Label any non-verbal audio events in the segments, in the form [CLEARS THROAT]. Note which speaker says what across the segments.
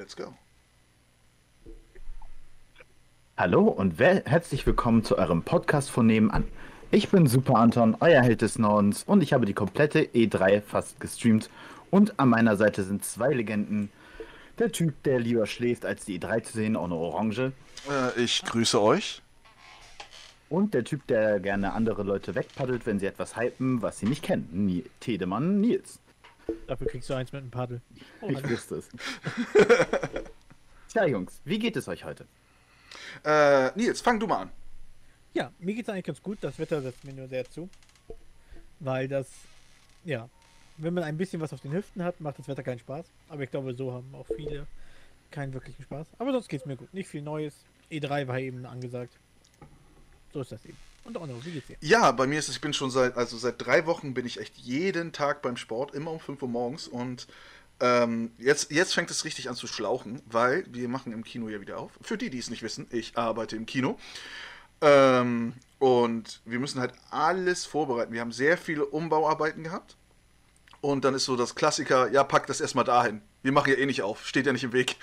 Speaker 1: Let's go.
Speaker 2: Hallo und herzlich willkommen zu eurem Podcast von nebenan. Ich bin Super Anton, euer Held des Nordens und ich habe die komplette E3 fast gestreamt und an meiner Seite sind zwei Legenden. Der Typ, der lieber schläft, als die E3 zu sehen, ohne Orange.
Speaker 1: Äh, ich grüße euch.
Speaker 2: Und der Typ, der gerne andere Leute wegpaddelt, wenn sie etwas hypen, was sie nicht kennen. Ni Tedemann Nils.
Speaker 3: Dafür kriegst du eins mit einem Paddel.
Speaker 2: Oh, ich wusste es. [LAUGHS] Tja, Jungs, wie geht es euch heute?
Speaker 1: Äh, Nils, fang du mal an.
Speaker 3: Ja, mir geht es eigentlich ganz gut. Das Wetter setzt mir nur sehr zu. Weil das, ja, wenn man ein bisschen was auf den Hüften hat, macht das Wetter keinen Spaß. Aber ich glaube, so haben auch viele keinen wirklichen Spaß. Aber sonst geht es mir gut. Nicht viel Neues. E3 war eben angesagt. So ist das eben. Und auch noch, wie geht's dir?
Speaker 1: Ja, bei mir ist es, ich bin schon seit, also seit drei Wochen bin ich echt jeden Tag beim Sport, immer um 5 Uhr morgens und ähm, jetzt, jetzt fängt es richtig an zu schlauchen, weil wir machen im Kino ja wieder auf. Für die, die es nicht wissen, ich arbeite im Kino. Ähm, und wir müssen halt alles vorbereiten. Wir haben sehr viele Umbauarbeiten gehabt. Und dann ist so das Klassiker, ja, pack das erstmal dahin. Wir machen ja eh nicht auf, steht ja nicht im Weg.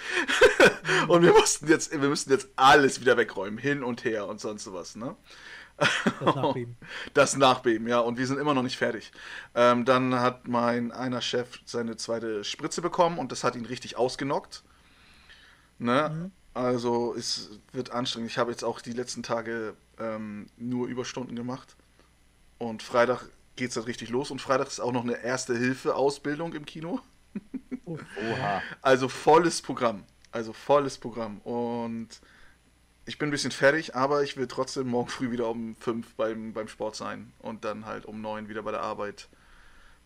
Speaker 1: [LAUGHS] und wir mussten jetzt, wir müssten jetzt alles wieder wegräumen, hin und her und sonst sowas, ne? [LAUGHS] Das Nachbeben. Das Nachbeben, ja. Und wir sind immer noch nicht fertig. Ähm, dann hat mein einer Chef seine zweite Spritze bekommen und das hat ihn richtig ausgenockt. Ne? Mhm. Also es wird anstrengend. Ich habe jetzt auch die letzten Tage ähm, nur Überstunden gemacht. Und Freitag geht es dann richtig los. Und Freitag ist auch noch eine Erste-Hilfe-Ausbildung im Kino. Oha. Also volles Programm. Also volles Programm. Und ich bin ein bisschen fertig, aber ich will trotzdem morgen früh wieder um 5 beim, beim Sport sein und dann halt um 9 wieder bei der Arbeit.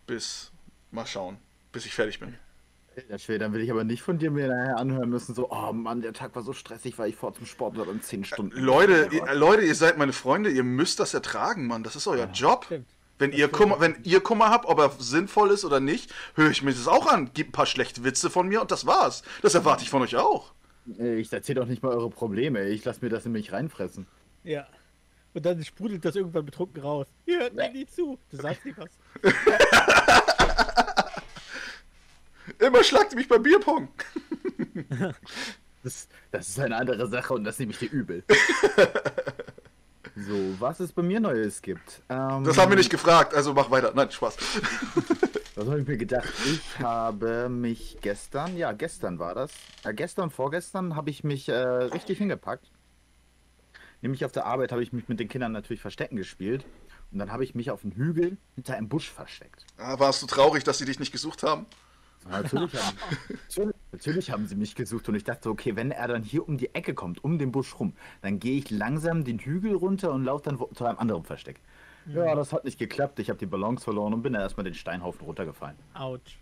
Speaker 1: Bis, mal schauen, bis ich fertig bin.
Speaker 2: Ja, schwer, dann will ich aber nicht von dir mir nachher anhören müssen, so, oh Mann, der Tag war so stressig, weil ich vor zum Sport war und 10 Stunden.
Speaker 1: Leute, ihr, Leute, ihr seid meine Freunde, ihr müsst das ertragen, Mann. Das ist euer ja, Job. Stimmt. Wenn ihr, Kummer, wenn ihr Kummer habt, ob er sinnvoll ist oder nicht, höre ich mir das auch an. Gib ein paar schlechte Witze von mir und das war's. Das erwarte ich von euch auch.
Speaker 2: Ich erzähle doch nicht mal eure Probleme. Ich lasse mir das in mich reinfressen.
Speaker 3: Ja. Und dann sprudelt das irgendwann betrunken raus. Ihr hört mir nie zu. Du sagst nicht was. [LAUGHS]
Speaker 1: Immer schlagt ihr mich beim Bierpong. [LAUGHS]
Speaker 2: das, das ist eine andere Sache und das nehme ich dir übel. [LAUGHS] so, was es bei mir Neues gibt.
Speaker 1: Ähm, das haben wir nicht gefragt, also mach weiter. Nein, Spaß. [LAUGHS]
Speaker 2: Was habe ich mir gedacht? Ich habe mich gestern, ja, gestern war das. Äh, gestern, vorgestern habe ich mich äh, richtig hingepackt. Nämlich auf der Arbeit habe ich mich mit den Kindern natürlich Verstecken gespielt. Und dann habe ich mich auf dem Hügel hinter einem Busch versteckt.
Speaker 1: Ah, warst du traurig, dass sie dich nicht gesucht haben?
Speaker 2: Natürlich, haben, natürlich, natürlich, haben sie mich gesucht und ich dachte, okay, wenn er dann hier um die Ecke kommt, um den Busch rum, dann gehe ich langsam den Hügel runter und laufe dann zu einem anderen Versteck. Ja, das hat nicht geklappt. Ich habe die Balance verloren und bin dann erstmal den Steinhaufen runtergefallen.
Speaker 3: Autsch.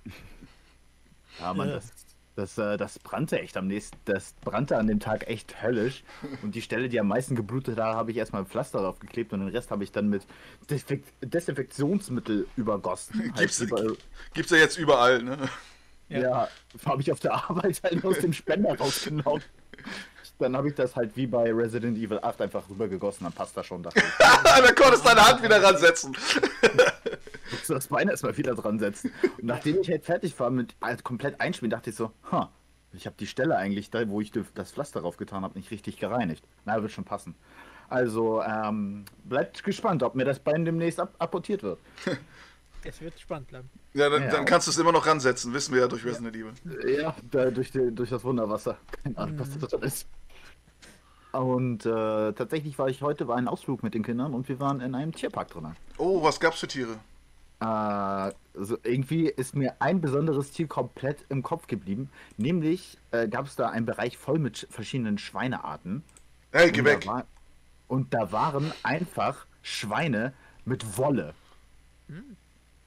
Speaker 2: Ja, Mann, das, das, äh, das brannte echt am nächsten, das brannte an dem Tag echt höllisch. Und die Stelle, die am meisten geblutet hat, habe ich erstmal Pflaster drauf geklebt und den Rest habe ich dann mit Desinfek Desinfektionsmittel übergossen.
Speaker 1: Gibt's, halt gibt's ja jetzt überall, ne?
Speaker 2: Ja, ja habe ich auf der [LAUGHS] Arbeit halt aus dem Spender rausgenommen. Dann habe ich das halt wie bei Resident Evil 8 einfach rübergegossen, dann passt das schon.
Speaker 1: Da [LAUGHS] konntest du deine Hand wieder ransetzen. [LAUGHS]
Speaker 2: Musst du das Bein erstmal wieder dran setzen. Und nachdem ich halt fertig war mit halt komplett einspielen, dachte ich so, ha, ich habe die Stelle eigentlich, da wo ich das Pflaster drauf getan habe, nicht richtig gereinigt. Na, wird schon passen. Also, ähm, bleibt gespannt, ob mir das Bein demnächst ab apportiert wird.
Speaker 3: Es wird spannend bleiben.
Speaker 1: Ja, dann, ja. dann kannst du es immer noch ransetzen, wissen wir ja durch Resident Evil.
Speaker 2: Ja, da, durch, die, durch das Wunderwasser. Keine Ahnung, was mhm. da drin ist. Und äh, tatsächlich war ich heute bei einem Ausflug mit den Kindern und wir waren in einem Tierpark drin.
Speaker 1: Oh, was gab's für Tiere?
Speaker 2: Äh, also irgendwie ist mir ein besonderes Tier komplett im Kopf geblieben. Nämlich äh, gab es da einen Bereich voll mit verschiedenen Schweinearten.
Speaker 1: Hey, geh weg!
Speaker 2: War, und da waren einfach Schweine mit Wolle. Hm.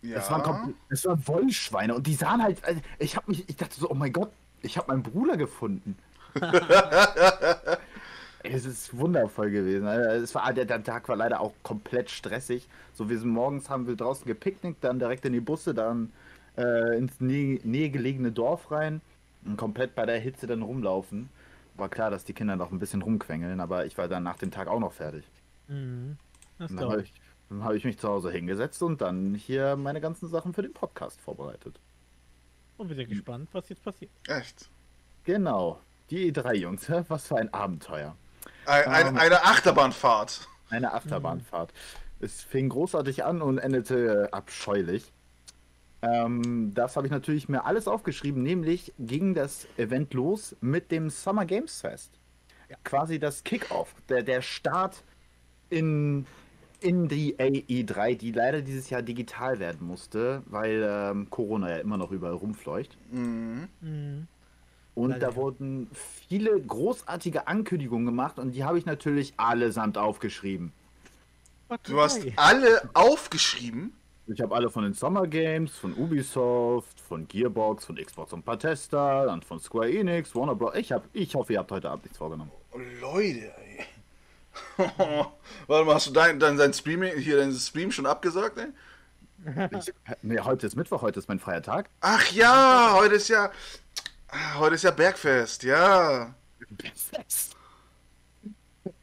Speaker 2: Ja. Das waren, das waren Wollschweine und die sahen halt. Also ich habe mich, ich dachte so, oh mein Gott, ich habe meinen Bruder gefunden. [LAUGHS] Es ist wundervoll gewesen. Also, es war, der, der, Tag war leider auch komplett stressig. So, wir sind morgens haben wir draußen gepicknickt, dann direkt in die Busse, dann äh, ins nähe, nähegelegene Dorf rein und komplett bei der Hitze dann rumlaufen. War klar, dass die Kinder noch ein bisschen rumquengeln, aber ich war dann nach dem Tag auch noch fertig. Mhm. Dann habe ich, hab ich mich zu Hause hingesetzt und dann hier meine ganzen Sachen für den Podcast vorbereitet.
Speaker 3: Und wir sind gespannt, was jetzt passiert.
Speaker 1: Echt?
Speaker 2: Genau. Die E3, Jungs. hä? [LAUGHS] Was für ein Abenteuer.
Speaker 1: Ein, ein,
Speaker 2: Ähm.
Speaker 1: eine Achterbahnfahrt.
Speaker 2: Eine Achterbahnfahrt. Es fing großartig an und endete abscheulich. Ähm, das habe ich natürlich mir alles aufgeschrieben, nämlich ging das Event los mit dem Summer Games Fest. Quasi das Kickoff, der, der Start in, in die AE3, die leider dieses Jahr digital werden musste, weil ähm, Corona ja immer noch überall rumfleucht.
Speaker 1: Mhm.
Speaker 3: Mhm.
Speaker 2: Und
Speaker 3: Leider,
Speaker 2: da wurden viele großartige Ankündigungen gemacht und die habe ich natürlich allesamt aufgeschrieben.
Speaker 1: Du hast alle aufgeschrieben.
Speaker 2: Ich habe alle von den Summer Games, von Ubisoft, von Gearbox, von Xbox und ein paar Tester, dann von Square Enix, Warner Bros. Ich, hab, ich hoffe, ihr habt heute Abend nichts vorgenommen.
Speaker 1: Oh, Leute. [LAUGHS] Warte mal, hast du dein, dein, dein Streaming, hier deinen Stream schon abgesagt, ey?
Speaker 2: Ich, nee, heute ist Mittwoch, heute ist mein freier Tag.
Speaker 1: Ach ja, heute ist ja. Heute ist ja Bergfest, ja.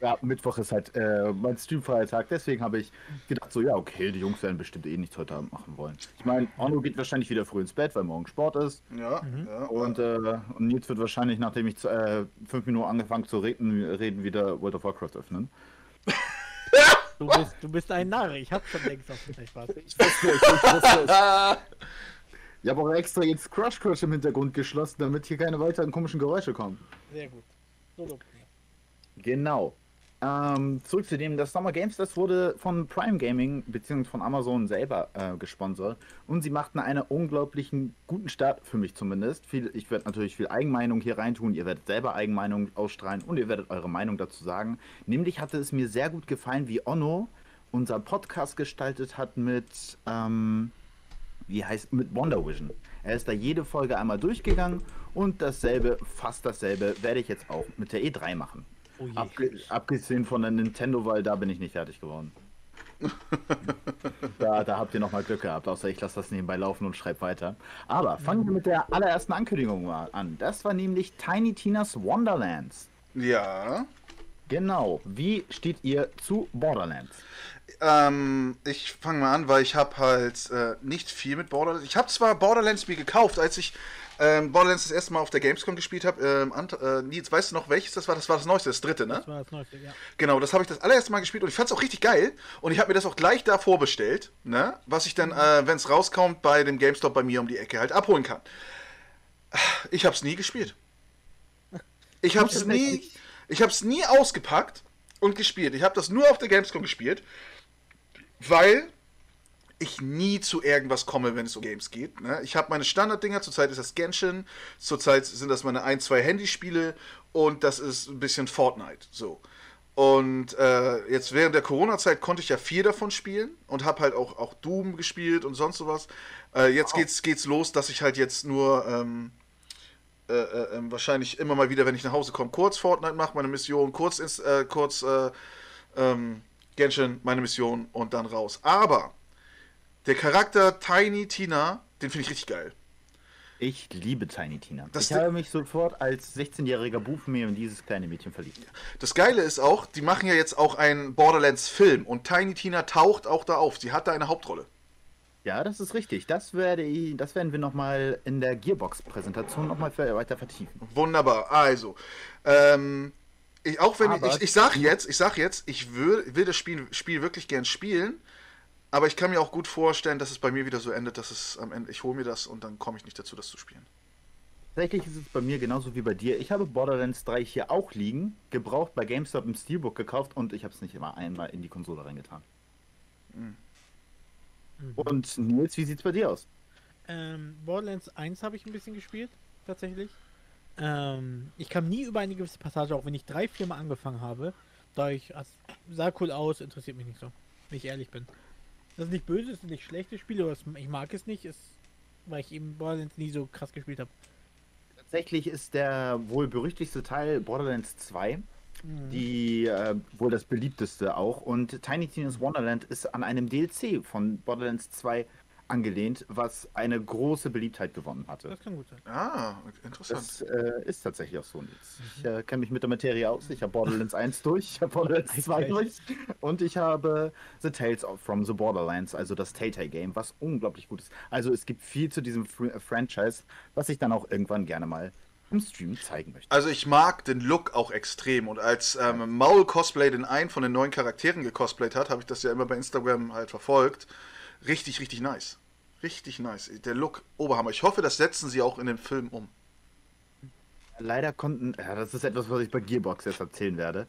Speaker 2: Ja, Mittwoch ist halt äh, mein streamfreier Tag, deswegen habe ich gedacht, so, ja, okay, die Jungs werden bestimmt eh nichts heute Abend machen wollen. Ich meine, Onno geht wahrscheinlich wieder früh ins Bett, weil morgen Sport ist.
Speaker 1: Ja, ja.
Speaker 2: Und, äh, und Nils wird wahrscheinlich, nachdem ich äh, fünf Minuten angefangen zu reden, reden wieder World of Warcraft öffnen. [LAUGHS]
Speaker 3: Du bist, du bist ein Narr, ich hab schon längst auf den Spaß.
Speaker 2: Ich wusste es, ich wusste es. Ich habe auch extra jetzt Crush Crush im Hintergrund geschlossen, damit hier keine weiteren komischen Geräusche kommen.
Speaker 3: Sehr gut. So mir.
Speaker 2: Genau. Ähm, zurück zu dem, das Summer Games, das wurde von Prime Gaming bzw. von Amazon selber äh, gesponsert und sie machten einen unglaublichen guten Start, für mich zumindest. Viel, ich werde natürlich viel Eigenmeinung hier reintun, ihr werdet selber Eigenmeinung ausstrahlen und ihr werdet eure Meinung dazu sagen. Nämlich hatte es mir sehr gut gefallen, wie Onno unser Podcast gestaltet hat mit, ähm, wie heißt, mit Wonder Vision. Er ist da jede Folge einmal durchgegangen und dasselbe, fast dasselbe, werde ich jetzt auch mit der E3 machen.
Speaker 3: Oh je.
Speaker 2: Abge abgesehen von der Nintendo, weil da bin ich nicht fertig geworden. [LAUGHS] da, da habt ihr nochmal Glück gehabt, außer ich lasse das nebenbei laufen und schreibe weiter. Aber fangen wir mit der allerersten Ankündigung mal an. Das war nämlich Tiny Tinas Wonderlands.
Speaker 1: Ja.
Speaker 2: Genau. Wie steht ihr zu Borderlands?
Speaker 1: Ähm, ich fange mal an, weil ich habe halt äh, nicht viel mit Borderlands. Ich habe zwar Borderlands mir gekauft, als ich ähm, Borderlands das erste Mal auf der Gamescom gespielt habe. Ähm, äh, Nils, weißt du noch welches das war? Das war das neueste, das dritte, ne?
Speaker 3: Das war das Neueste, ja.
Speaker 1: Genau, das habe ich das allererste Mal gespielt und ich fand es auch richtig geil. Und ich habe mir das auch gleich da vorbestellt, ne? Was ich dann, äh, wenn es rauskommt, bei dem GameStop bei mir um die Ecke halt abholen kann. Ich habe es nie gespielt. Ich habe es nie, ich habe es nie ausgepackt und gespielt. Ich habe das nur auf der Gamescom gespielt, weil ich nie zu irgendwas komme, wenn es um Games geht. Ne? Ich habe meine Standarddinger, zurzeit ist das Genshin, zurzeit sind das meine ein, zwei Handyspiele und das ist ein bisschen Fortnite. So. Und äh, jetzt während der Corona-Zeit konnte ich ja vier davon spielen und habe halt auch, auch Doom gespielt und sonst sowas. Äh, jetzt geht's, geht's los, dass ich halt jetzt nur ähm, äh, äh, ähm, wahrscheinlich immer mal wieder, wenn ich nach Hause komme, kurz Fortnite mache, meine Mission, kurz, ins, äh, kurz äh, ähm, Genshin, meine Mission und dann raus. Aber der Charakter Tiny Tina, den finde ich richtig geil.
Speaker 2: Ich liebe Tiny Tina.
Speaker 1: Das
Speaker 2: ich habe mich sofort als 16-jähriger Buchmir in dieses kleine Mädchen verliebt.
Speaker 1: Das Geile ist auch, die machen ja jetzt auch einen Borderlands-Film und Tiny Tina taucht auch da auf. Sie hat da eine Hauptrolle.
Speaker 2: Ja, das ist richtig. Das, werde ich, das werden wir nochmal in der Gearbox-Präsentation nochmal weiter vertiefen.
Speaker 1: Wunderbar. Also, ähm, ich, auch wenn
Speaker 2: Aber-
Speaker 1: ich, ich sag jetzt, ich sag jetzt, ich will, will das Spiel, Spiel wirklich gern spielen, aber ich kann mir auch gut vorstellen, dass es bei mir wieder so endet, dass es am Ende, ich hole mir das und dann komme ich nicht dazu, das zu spielen.
Speaker 2: Tatsächlich ist es bei mir genauso wie bei dir. Ich habe Borderlands 3 hier auch liegen, gebraucht bei GameStop im Steelbook gekauft und ich habe es nicht immer einmal in die Konsole reingetan.
Speaker 1: Mhm.
Speaker 2: Und Nils, wie sieht's bei dir aus?
Speaker 3: Ähm, Borderlands 1 habe ich ein bisschen gespielt, tatsächlich. Ähm, ich kam nie über eine gewisse Passage, auch wenn ich drei, vier Mal angefangen habe. Da ich, sah cool aus, interessiert mich nicht so, wenn ich ehrlich bin. Das ist nicht böse, das sind nicht schlechte Spiele, aber ich mag es nicht, ist, weil ich eben Borderlands nie so krass gespielt habe.
Speaker 2: Tatsächlich ist der wohl berüchtigste Teil Borderlands 2,
Speaker 3: Mhm.
Speaker 2: die äh, wohl das beliebteste auch. Und Tiny Tina's Wonderland ist an einem DLC von Borderlands 2 angelehnt, was eine große Beliebtheit gewonnen hatte.
Speaker 3: Das kann gut sein.
Speaker 1: Ah, interessant.
Speaker 2: Das äh, ist tatsächlich auch so. Nils. Ich äh, kenne mich mit der Materie aus. Ich habe Borderlands 1 [LAUGHS] durch, ich habe Borderlands 2 durch und ich habe The Tales of from the Borderlands, also das Tay-Tay-Game, was unglaublich gut ist. Also es gibt viel zu diesem Fr äh, Franchise, was ich dann auch irgendwann gerne mal im Stream zeigen möchte.
Speaker 1: Also ich mag den Look auch extrem und als ähm, Maul Cosplay den einen von den neuen Charakteren gecosplayt hat, habe ich das ja immer bei Instagram halt verfolgt. Richtig, richtig nice. Richtig nice. Der Look Oberhammer. Ich hoffe, das setzen sie auch in den Film um.
Speaker 2: Leider konnten, ja, das ist etwas, was ich bei Gearbox jetzt erzählen werde.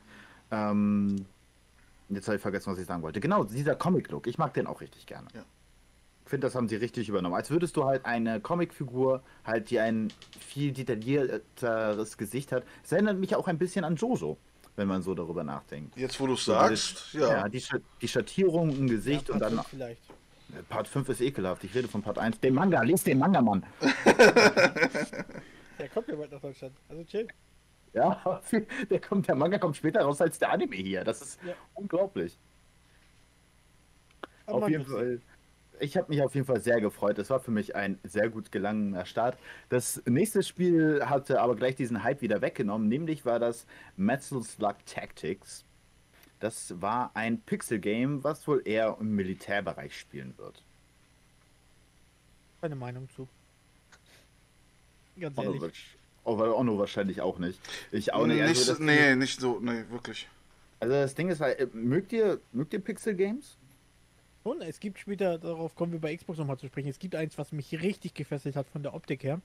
Speaker 2: Ähm, jetzt habe ich vergessen, was ich sagen wollte. Genau, dieser Comic-Look, ich mag den auch richtig gerne.
Speaker 1: Ja.
Speaker 2: Ich finde, das haben sie richtig übernommen. Als würdest du halt eine Comicfigur, halt, die ein viel detaillierteres Gesicht hat. Es erinnert mich auch ein bisschen an Jojo, wenn man so darüber nachdenkt.
Speaker 1: Jetzt, wo du es sagst,
Speaker 2: diese-
Speaker 1: ja.
Speaker 2: die, Scha- die Schattierung im Gesicht
Speaker 3: Ja,
Speaker 2: und dann.
Speaker 3: Vielleicht.
Speaker 2: Part 5 ist ekelhaft. Ich rede von Part 1. Den Manga, lies den Manga, Mann. [LAUGHS]
Speaker 3: Der kommt ja bald nach Deutschland. Also chill.
Speaker 2: Ja, [LAUGHS] der, kommt, der Manga kommt später raus als der Anime hier. Das ist
Speaker 3: Ja.
Speaker 2: unglaublich.
Speaker 3: Aber
Speaker 2: auf jeden Fall. Ich habe mich auf jeden Fall sehr gefreut. Es war für mich ein sehr gut gelangener Start. Das nächste Spiel hatte aber gleich diesen Hype wieder weggenommen. Nämlich war das Metal Slug Tactics. Das war ein Pixel-Game, was wohl eher im Militärbereich spielen wird.
Speaker 3: Keine Meinung zu. Ganz ehrlich.
Speaker 2: wahrsch- oh, weil Onno wahrscheinlich auch nicht. Ich auch nicht.
Speaker 1: nicht
Speaker 2: Also,
Speaker 1: so-
Speaker 2: das,
Speaker 1: nee, nicht so, nee, wirklich.
Speaker 2: also das Ding ist halt, äh, mögt ihr, mögt ihr Pixel-Games?
Speaker 3: Und es gibt später, darauf kommen wir bei Xbox nochmal zu sprechen, es gibt eins, was mich richtig gefesselt hat von der Optik her.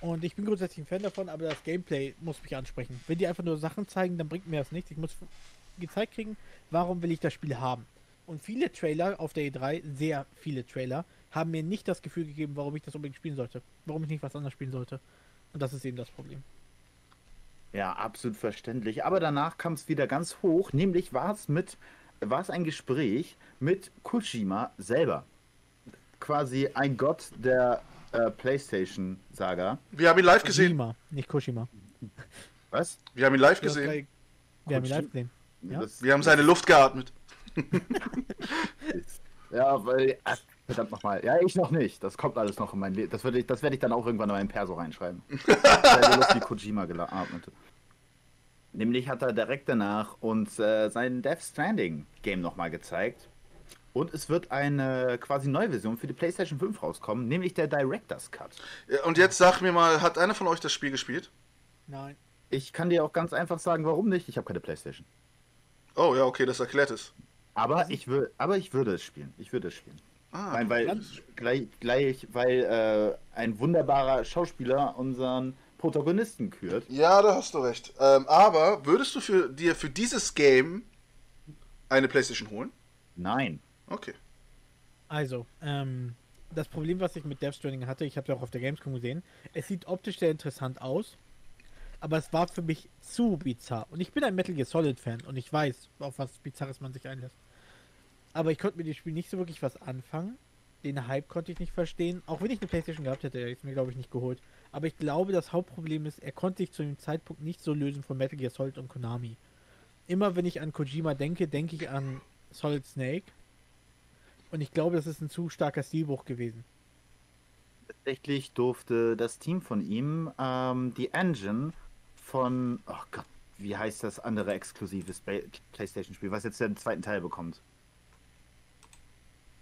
Speaker 3: Und ich bin grundsätzlich ein Fan davon, aber das Gameplay muss mich ansprechen. Wenn die einfach nur Sachen zeigen, dann bringt mir das nichts. Ich muss gezeigt kriegen, warum will ich das Spiel haben. Und viele Trailer auf der E3, sehr viele Trailer, haben mir nicht das Gefühl gegeben, warum ich das unbedingt spielen sollte. Warum ich nicht was anderes spielen sollte. Und das ist eben das Problem.
Speaker 2: Ja, absolut verständlich. Aber danach kam es wieder ganz hoch. Nämlich war es mit, war es ein Gespräch mit Kojima selber. Quasi ein Gott der äh, PlayStation-Saga.
Speaker 1: Wir haben ihn live gesehen.
Speaker 3: Kojima, nicht Koshima.
Speaker 2: Was?
Speaker 1: Wir haben ihn live gesehen.
Speaker 3: Wir haben ihn live gesehen. Ja.
Speaker 2: Das,
Speaker 1: Wir haben seine Luft geatmet. [LAUGHS]
Speaker 2: ja, weil. Ach, verdammt nochmal. Ja, ich noch nicht. Das kommt alles noch in mein Leben. Das werde ich, das werde ich dann auch irgendwann in meinen Perso reinschreiben. [LAUGHS] Seine Luft wie Kojima geatmet. Nämlich hat er direkt danach uns äh, sein Death Stranding Game nochmal gezeigt. Und es wird eine quasi neue Version für die PlayStation 5 rauskommen, nämlich der Director's Cut.
Speaker 1: Ja, Und jetzt sag mir mal, hat einer von euch das Spiel gespielt?
Speaker 3: Nein.
Speaker 2: Ich kann dir auch ganz einfach sagen, warum nicht. Ich habe keine PlayStation.
Speaker 1: Oh ja, okay, das erklärt es.
Speaker 2: Aber ich, will, aber ich würde es spielen. Ich würde es spielen.
Speaker 1: Ah,
Speaker 2: Nein, weil gleich, gleich weil äh, ein wunderbarer Schauspieler unseren Protagonisten kürt.
Speaker 1: Ja, da hast du recht. Ähm, aber würdest du für, dir für dieses Game eine Playstation holen?
Speaker 2: Nein.
Speaker 1: Okay.
Speaker 3: Also, ähm, das Problem, was ich mit Death Stranding hatte, ich habe es ja auch auf der Gamescom gesehen, es sieht optisch sehr interessant aus, aber es war für mich zu bizarr. Und ich bin ein Metal Gear Solid Fan und ich weiß, auf was Bizarres man sich einlässt. Aber ich konnte mit dem Spiel nicht so wirklich was anfangen. Den Hype konnte ich nicht verstehen. Auch wenn ich eine Playstation gehabt hätte, hätte ich es mir, glaube ich, nicht geholt. Aber ich glaube, das Hauptproblem ist, er konnte sich zu dem Zeitpunkt nicht so lösen von Metal Gear Solid und Konami. Immer wenn ich an Kojima denke, denke ich an Solid Snake. Und ich glaube, das ist ein zu starker Stilbruch gewesen.
Speaker 2: Tatsächlich durfte das Team von ihm ähm, die Engine von, oh Gott, wie heißt das andere exklusives Ba- PlayStation-Spiel, was jetzt den zweiten Teil bekommt?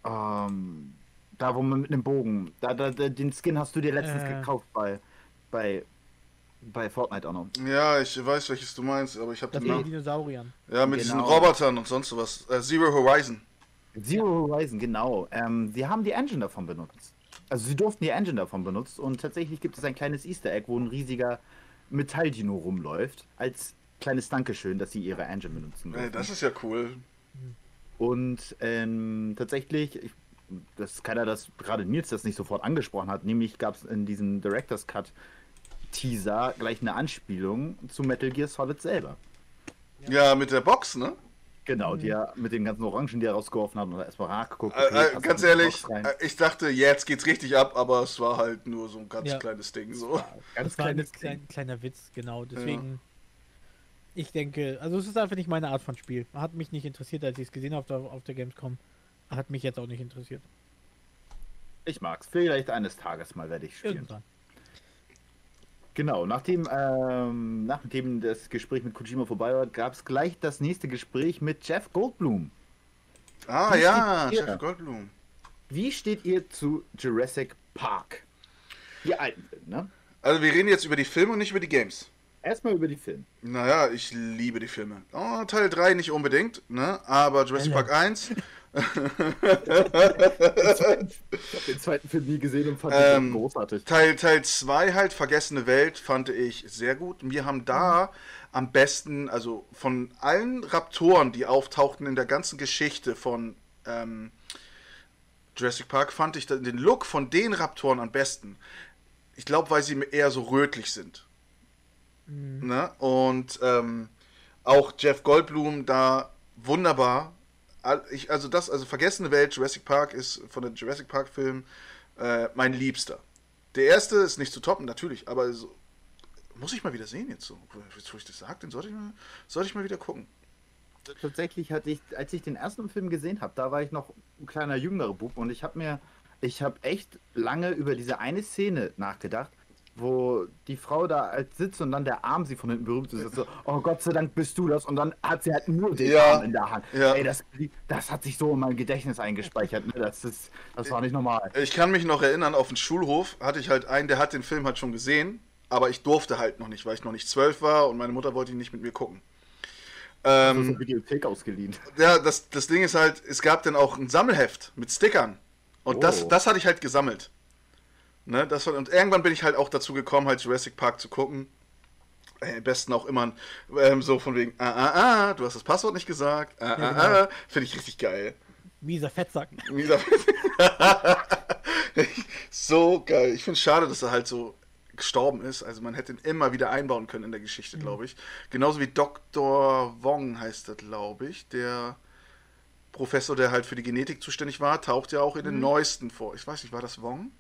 Speaker 2: Ähm, da, wo man mit einem Bogen, da, da, da, den Skin hast du dir letztens
Speaker 3: Äh.
Speaker 2: gekauft bei, bei, bei Fortnite auch noch.
Speaker 1: Ja, ich weiß, welches du meinst, aber ich habe
Speaker 3: Das
Speaker 1: den
Speaker 3: mit den
Speaker 1: Namen.
Speaker 3: Dinosauriern.
Speaker 1: Ja, mit diesen
Speaker 2: Genau.
Speaker 1: Robotern und sonst was. Äh, Zero Horizon.
Speaker 2: Zero Horizon, genau. Ähm, sie haben die Engine davon benutzt. Also sie durften die Engine davon benutzt und tatsächlich gibt es ein kleines Easter Egg, wo ein riesiger Metalldino rumläuft, als kleines Dankeschön, dass sie ihre Engine benutzen
Speaker 1: Ey,
Speaker 2: durften.
Speaker 1: das ist ja cool.
Speaker 2: Und ähm, tatsächlich, ich, das ist keiner, das gerade Nils das nicht sofort angesprochen hat, nämlich gab es in diesem Director's Cut Teaser gleich eine Anspielung zu Metal Gear Solid selber.
Speaker 1: Ja, mit der Box, ne?
Speaker 2: Genau, die er mit den ganzen Orangen, die er rausgeworfen hat und erstmal nachgeguckt.
Speaker 1: Äh, äh,
Speaker 2: passt
Speaker 1: ganz ehrlich, äh, ich dachte, jetzt geht's richtig ab, aber es war halt nur so ein ganz
Speaker 3: Ja.
Speaker 1: kleines Ding. So.
Speaker 2: ganz
Speaker 3: Das war ein klein, kleiner Witz, genau. Deswegen, ich denke, also es ist einfach nicht meine Art von Spiel. Hat mich nicht interessiert, als ich es gesehen habe auf der, auf der Gamescom. Hat mich jetzt auch nicht interessiert.
Speaker 2: Ich mag's. Vielleicht eines Tages mal werde ich spielen.
Speaker 3: Irgendwann.
Speaker 2: Genau, nachdem, ähm, nachdem das Gespräch mit Kojima vorbei war, gab es gleich das nächste Gespräch mit Jeff Goldblum.
Speaker 1: Ah
Speaker 2: Wie
Speaker 1: ja,
Speaker 2: steht ihr?
Speaker 1: Chef Goldblum.
Speaker 2: Wie steht ihr zu Jurassic Park? Die alten Filme, ne?
Speaker 1: Also wir reden jetzt über die Filme und nicht über die Games.
Speaker 2: Erstmal über die Filme.
Speaker 1: Naja, ich liebe die Filme. Oh, Teil 3 nicht unbedingt, ne? Aber Jurassic Park 1.
Speaker 2: Ich habe den zweiten Film nie gesehen und fand
Speaker 1: Ähm,
Speaker 2: ihn großartig.
Speaker 1: Teil, Teil 2 halt, Vergessene Welt, fand ich sehr gut. Wir haben da am besten, also von allen Raptoren, die auftauchten in der ganzen Geschichte von ähm, Jurassic Park, fand ich den Look von den Raptoren am besten. Ich glaube, weil sie eher so rötlich sind. Ne? Und ähm, auch Jeff Goldblum da wunderbar. Ich, also das, also Vergessene Welt, Jurassic Park ist von den Jurassic Park Filmen äh, mein Liebster. Der erste ist nicht zu toppen, natürlich, aber so, muss ich mal wieder sehen jetzt so. Jetzt, wo ich das sage, den sollte ich mal, sollte ich mal wieder gucken.
Speaker 2: Tatsächlich hatte ich, als ich den ersten Film gesehen habe, da war ich noch ein kleiner jüngerer Bub und ich habe mir, ich habe echt lange über diese eine Szene nachgedacht, wo die Frau da als sitzt und dann der Arm sie von hinten berühmt ist. So, oh Gott sei Dank bist du das. Und dann hat sie halt nur den
Speaker 1: Ja,
Speaker 2: Arm in der Hand.
Speaker 1: ja.
Speaker 2: Ey, das, das hat sich so in mein Gedächtnis eingespeichert. Ne? Das, ist, das war nicht normal.
Speaker 1: Ich kann mich noch erinnern, auf dem Schulhof hatte ich halt einen, der hat den Film halt schon gesehen, aber ich durfte halt noch nicht, weil ich noch nicht zwölf war und meine Mutter wollte ihn nicht mit mir gucken.
Speaker 2: Ähm,
Speaker 1: Ähm,
Speaker 2: so Videothek ausgeliehen.
Speaker 1: ja, das, das Ding ist halt, es gab dann auch ein Sammelheft mit Stickern. Und das,
Speaker 2: Oh.
Speaker 1: das hatte ich halt gesammelt. Ne, das war, und irgendwann bin ich halt auch dazu gekommen, halt Jurassic Park zu gucken. Äh, am besten auch immer ähm, so von wegen, ah, ah, ah, du hast das Passwort nicht gesagt. Ah,
Speaker 3: Ja,
Speaker 1: ah,
Speaker 3: genau.
Speaker 1: ah. Finde ich richtig geil.
Speaker 3: Mieser Fettsack. [LAUGHS]
Speaker 1: Wieder- [LAUGHS] so geil. Ich finde es schade, dass er halt so gestorben ist. Also man hätte ihn immer wieder einbauen können in der Geschichte, glaube ich. Genauso wie Dr. Wong heißt das, glaube ich. Der Professor, der halt für die Genetik zuständig war, taucht ja auch in den neuesten vor. Ich weiß nicht, war das Wong?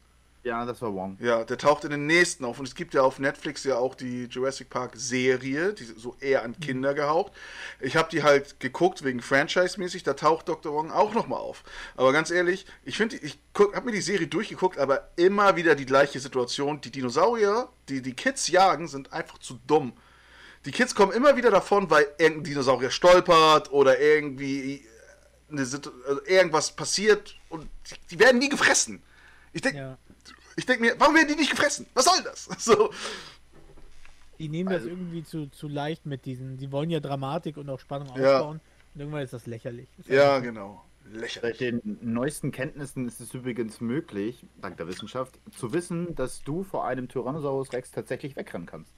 Speaker 2: Ja, das war Wong.
Speaker 1: Ja, der taucht in den nächsten auf. Und es gibt ja auf Netflix ja auch die Jurassic Park Serie, die so eher an Kinder gehaucht. Ich habe die halt geguckt wegen Franchise-mäßig, da taucht Dr. Wong auch nochmal auf. Aber ganz ehrlich, ich finde, ich habe mir die Serie durchgeguckt, aber immer wieder die gleiche Situation. Die Dinosaurier, die die Kids jagen, sind einfach zu dumm. Die Kids kommen immer wieder davon, weil irgendein Dinosaurier stolpert oder irgendwie eine Situ also irgendwas passiert und die- die werden nie gefressen. Ich denke,
Speaker 3: Ja.
Speaker 1: Ich denke mir, warum werden die nicht gefressen? Was soll das? [LAUGHS] So.
Speaker 3: Die nehmen das irgendwie zu, zu leicht mit diesen. Die wollen ja Dramatik und auch Spannung
Speaker 1: Ja.
Speaker 3: aufbauen. Und irgendwann ist das lächerlich. Ist
Speaker 1: Ja, genau.
Speaker 2: Seit
Speaker 1: Lächerlich.
Speaker 2: den neuesten Kenntnissen ist es übrigens möglich, dank der Wissenschaft, zu wissen, dass du vor einem Tyrannosaurus Rex tatsächlich wegrennen kannst.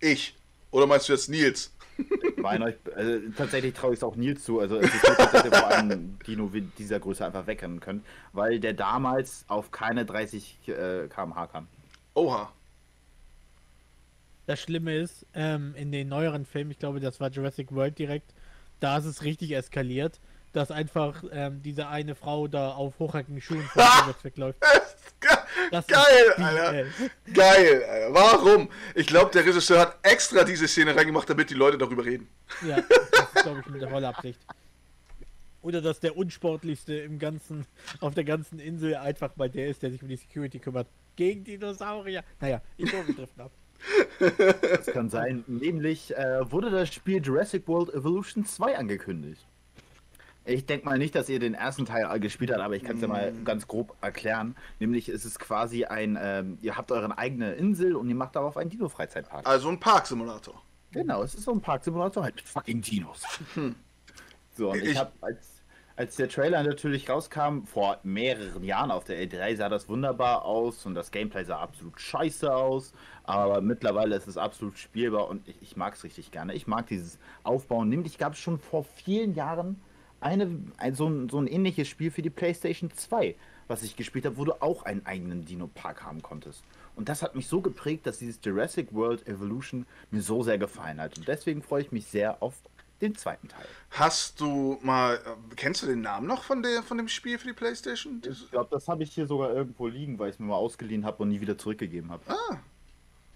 Speaker 1: Ich. Oder meinst du jetzt Nils?
Speaker 2: Euch, also, tatsächlich traue ich es auch Nils zu. Also es ist möglich, dass ihr vor einem Dino dieser Größe einfach wegrennen könnt, weil der damals auf keine 30 äh, km/h kam.
Speaker 1: Oha.
Speaker 3: Das Schlimme ist, ähm, in den neueren Filmen, ich glaube, das war Jurassic World direkt, da ist es richtig eskaliert, dass einfach ähm, diese eine Frau da auf hochhackigen Schuhen vor [LAUGHS] vorwärts wegläuft. Das
Speaker 1: Geil. Alter. Geil, Alter. Warum? Ich glaube, der Regisseur hat extra diese Szene reingemacht, damit die Leute darüber reden.
Speaker 3: Ja, das ist, glaube ich, mit der voller Absicht. Oder dass der unsportlichste im ganzen, auf der ganzen Insel einfach mal der ist, der sich um die Security kümmert. Gegen Dinosaurier. Naja, ich glaube, wir driften ab.
Speaker 2: Das kann sein. Nämlich äh, wurde das Spiel Jurassic World Evolution 2 angekündigt. Ich denke mal nicht, dass ihr den ersten Teil gespielt habt, aber ich kann es ja mal ganz grob erklären. Nämlich ist es quasi ein, ähm, ihr habt eure eigene Insel und ihr macht darauf einen Dino-Freizeitpark.
Speaker 1: Also ein Parksimulator.
Speaker 2: Genau, es ist so ein Parksimulator halt mit fucking Dinos. So, und ich,
Speaker 1: Ich-
Speaker 2: habe, als, als der Trailer natürlich rauskam, vor mehreren Jahren auf der E3 sah das wunderbar aus und das Gameplay sah absolut scheiße aus, aber mittlerweile ist es absolut spielbar und ich, ich mag es richtig gerne. Ich mag dieses Aufbauen. Nämlich gab es schon vor vielen Jahren eine, ein, so, ein, so ein ähnliches Spiel für die PlayStation 2, was ich gespielt habe, wo du auch einen eigenen Dino-Park haben konntest. Und das hat mich so geprägt, dass dieses Jurassic World Evolution mir so sehr gefallen hat. Und deswegen freue ich mich sehr auf den zweiten Teil.
Speaker 1: Hast du mal, äh, kennst du den Namen noch von, der, von dem Spiel für die Playstation?
Speaker 2: Ich glaube, das habe ich hier sogar irgendwo liegen, weil ich es mir mal ausgeliehen habe und nie wieder zurückgegeben habe.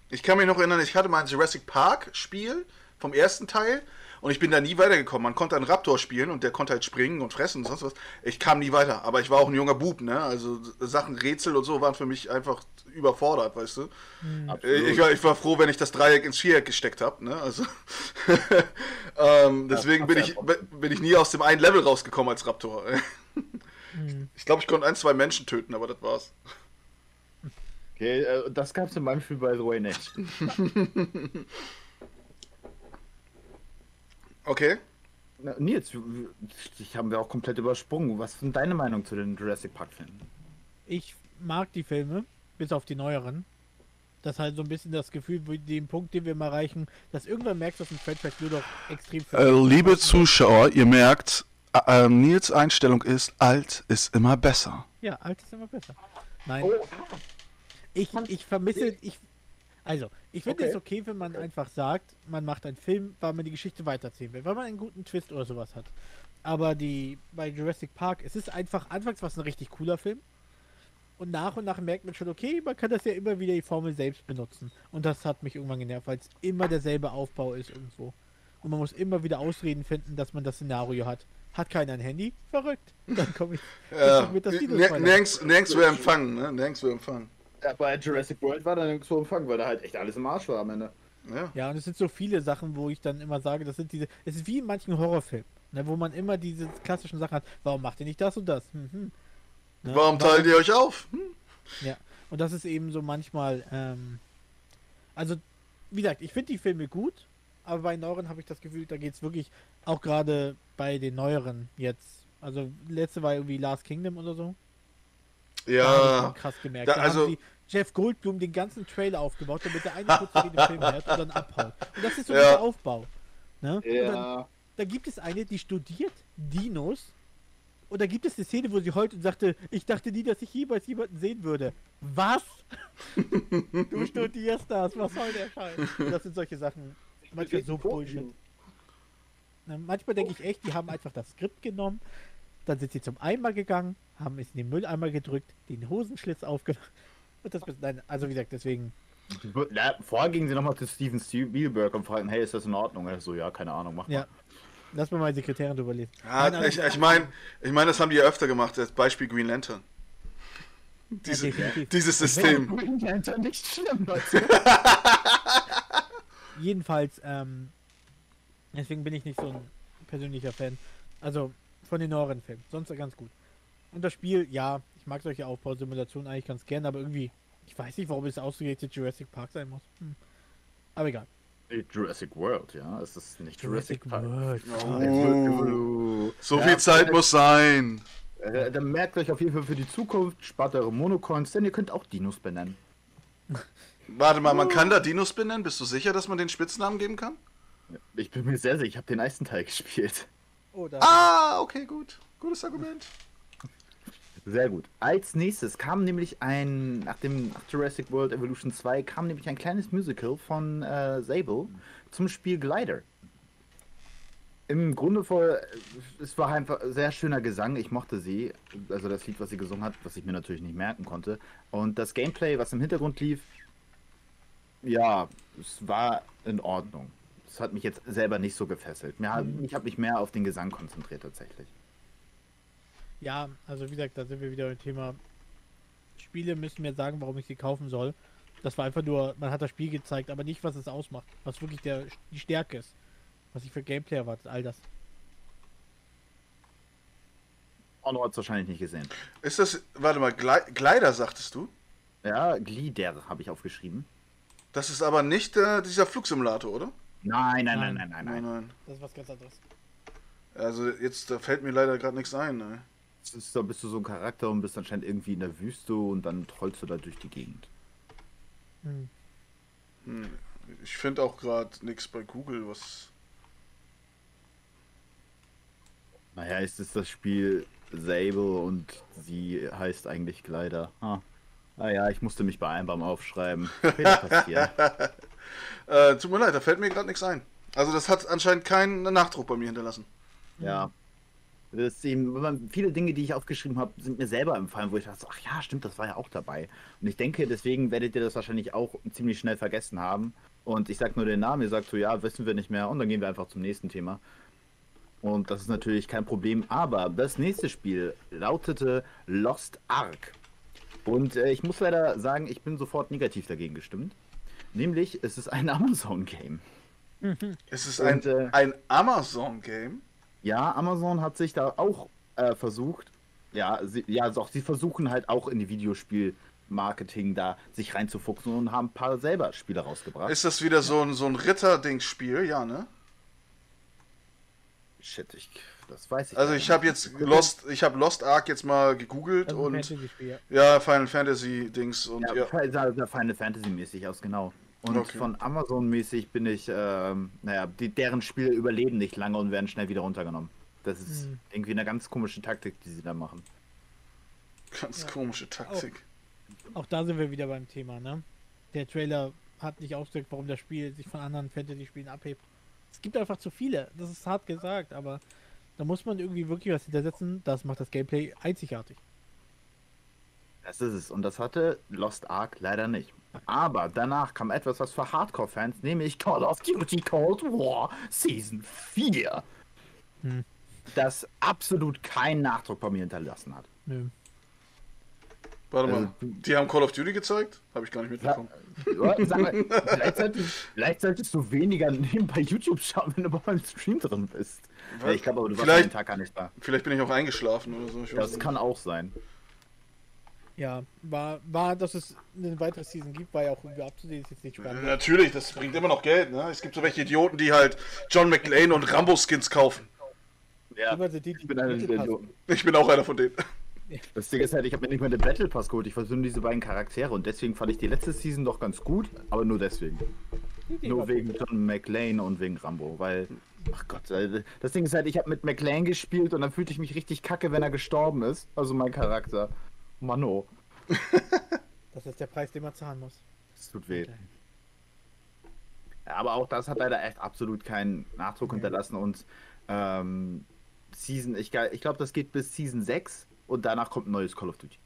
Speaker 1: Ich kann mich noch erinnern, ich hatte mal ein Jurassic Park Spiel vom ersten Teil und ich bin da nie weitergekommen. Man konnte einen Raptor spielen und der konnte halt springen und fressen und sonst was. Ich kam nie weiter, aber ich war auch ein junger Bub, ne? Also Sachen Rätsel und so waren für mich einfach überfordert, weißt du?
Speaker 2: Absolut.
Speaker 1: Ich war, ich war froh, wenn ich das Dreieck ins Viereck gesteckt habe, ne? Also [LAUGHS] ähm, deswegen bin ich, bin ich nie aus dem einen Level rausgekommen als Raptor. [LAUGHS] Ich glaube, ich konnte ein, zwei Menschen töten, aber das war's.
Speaker 2: Okay, äh, das gab es in meinem Spiel by the way nicht. [LAUGHS]
Speaker 1: Okay.
Speaker 2: Na, Nils, ich haben wir auch komplett übersprungen. Was sind deine Meinung zu den Jurassic Park Filmen?
Speaker 3: Ich mag die Filme, bis auf die neueren. Das ist halt so ein bisschen das Gefühl, den Punkt, den wir mal erreichen, dass irgendwann merkst, dass ein Franchise nur noch extrem viel.
Speaker 1: Äh, liebe Zuschauer, ihr merkt, äh, Nils Einstellung ist, alt ist immer besser.
Speaker 3: Ja, alt ist immer besser. Nein. Ich, ich vermisse, ich, also, ich finde
Speaker 2: Okay.
Speaker 3: es okay, wenn man einfach sagt, man macht einen Film, weil man die Geschichte weiterziehen will, weil man einen guten Twist oder sowas hat. Aber die, bei Jurassic Park, es ist einfach, anfangs war es ein richtig cooler Film. Und nach und nach merkt man schon, okay, man kann das ja immer wieder die Formel selbst benutzen. Und das hat mich irgendwann genervt, weil es immer derselbe Aufbau ist irgendwo. Und man muss immer wieder Ausreden finden, dass man das Szenario hat. Hat keiner ein Handy? Verrückt. Dann komme ich.
Speaker 1: Ja, [LAUGHS]
Speaker 3: mit das Spoiler.
Speaker 1: nirgends, nirgends wir empfangen, ne? Nirgends wir empfangen.
Speaker 2: Ja, bei Jurassic World war da nirgends so empfangen, weil da halt echt alles im Arsch war am Ende.
Speaker 1: Ja.
Speaker 3: Ja, und es sind so viele Sachen, wo ich dann immer sage, das sind diese, es ist wie in manchen Horrorfilmen, ne, wo man immer diese klassischen Sachen hat, warum macht ihr nicht das und das? Hm, hm. Ne,
Speaker 1: Warum teilt ihr euch auf? Hm?
Speaker 3: Ja, und das ist eben so manchmal, ähm, also, wie gesagt, ich finde die Filme gut, aber bei neueren habe ich das Gefühl, da geht es wirklich, auch gerade bei den neueren jetzt, also letzte war irgendwie Last Kingdom oder so,
Speaker 1: Ja,
Speaker 3: krass gemerkt.
Speaker 1: da-
Speaker 3: Da,
Speaker 1: also-
Speaker 3: haben sie Jeff Goldblum den ganzen Trailer aufgebaut, damit der eine kurz vor den Film hört und dann abhaut. Und das ist so
Speaker 1: Ja.
Speaker 3: der Aufbau. Ne? Und dann,
Speaker 2: Ja.
Speaker 3: da gibt es eine, die studiert Dinos. Und da gibt es eine Szene, wo sie heult und sagte, ich dachte nie, dass ich jemals jemanden sehen würde. Was? [LAUGHS] du studierst das, was soll der Scheiß? Das sind solche Sachen. Manchmal so Bullshit. Na, Manchmal denke ich echt, die haben einfach das Skript genommen, dann sind sie zum Eimer gegangen, haben es in den Mülleimer gedrückt, den Hosenschlitz aufgemacht. [LAUGHS] Und das, nein, also wie gesagt, deswegen,
Speaker 2: Ja, vorher gingen sie nochmal zu Steven Spielberg und fragten, hey, ist das in Ordnung? Er so, ja, keine Ahnung, mach mal.
Speaker 3: ja. Lass mal meine Sekretärin drüber lesen.
Speaker 1: ja
Speaker 3: Nein,
Speaker 1: ich, ich meine, ich mein, das haben die ja öfter gemacht. Das Beispiel Green Lantern. Diese,
Speaker 3: definitiv.
Speaker 1: dieses System.
Speaker 2: Green Lantern nicht schlimm, Leute. [LAUGHS]
Speaker 3: Jedenfalls, ähm, deswegen bin ich nicht so ein persönlicher Fan. Also von den neueren Filmen. Sonst ganz gut. Und das Spiel, ja, ich mag solche Aufbausimulationen eigentlich ganz gern, aber irgendwie, ich weiß nicht, warum es ausgerechnet Jurassic Park sein muss. Hm. Aber egal.
Speaker 2: Jurassic World, ja, es ist nicht Jurassic, Park.
Speaker 3: World.
Speaker 1: Oh, so
Speaker 2: Ja,
Speaker 1: viel Zeit muss sein.
Speaker 2: Äh, dann merkt euch auf jeden Fall für die Zukunft, spart eure Monocoins, denn ihr könnt auch Dinos benennen. [LAUGHS]
Speaker 1: Warte mal, man kann da Dinos benennen? Bist du sicher, dass man den Spitznamen geben kann?
Speaker 2: Ich bin mir sehr sicher, ich habe den ersten Teil [LAUGHS] gespielt.
Speaker 3: Oh.
Speaker 1: Ah, okay, gut. Gutes Argument.
Speaker 2: Sehr gut. Als nächstes kam nämlich ein, nach dem nach Jurassic World Evolution 2 kam nämlich ein kleines Musical von äh, Sable zum Spiel Glider. Im Grunde voll, es war einfach sehr schöner Gesang, ich mochte sie, also das Lied, was sie gesungen hat, was ich mir natürlich nicht merken konnte. Und das Gameplay, was im Hintergrund lief, ja, es war in Ordnung. Es hat mich jetzt selber nicht so gefesselt. Mir, hat- Ich habe mich mehr auf den Gesang konzentriert tatsächlich.
Speaker 3: Ja, also wie gesagt, da sind wir wieder beim Thema. Spiele müssen mir sagen, warum ich sie kaufen soll. Das war einfach nur, man hat das Spiel gezeigt, aber nicht, was es ausmacht. Was wirklich der, die Stärke ist. Was ich für Gameplay erwartet, all das.
Speaker 2: Honor hat es wahrscheinlich nicht gesehen.
Speaker 1: Ist das, warte mal, Gle Glider sagtest du?
Speaker 2: Ja, Glider habe ich aufgeschrieben.
Speaker 1: Das ist aber nicht äh, dieser Flugsimulator, oder?
Speaker 2: Nein, nein,
Speaker 3: Nein.
Speaker 2: nein, nein, nein, nein.
Speaker 3: Das ist was ganz anderes.
Speaker 1: Also jetzt da fällt mir leider gerade nichts ein. Ne?
Speaker 2: Ist, da bist du so ein Charakter und bist anscheinend irgendwie in der Wüste und dann trollst du da durch die Gegend.
Speaker 3: Hm.
Speaker 1: Hm. Ich finde auch gerade nichts bei Google, was.
Speaker 2: Naja, ist es das Spiel Sable und sie heißt eigentlich Glider. Ah. ah ja, ich musste mich beeilen beim Aufschreiben. Fehler passieren. [LAUGHS]
Speaker 1: Äh, tut mir leid, da fällt mir gerade nichts ein. Also das hat anscheinend keinen Nachdruck bei mir hinterlassen.
Speaker 2: Ja. Eben, viele Dinge, die ich aufgeschrieben habe, sind mir selber empfallen, wo ich dachte, ach ja, stimmt, das war ja auch dabei. Und ich denke, deswegen werdet ihr das wahrscheinlich auch ziemlich schnell vergessen haben. Und ich sag nur den Namen, ihr sagt so, ja, wissen wir nicht mehr, und dann gehen wir einfach zum nächsten Thema. Und das ist natürlich kein Problem, aber das nächste Spiel lautete Lost Ark. Und äh, ich muss leider sagen, ich bin sofort negativ dagegen gestimmt. Nämlich, es ist ein [LAUGHS] Amazon-Game.
Speaker 1: Es ist ein,
Speaker 2: Und, äh,
Speaker 1: ein Amazon-Game.
Speaker 2: Ja, Amazon hat sich da auch äh, versucht. Ja, sie, ja, doch, sie versuchen halt auch in die Videospielmarke Marketing da sich reinzufuchsen und haben ein paar selber Spiele rausgebracht.
Speaker 1: Ist das wieder so ein, so ein Ritter-Dings-Spiel? Ja, ne?
Speaker 2: Shit, ich, das weiß ich
Speaker 1: Also ich habe jetzt Lost, ich habe Lost Ark jetzt mal gegoogelt
Speaker 3: ein
Speaker 1: und
Speaker 3: Fantasy-Spiel.
Speaker 1: ja, Final Fantasy Dings und
Speaker 2: Ja,
Speaker 1: ja.
Speaker 2: ja. sah Final Fantasy mäßig aus, genau. Und
Speaker 1: Okay.
Speaker 2: von Amazon mäßig bin ich, ähm, naja, die, deren Spiele überleben nicht lange und werden schnell wieder runtergenommen. Das ist
Speaker 3: Hm.
Speaker 2: irgendwie eine ganz komische Taktik, die sie da machen.
Speaker 1: Ganz
Speaker 3: Ja.
Speaker 1: komische Taktik.
Speaker 3: Auch da sind wir wieder beim Thema, ne? Der Trailer hat nicht ausgedrückt, warum das Spiel sich von anderen Fantasy-Spielen abhebt. Es gibt einfach zu viele. Das ist hart gesagt, aber da muss man irgendwie wirklich was hintersetzen. Das macht das Gameplay einzigartig.
Speaker 2: Das ist es. Und das hatte Lost Ark leider nicht. Aber danach kam etwas, was für Hardcore-Fans, nämlich Call of Duty Cold War Season 4.
Speaker 3: Hm.
Speaker 2: Das absolut keinen Nachdruck bei mir hinterlassen hat.
Speaker 3: Nö.
Speaker 1: Warte mal,
Speaker 2: Also,
Speaker 1: die haben Call of Duty gezeigt? Habe ich gar nicht mitbekommen.
Speaker 2: Ja, sag mal, [LAUGHS] vielleicht, solltest, vielleicht solltest du weniger nebenbei YouTube schauen, wenn du beim Stream drin bist. Ja, ich glaube aber, du warst
Speaker 1: Vielleicht-
Speaker 2: den Tag gar nicht da.
Speaker 1: Vielleicht bin ich auch eingeschlafen oder so. Ich weiß
Speaker 2: Das
Speaker 1: nicht.
Speaker 2: kann auch sein.
Speaker 3: Ja, war, war, dass es eine weitere Season gibt, war ja auch irgendwie abzusehen, ist jetzt nicht spannend.
Speaker 1: Natürlich, das bringt immer noch Geld, ne? Es gibt so welche Idioten, die halt John McClane und Rambo-Skins kaufen.
Speaker 2: Ja,
Speaker 3: die, die
Speaker 2: ich bin einer
Speaker 3: passen.
Speaker 2: Idioten.
Speaker 1: Ich bin auch einer von denen.
Speaker 2: Das Ding ist halt, ich habe mir nicht mal den Battle Pass geholt. Ich versuche diese beiden Charaktere und deswegen fand ich die letzte Season doch ganz gut, aber nur deswegen. Nur wegen John McLean und wegen Rambo, weil. Ach Gott, äh, das Ding ist halt, ich habe mit McLean gespielt und dann fühlte ich mich richtig kacke, wenn er gestorben ist. Also mein Charakter. Mano, [LAUGHS]
Speaker 3: Das ist der Preis, den man zahlen muss.
Speaker 2: das tut weh. Ja, aber auch das hat leider echt absolut keinen Nachdruck
Speaker 3: Nee.
Speaker 2: hinterlassen und ähm, Season, ich, ich glaube, das geht bis Season 6 und danach kommt ein neues Call of Duty.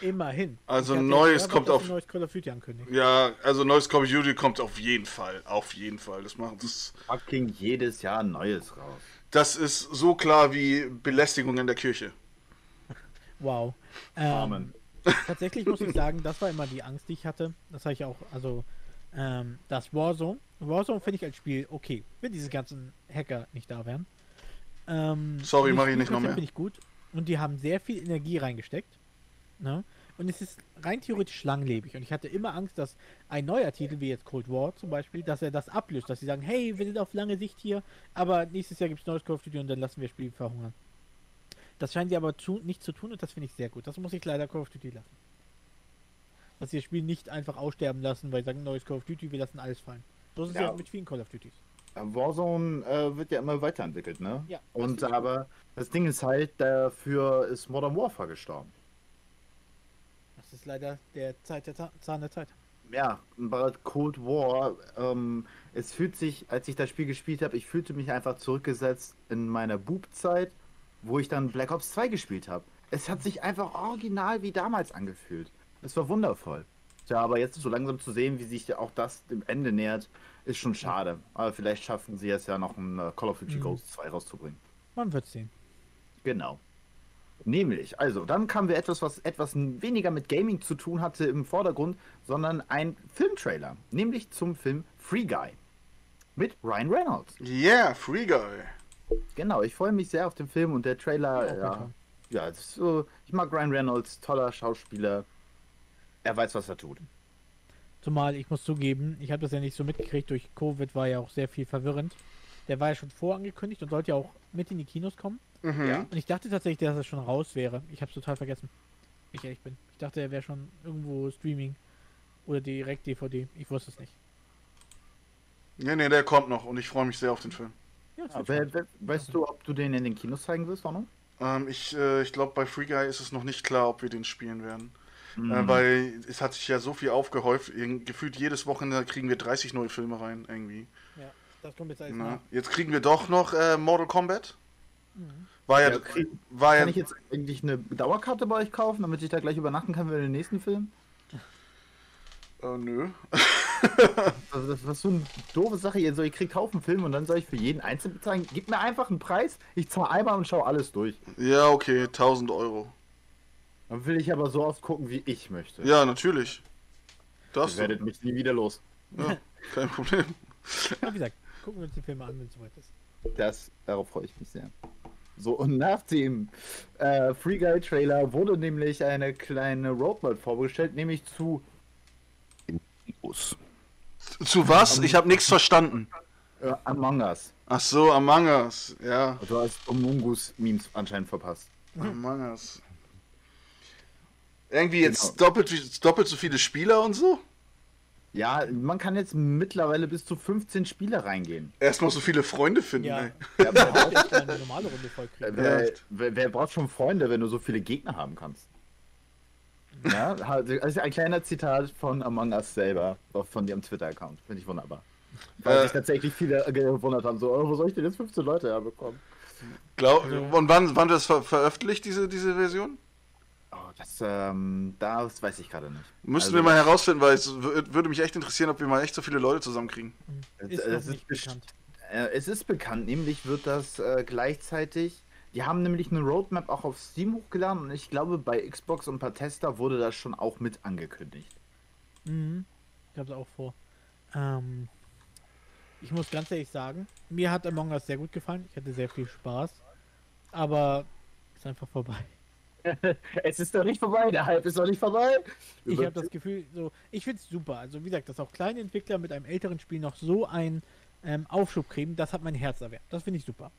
Speaker 3: Immerhin.
Speaker 1: Also
Speaker 3: hatte
Speaker 1: Neues
Speaker 3: gehört,
Speaker 1: kommt auf-
Speaker 3: ein neues Call of Duty ankündigen.
Speaker 1: Ja, also neues Call of Duty kommt auf jeden Fall. Auf jeden Fall. Das macht das.
Speaker 2: Fucking jedes Jahr ein neues raus.
Speaker 1: Das ist so klar wie Belästigung in der Kirche.
Speaker 3: Wow. Ähm,
Speaker 2: Amen.
Speaker 3: Tatsächlich muss ich sagen, das war immer die Angst, die ich hatte. Das habe ich auch, also, ähm, das Warzone. Warzone finde ich als Spiel okay, wenn diese ganzen Hacker nicht da wären. Ähm,
Speaker 1: Sorry,
Speaker 3: und
Speaker 1: mach
Speaker 3: das
Speaker 1: ich nicht noch mehr.
Speaker 3: Finde ich gut. Und die haben sehr viel Energie reingesteckt. Ne? Und es ist rein theoretisch langlebig. Und ich hatte immer Angst, dass ein neuer Titel, wie jetzt Cold War zum Beispiel, dass er das ablöst, dass sie sagen, hey, wir sind auf lange Sicht hier, aber nächstes Jahr gibt es neues Call of Duty und dann lassen wir das Spiel verhungern. Das scheinen sie aber zu, nicht zu tun und das finde ich sehr gut. Das muss ich leider Call of Duty lassen. Dass sie das Spiel nicht einfach aussterben lassen, weil sie sagen, neues Call of Duty, wir lassen alles fallen. So ist es
Speaker 2: Ja.
Speaker 3: ja mit vielen Call of Duties.
Speaker 2: Warzone äh, wird ja immer weiterentwickelt, ne?
Speaker 3: Ja,
Speaker 2: Und aber das Ding ist halt, dafür ist Modern Warfare gestorben.
Speaker 3: Das ist leider der Zeit der Ta Zahn der Zeit.
Speaker 2: Ja, bei Cold War, ähm, es fühlt sich, als ich das Spiel gespielt habe, ich fühlte mich einfach zurückgesetzt in meiner Boob-Zeit, wo ich dann Black Ops 2 gespielt habe. Es hat sich einfach original wie damals angefühlt. Es war wundervoll. Ja, aber jetzt so langsam zu sehen, wie sich auch das dem Ende nähert, ist schon schade. Aber vielleicht schaffen sie es ja noch, ein äh, Call of Duty
Speaker 3: Mhm.
Speaker 2: Ghosts 2 rauszubringen.
Speaker 3: Man wird sehen.
Speaker 2: Genau. Nämlich, also, dann kamen wir etwas, was etwas weniger mit Gaming zu tun hatte im Vordergrund, sondern ein Filmtrailer. Nämlich zum Film Free Guy. Mit Ryan Reynolds.
Speaker 1: Yeah, Free Guy.
Speaker 2: Genau, ich freue mich sehr auf den Film und der Trailer,
Speaker 3: Ja,
Speaker 2: ja, ja, so, ich mag Ryan Reynolds, toller Schauspieler. Er weiß, was er tut.
Speaker 3: Zumal ich muss zugeben, ich habe das ja nicht so mitgekriegt, durch Covid war ja auch sehr viel verwirrend. Der war ja schon vorangekündigt und sollte ja auch mit in die Kinos kommen.
Speaker 1: Mhm.
Speaker 2: Ja.
Speaker 3: Und ich dachte tatsächlich, dass er schon raus wäre. Ich habe es total vergessen. Wenn Ich ehrlich bin. Ich dachte, er wäre schon irgendwo Streaming oder direkt DVD. Ich wusste es nicht.
Speaker 1: Nee, nee, der kommt noch und ich freue mich sehr auf den Film.
Speaker 3: Ja,
Speaker 2: Ja,
Speaker 3: wird
Speaker 2: wer, wer, weißt du, ob du den in den Kinos zeigen wirst, Arno?
Speaker 1: Ähm, ich äh, ich glaube, bei Free Guy ist es noch nicht klar, ob wir den spielen werden.
Speaker 2: Mhm.
Speaker 1: Äh, weil es hat sich ja so viel aufgehäuft. Gefühlt jedes Wochenende kriegen wir 30 neue Filme rein, irgendwie.
Speaker 3: ja, das kommt jetzt alles
Speaker 1: Na, jetzt kriegen wir doch noch äh, Mortal Kombat.
Speaker 3: Mhm.
Speaker 1: War ja,
Speaker 2: Ja, krieg-
Speaker 1: war ja,
Speaker 2: Kann ich jetzt eigentlich eine Dauerkarte bei euch kaufen, damit ich da gleich übernachten kann für den nächsten Film?
Speaker 1: Äh, nö. [LAUGHS]
Speaker 2: Also das, das ist so eine doofe Sache. Ihr, so, ihr kriegt Haufen Filme und dann soll ich für jeden einzeln bezahlen. Gib mir einfach einen Preis, ich zahle einmal und schaue alles durch.
Speaker 1: Ja, okay, 1000 Euro.
Speaker 2: Dann will ich aber so oft gucken, wie ich möchte.
Speaker 1: Ja, natürlich.
Speaker 2: Ihr
Speaker 1: Darfst du.
Speaker 2: werdet mich nie wieder los.
Speaker 1: Ja, kein Problem.
Speaker 3: Wie gesagt, gucken wir uns die Filme an, wenn es soweit ist.
Speaker 2: Das, darauf freue ich mich sehr. So, und nach dem äh, Free Guy Trailer wurde nämlich eine kleine Roadmap vorgestellt, nämlich zu
Speaker 1: Zu was? Ich habe nichts verstanden.
Speaker 2: äh, Among Us.
Speaker 1: Ach so, Among Us. Ja,
Speaker 2: Du hast Among Us Memes anscheinend verpasst.
Speaker 1: Among Us. Irgendwie jetzt
Speaker 2: Genau.
Speaker 1: doppelt, doppelt so viele Spieler und so?
Speaker 2: Ja, man kann jetzt mittlerweile bis zu 15 Spiele reingehen.
Speaker 1: Erstmal so viele Freunde finden,
Speaker 3: Ja.
Speaker 1: ey.
Speaker 2: Ja, aber [LAUGHS]
Speaker 3: Ja, jetzt eine normale Runde voll kriegen.
Speaker 2: wer, wer, wer braucht schon Freunde, wenn du so viele Gegner haben kannst? Ja, also ein kleiner Zitat von Among Us selber, von ihrem Twitter-Account. Finde ich wunderbar. Weil
Speaker 1: Äh.
Speaker 2: sich tatsächlich viele gewundert haben, so, oh, wo soll ich denn jetzt 15 Leute herbekommen?
Speaker 1: Glaub, und wann, wann wird das ver veröffentlicht, diese, diese Version?
Speaker 2: Oh, das, ähm, das weiß ich gerade nicht.
Speaker 1: Müssten
Speaker 2: Also,
Speaker 1: wir mal herausfinden, weil es wür- würde mich echt interessieren, ob wir mal echt so viele Leute zusammenkriegen.
Speaker 3: Ist
Speaker 2: äh,
Speaker 3: noch
Speaker 2: es
Speaker 3: nicht
Speaker 2: best-
Speaker 3: bekannt.
Speaker 2: Äh, es ist bekannt, nämlich wird das äh, gleichzeitig. Die haben nämlich eine Roadmap auch auf Steam hochgeladen und ich glaube, bei Xbox und ein paar Tester wurde das schon auch mit angekündigt.
Speaker 3: Mhm. Ich habe es auch vor. Ähm, ich muss ganz ehrlich sagen, mir hat Among Us sehr gut gefallen. Ich hatte sehr viel Spaß. Aber ist einfach vorbei. [LAUGHS]
Speaker 2: es ist doch nicht vorbei, der Hype ist doch nicht vorbei.
Speaker 3: Ich habe das Gefühl, so, ich finde es super. Also wie gesagt, dass auch kleine Entwickler mit einem älteren Spiel noch so einen ähm, Aufschub kriegen, das hat mein Herz erwärmt. Das finde ich super.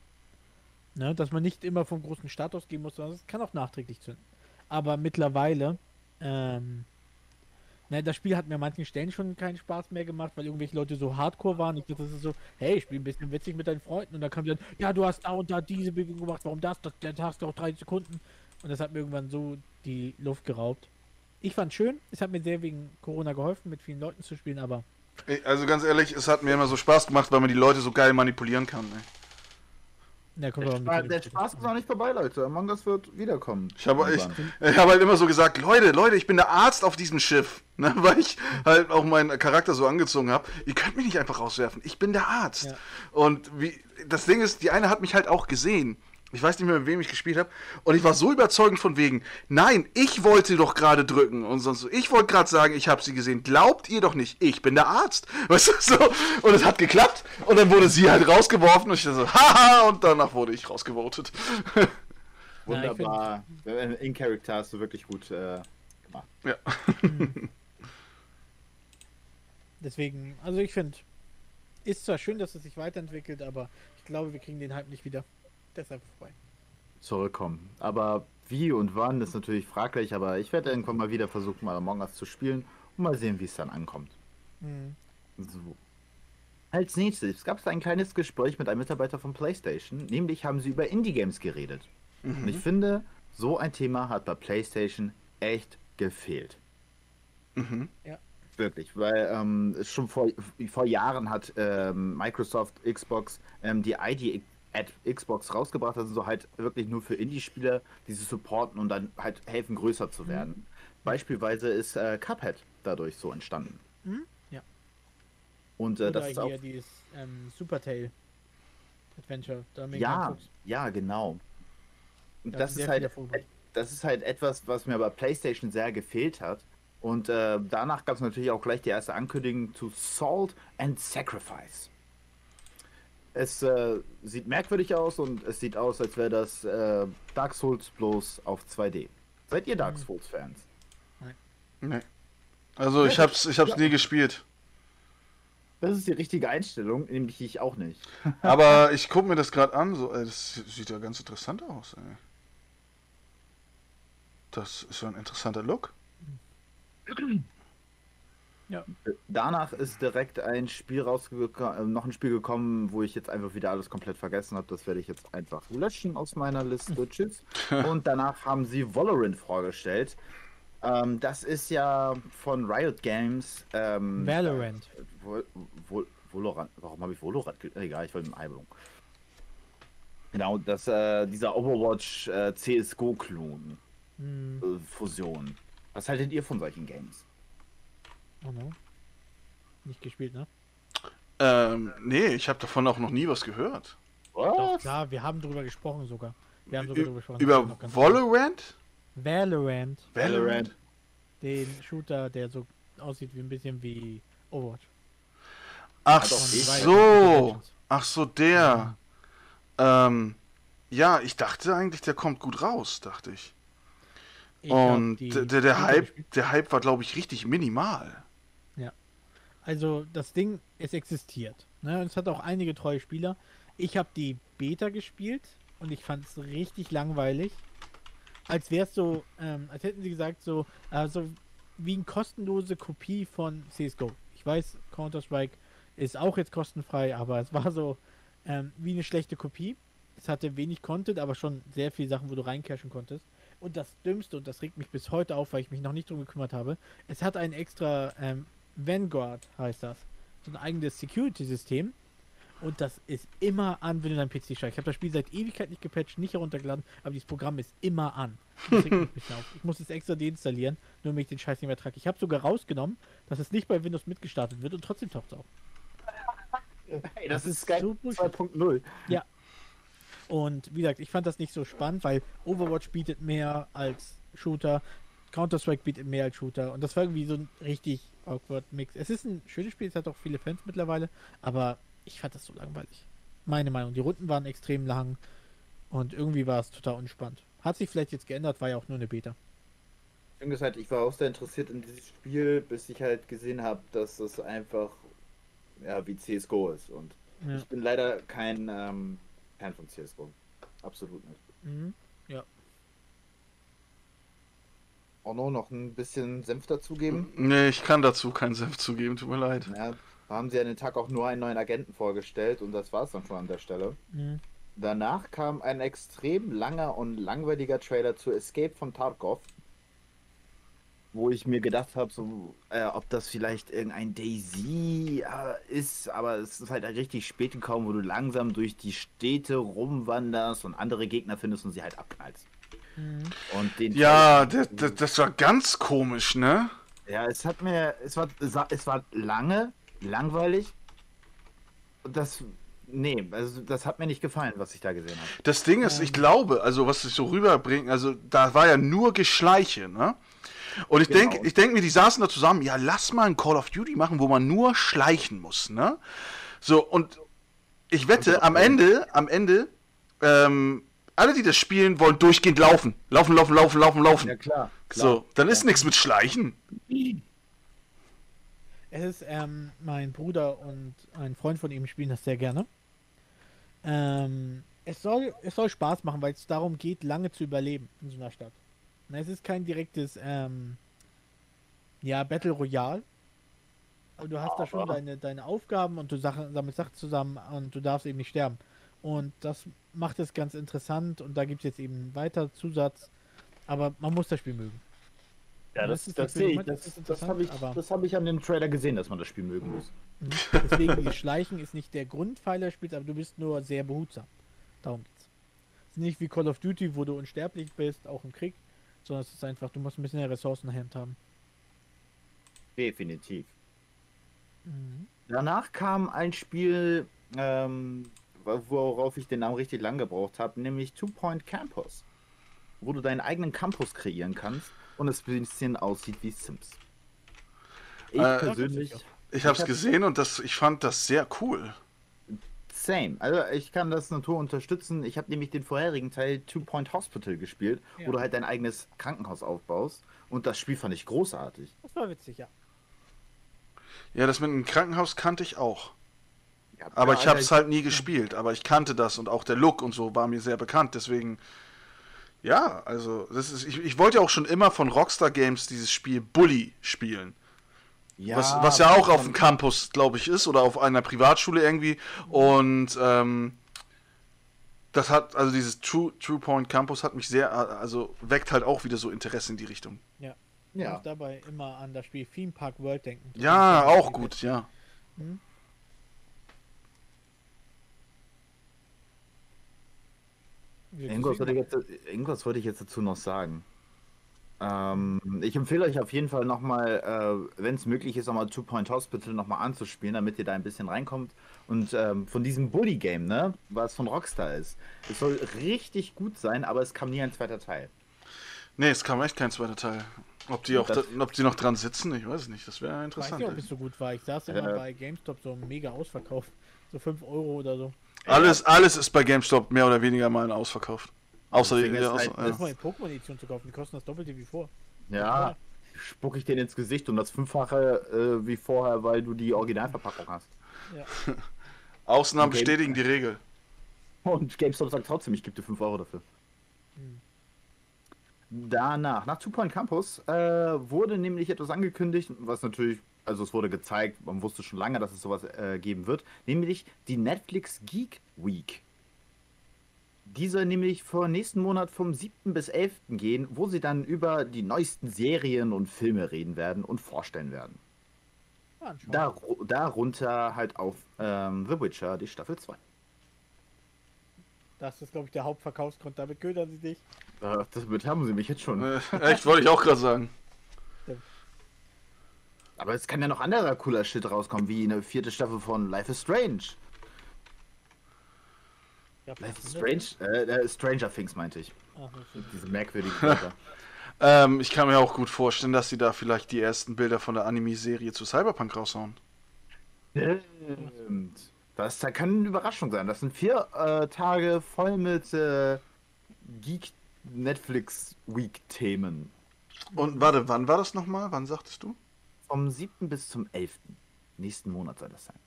Speaker 3: Ne, dass man nicht immer vom großen Start ausgehen muss, sondern es kann auch nachträglich zünden. Aber mittlerweile, ähm, ne, das Spiel hat mir an manchen Stellen schon keinen Spaß mehr gemacht, weil irgendwelche Leute so hardcore waren. Ich dachte, das ist so, hey, ich spiele ein bisschen witzig mit deinen Freunden. Und dann kam dann, ja, du hast da und da diese Bewegung gemacht, warum das? Das, das hast du auch drei Sekunden. Und das hat mir irgendwann so die Luft geraubt. Ich fand schön, es hat mir sehr wegen Corona geholfen, mit vielen Leuten zu spielen, aber
Speaker 1: Also ganz ehrlich, es hat mir immer so Spaß gemacht, weil man die Leute so geil manipulieren kann. Ey.
Speaker 3: Der kommt
Speaker 2: Der, Spaß, der Spaß ist noch nicht vorbei, Leute. Among Us wird wiederkommen.
Speaker 1: Ich habe ich, ich hab halt immer so gesagt, Leute, Leute, ich bin der Arzt auf diesem Schiff. Ne, [LAUGHS] weil ich halt auch meinen Charakter so angezogen habe. Ihr könnt mich nicht einfach rauswerfen. Ich bin der Arzt.
Speaker 3: Ja.
Speaker 1: Und wie, das Ding ist, die eine hat mich halt auch gesehen. Ich weiß nicht mehr, mit wem ich gespielt habe. Und ich war so überzeugend von wegen, nein, ich wollte doch gerade drücken. Und sonst so, ich wollte gerade sagen, ich habe sie gesehen. Glaubt ihr doch nicht, ich bin der Arzt. [LAUGHS] Weißt du, so. Und es hat geklappt. Und dann wurde sie halt rausgeworfen. Und ich dachte so, [LAUGHS] haha. Und danach wurde ich rausgevotet. [LAUGHS]
Speaker 2: Wunderbar. In Character hast du wirklich gut äh, gemacht.
Speaker 1: ja.
Speaker 3: Deswegen, also ich finde, ist zwar schön, dass es sich weiterentwickelt, aber ich glaube, wir kriegen den Hype nicht wieder. Deshalb vorbei.
Speaker 2: Zurückkommen. Aber wie und wann ist natürlich fraglich, aber ich werde irgendwann mal wieder versuchen, mal Among Us zu spielen und mal sehen, wie es dann ankommt.
Speaker 3: Mhm.
Speaker 2: So. Als nächstes gab es ein kleines Gespräch mit einem Mitarbeiter von PlayStation, nämlich haben sie über Indie-Games geredet. Und ich finde, so ein Thema hat bei PlayStation echt gefehlt.
Speaker 1: Mhm.
Speaker 2: Wirklich, weil ähm, schon vor, vor Jahren hat ähm, Microsoft, Xbox ähm, die ID at Xbox rausgebracht, also so halt wirklich nur für Indie-Spieler, die sie supporten und dann halt helfen, größer zu werden. Beispielsweise ist äh, Cuphead dadurch so entstanden.
Speaker 3: Mhm, ja.
Speaker 2: Und äh,
Speaker 3: Oder
Speaker 2: das ist auch
Speaker 3: hier dieses ähm, Supertail Adventure.
Speaker 2: Ja, ja, genau. Und
Speaker 3: Da
Speaker 2: das ist halt, das ist halt etwas, was mir bei PlayStation sehr gefehlt hat. Und äh, danach gab es natürlich auch gleich die erste Ankündigung zu Salt and Sacrifice. Es äh, sieht merkwürdig aus und es sieht aus, als wäre das äh, Dark Souls bloß auf 2D. Seid ihr Dark
Speaker 3: Mhm.
Speaker 2: Souls-Fans?
Speaker 1: Nee. Also ich hab's, ich hab's nie gespielt.
Speaker 2: Das ist die richtige Einstellung, nämlich ich auch nicht. [LAUGHS]
Speaker 1: Aber ich guck mir das gerade an, so, ey, das sieht ja ganz interessant aus, ey. Das ist so ein interessanter Look. [CLEARS THROAT]
Speaker 2: Danach ist direkt ein Spiel rausgekommen, äh, noch ein Spiel gekommen, wo ich jetzt einfach wieder alles komplett vergessen habe. Das werde ich jetzt einfach löschen aus meiner Liste. [LAUGHS] Tschüss. Und danach haben sie Valorant vorgestellt. Ähm, das ist ja von Riot Games. Ähm,
Speaker 3: Valorant.
Speaker 2: Vol Vol Valorant. Warum habe ich Valorant? Egal, ich wollte eine Eibung. Genau, das, äh, dieser Overwatch äh, CSGO-Klon.
Speaker 3: Hm,
Speaker 2: Äh, Fusion. Was haltet ihr von solchen Games?
Speaker 3: Oh no. Nicht gespielt, ne?
Speaker 1: Ähm, nee, ich habe davon auch noch nie was gehört.
Speaker 3: Doch, klar, wir haben drüber gesprochen sogar. Wir haben sogar drüber gesprochen.
Speaker 1: über
Speaker 3: ganz-
Speaker 1: Valorant?
Speaker 3: Valorant.
Speaker 2: Valorant.
Speaker 3: Den Shooter, der so aussieht wie ein bisschen wie Overwatch.
Speaker 1: Ach so. Ach so, der. Ähm, Ja, ich dachte eigentlich, der kommt gut raus, dachte ich.
Speaker 3: Ich
Speaker 1: Und
Speaker 3: die
Speaker 1: der, der, Hype, der Hype war, glaube ich, richtig minimal.
Speaker 3: Also das Ding, es existiert. Ne? Und es hat auch einige treue Spieler. Ich habe die Beta gespielt und ich fand es richtig langweilig. Als wäre es so, ähm, als hätten sie gesagt, so, also wie eine kostenlose Kopie von CSGO. Ich weiß, Counter-Strike ist auch jetzt kostenfrei, aber es war so ähm, wie eine schlechte Kopie. Es hatte wenig Content, aber schon sehr viele Sachen, wo du reincashen konntest. Und das Dümmste, und das regt mich bis heute auf, weil ich mich noch nicht drum gekümmert habe, es hat ein extra ähm, Vanguard, heißt das. So ein eigenes Security-System. Und das ist immer an, wenn du deinen PC steigst. Ich habe das Spiel seit Ewigkeit nicht gepatcht, nicht heruntergeladen, aber dieses Programm ist immer an. Das. Ich muss es extra deinstallieren, nur damit ich den Scheiß nicht mehr trage. Ich habe sogar rausgenommen, dass es nicht bei Windows mitgestartet wird und trotzdem taucht es auf.
Speaker 2: Hey,
Speaker 3: das ist so Bullshit.
Speaker 2: 2.0.
Speaker 3: Und wie gesagt, ich fand das nicht so spannend, weil Overwatch bietet mehr als Shooter, Counter-Strike bietet mehr als Shooter. Und das war irgendwie so ein richtig awkward Mix. Es ist ein schönes Spiel, es hat auch viele Fans mittlerweile, aber ich fand das so langweilig. Meine Meinung. Die Runden waren extrem lang und irgendwie war es total unspannend. Hat sich vielleicht jetzt geändert, war ja auch nur eine Beta.
Speaker 2: Ich gesagt, ich war auch sehr interessiert in dieses Spiel, bis ich halt gesehen habe, dass es einfach ja, wie CSGO ist. Und
Speaker 3: Ja.
Speaker 2: ich bin leider kein ähm, Fan von CSGO. Absolut nicht.
Speaker 3: Mhm.
Speaker 2: Auch nur noch ein bisschen Senf dazugeben.
Speaker 1: Nee, ich kann dazu keinen Senf zugeben, tut mir leid.
Speaker 2: Ja, da haben sie an den Tag auch nur einen neuen Agenten vorgestellt und das war es dann schon an der Stelle.
Speaker 3: Mhm.
Speaker 2: Danach kam ein extrem langer und langweiliger Trailer zu Escape von Tarkov, wo ich mir gedacht habe, so, äh, ob das vielleicht irgendein Daisy äh, ist, aber es ist halt richtig spät gekommen, wo du langsam durch die Städte rumwanderst und andere Gegner findest und sie halt abknallst. Und den
Speaker 1: Ja, das, das, das war ganz komisch, ne?
Speaker 2: Ja, es hat mir, es war, es war- es war lange, langweilig. Und das, nee, also das hat mir nicht gefallen, was ich da gesehen habe.
Speaker 1: Das Ding ist, ich glaube, also was ich so rüberbringe, also da war ja nur Geschleiche, ne? Und ich
Speaker 2: Genau.
Speaker 1: denke, ich denke mir, die saßen da zusammen, ja, lass mal ein Call of Duty machen, wo man nur schleichen muss, ne? So, und ich wette, am Ende, am Ende, ähm, alle, die das spielen, wollen durchgehend laufen. Laufen, laufen, laufen, laufen, laufen.
Speaker 2: Ja, klar.
Speaker 1: so, dann ist nichts mit Schleichen.
Speaker 3: Es ist, ähm, mein Bruder und ein Freund von ihm spielen das sehr gerne. Ähm, es soll, es soll Spaß machen, weil es darum geht, lange zu überleben in so einer Stadt. Na, es ist kein direktes, ähm, ja, Battle Royale. Aber du hast da schon deine, deine Aufgaben und du sammelst Sachen zusammen und du darfst eben nicht sterben. Und das macht es ganz interessant und da gibt es jetzt eben weiter Zusatz. Aber man muss das Spiel mögen.
Speaker 2: Ja,
Speaker 3: Das
Speaker 2: das,
Speaker 3: ist
Speaker 2: das, sehe ich.
Speaker 3: das
Speaker 2: Das, habe ich, das hab ich an dem Trailer gesehen, dass man das Spiel mögen muss.
Speaker 3: Mhm. Deswegen, Schleichen ist nicht der Grundpfeiler des Spiels, aber du bist nur sehr behutsam. Darum geht's. Es ist nicht wie Call of Duty, wo du unsterblich bist, auch im Krieg, sondern es ist einfach, du musst ein bisschen mehr Ressourcen in der Hand haben.
Speaker 2: Definitiv.
Speaker 3: Mhm.
Speaker 2: Danach kam ein Spiel, ähm, worauf ich den Namen richtig lang gebraucht habe, nämlich Two Point Campus. Wo du deinen eigenen Campus kreieren kannst und es ein bisschen aussieht wie Sims. Ich
Speaker 1: Äh,
Speaker 2: persönlich.
Speaker 1: Ich habe es gesehen und das, ich fand das sehr cool.
Speaker 2: Same. Also ich kann das Natur unterstützen. Ich habe nämlich den vorherigen Teil Two Point Hospital gespielt,
Speaker 3: Ja.
Speaker 2: wo du halt dein eigenes Krankenhaus aufbaust. Und das Spiel fand ich großartig.
Speaker 3: Das war witzig, ja.
Speaker 1: Ja, das mit dem Krankenhaus kannte ich auch. Aber
Speaker 2: ja,
Speaker 1: ich habe es halt nie gespielt. Aber ich kannte das und auch der Look und so war mir sehr bekannt. Deswegen, ja, also das ist, ich, ich wollte ja auch schon immer von Rockstar Games dieses Spiel Bully spielen.
Speaker 2: ja,
Speaker 1: was, was ja auch auf dem Campus, glaube ich, ist oder auf einer Privatschule irgendwie. Und ähm, das hat, also dieses True, True Point Campus hat mich sehr, also weckt halt auch wieder so Interesse in die Richtung.
Speaker 3: Ja.
Speaker 2: Ja.
Speaker 3: Und dabei immer an das Spiel Theme Park World denken.
Speaker 1: Ja, auch gut, ja.
Speaker 3: Mhm.
Speaker 2: Irgendwas wollte, jetzt, irgendwas wollte ich jetzt dazu noch sagen. Ähm, ich empfehle euch auf jeden Fall nochmal, äh, wenn es möglich ist, nochmal Two Point Hospital nochmal anzuspielen, damit ihr da ein bisschen reinkommt. Und ähm, von diesem Bully Game, ne, was von Rockstar ist, es soll richtig gut sein, aber es kam nie ein zweiter Teil.
Speaker 1: Nee, es kam echt kein zweiter Teil. Ob die auch,
Speaker 2: Das-
Speaker 1: da, ob die noch dran sitzen, ich weiß es nicht. Das wäre
Speaker 3: Ich weiß
Speaker 1: interessant.
Speaker 3: nicht, ob es so gut war. Ich saß immer
Speaker 2: Äh.
Speaker 3: bei GameStop so mega ausverkauft. So 5 Euro oder so.
Speaker 1: Alles, alles ist bei GameStop mehr oder weniger mal ausverkauft. Außer die, ja,
Speaker 2: halt-
Speaker 1: außer,
Speaker 3: Das ist
Speaker 1: ja.
Speaker 3: mal in Pokémon-Edition zu kaufen, die kosten das Doppelte wie vor.
Speaker 2: Ja, spuck ich den ins Gesicht und das Fünffache äh, wie vorher, weil du die Originalverpackung hast.
Speaker 3: Ja. [LAUGHS]
Speaker 1: Ausnahmen
Speaker 2: Okay.
Speaker 1: bestätigen die Regel.
Speaker 2: Und GameStop sagt trotzdem, ich gebe dir 5 Euro dafür.
Speaker 3: Hm.
Speaker 2: Danach, nach Two Point Campus, äh, wurde nämlich etwas angekündigt, was natürlich, also es wurde gezeigt, man wusste schon lange, dass es sowas äh, geben wird, nämlich die Netflix Geek Week. Die soll nämlich vor nächsten Monat vom 7. bis 11. gehen, wo sie dann über die neuesten Serien und Filme reden werden und vorstellen werden. Dar darunter halt auf ähm, The Witcher, die Staffel 2.
Speaker 3: Das ist, glaube ich, der Hauptverkaufsgrund. Damit ködern sie dich.
Speaker 2: Äh, damit haben sie mich jetzt schon.
Speaker 1: Äh, echt, wollte ich auch gerade sagen.
Speaker 2: Aber es kann ja noch anderer cooler Shit rauskommen, wie eine vierte Staffel von Life is Strange.
Speaker 3: Ja,
Speaker 2: Life is Strange? Äh, äh, Stranger Things meinte ich.
Speaker 3: Ach, das.
Speaker 2: Diese merkwürdigen Wörter. [LAUGHS]
Speaker 1: Ähm, ich kann mir auch gut vorstellen, dass sie da vielleicht die ersten Bilder von der Anime-Serie zu Cyberpunk raushauen.
Speaker 2: Stimmt. Das da kann eine Überraschung sein. Das sind vier äh, Tage voll mit äh, Geek Netflix Week Themen.
Speaker 1: Und warte, wann war das nochmal? Wann sagtest du?
Speaker 2: Vom 7. bis zum 11. Nächsten Monat soll das sein.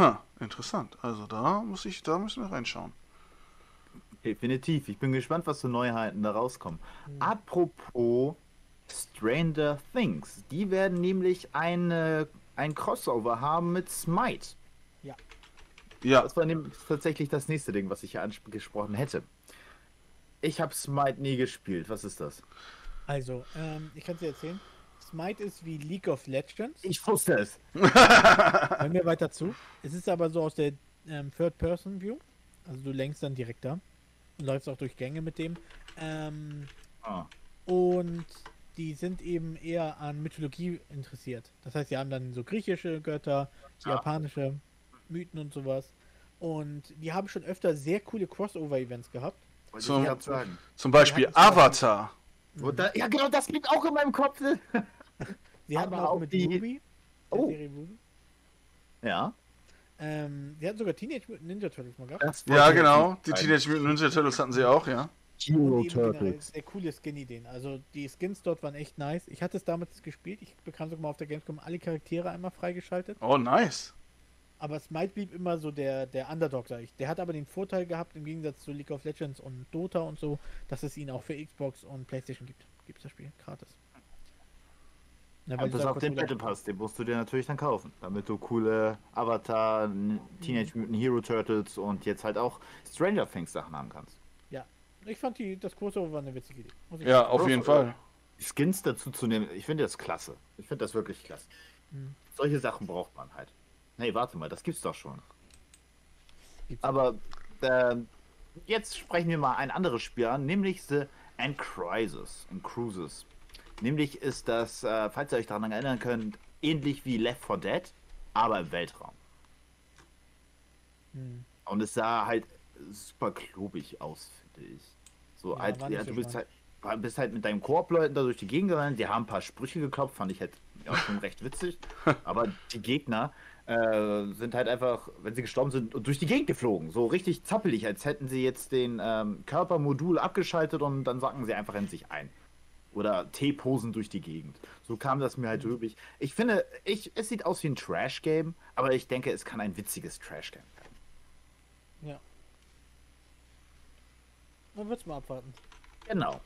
Speaker 1: Ha, interessant. Also da muss ich, da müssen wir reinschauen.
Speaker 2: Definitiv. Ich bin gespannt, was für Neuheiten da rauskommen. Apropos Stranger Things. Die werden nämlich eine, ein Crossover haben mit Smite.
Speaker 1: Ja,
Speaker 2: Das war nämlich tatsächlich das nächste Ding, was ich hier angesprochen hätte. Ich habe Smite nie gespielt. Was ist das?
Speaker 3: Also, ähm, ich kann es dir erzählen. Smite ist wie League of Legends.
Speaker 2: Ich wusste es. [LAUGHS]
Speaker 3: Hören wir weiter zu. Es ist aber so aus der ähm, Third-Person-View. Also du lenkst dann direkt da. Und läufst auch durch Gänge mit dem. Ähm,
Speaker 2: Ah.
Speaker 3: und die sind eben eher an Mythologie interessiert. Das heißt, sie haben dann so griechische Götter,
Speaker 2: Ah.
Speaker 3: japanische Mythen und sowas. Und die haben schon öfter sehr coole Crossover-Events gehabt.
Speaker 2: Sagen.
Speaker 1: zum Beispiel Avatar.
Speaker 2: Da, ja, genau, das liegt auch in meinem Kopf. [LAUGHS]
Speaker 3: Sie hatten auch
Speaker 2: auch
Speaker 3: mit
Speaker 2: die-
Speaker 3: Ruby, der
Speaker 2: Oh.
Speaker 3: Serie Ruby.
Speaker 2: Ja.
Speaker 3: Ähm, die hatten sogar Teenage Mutant Ninja Turtles mal gehabt.
Speaker 1: Ja, genau. Die. Teenage Mutant Ninja Turtles hatten sie auch, ja.
Speaker 2: Hero Turtles.
Speaker 3: sehr coole Skin-Ideen. Also die Skins dort waren echt nice. Ich hatte es damals gespielt. Ich bekam sogar mal auf der Gamescom alle Charaktere einmal freigeschaltet.
Speaker 1: Oh, nice.
Speaker 3: Aber Smite blieb immer so der, der Underdog, sag ich. Der hat aber den Vorteil gehabt, im Gegensatz zu League of Legends und Dota und so, dass es ihn auch für Xbox und Playstation gibt. Gibt es das Spiel gratis. Ja,
Speaker 2: Ja, bis auf den Battle Pass, den musst du dir natürlich dann kaufen, damit du coole Avatar, Teenage Mutant Hero Turtles und jetzt halt auch Stranger Things Sachen haben kannst.
Speaker 3: Ja. Ich fand die, das Crossover war eine witzige Idee. muss ich
Speaker 1: Ja,
Speaker 3: sagen.
Speaker 1: auf jeden Fall.
Speaker 2: Skins dazu zu nehmen, ich finde das klasse. Ich finde das wirklich klasse.
Speaker 3: Mhm.
Speaker 2: Solche Sachen braucht man halt. Hey, warte mal, das gibt's doch schon.
Speaker 3: Gibt's.
Speaker 2: Aber ähm, jetzt sprechen wir mal ein anderes Spiel an, nämlich The Crisis in Cruises. Nämlich ist das, äh, falls ihr euch daran erinnern könnt, ähnlich wie Left 4 Dead, aber im Weltraum.
Speaker 3: Hm.
Speaker 2: Und es sah halt super klobig aus, finde ich. So
Speaker 3: Ja,
Speaker 2: halt, ja,
Speaker 3: so
Speaker 2: du bist halt, bist halt mit deinen Koop-Leuten da durch die Gegend gerannt, die haben ein paar Sprüche geklopft, fand ich halt ja, schon recht witzig. [LAUGHS] Aber die Gegner äh, sind halt einfach, wenn sie gestorben sind, durch die Gegend geflogen. So richtig zappelig, als hätten sie jetzt den ähm, Körpermodul abgeschaltet und dann sacken sie einfach in sich ein. Oder T-Posen durch die Gegend. So kam das mir halt rüber. Ich finde, ich, es sieht aus wie ein Trash-Game, aber ich denke, es kann ein witziges Trash-Game werden.
Speaker 3: Ja. Man wird's mal abwarten.
Speaker 2: Genau.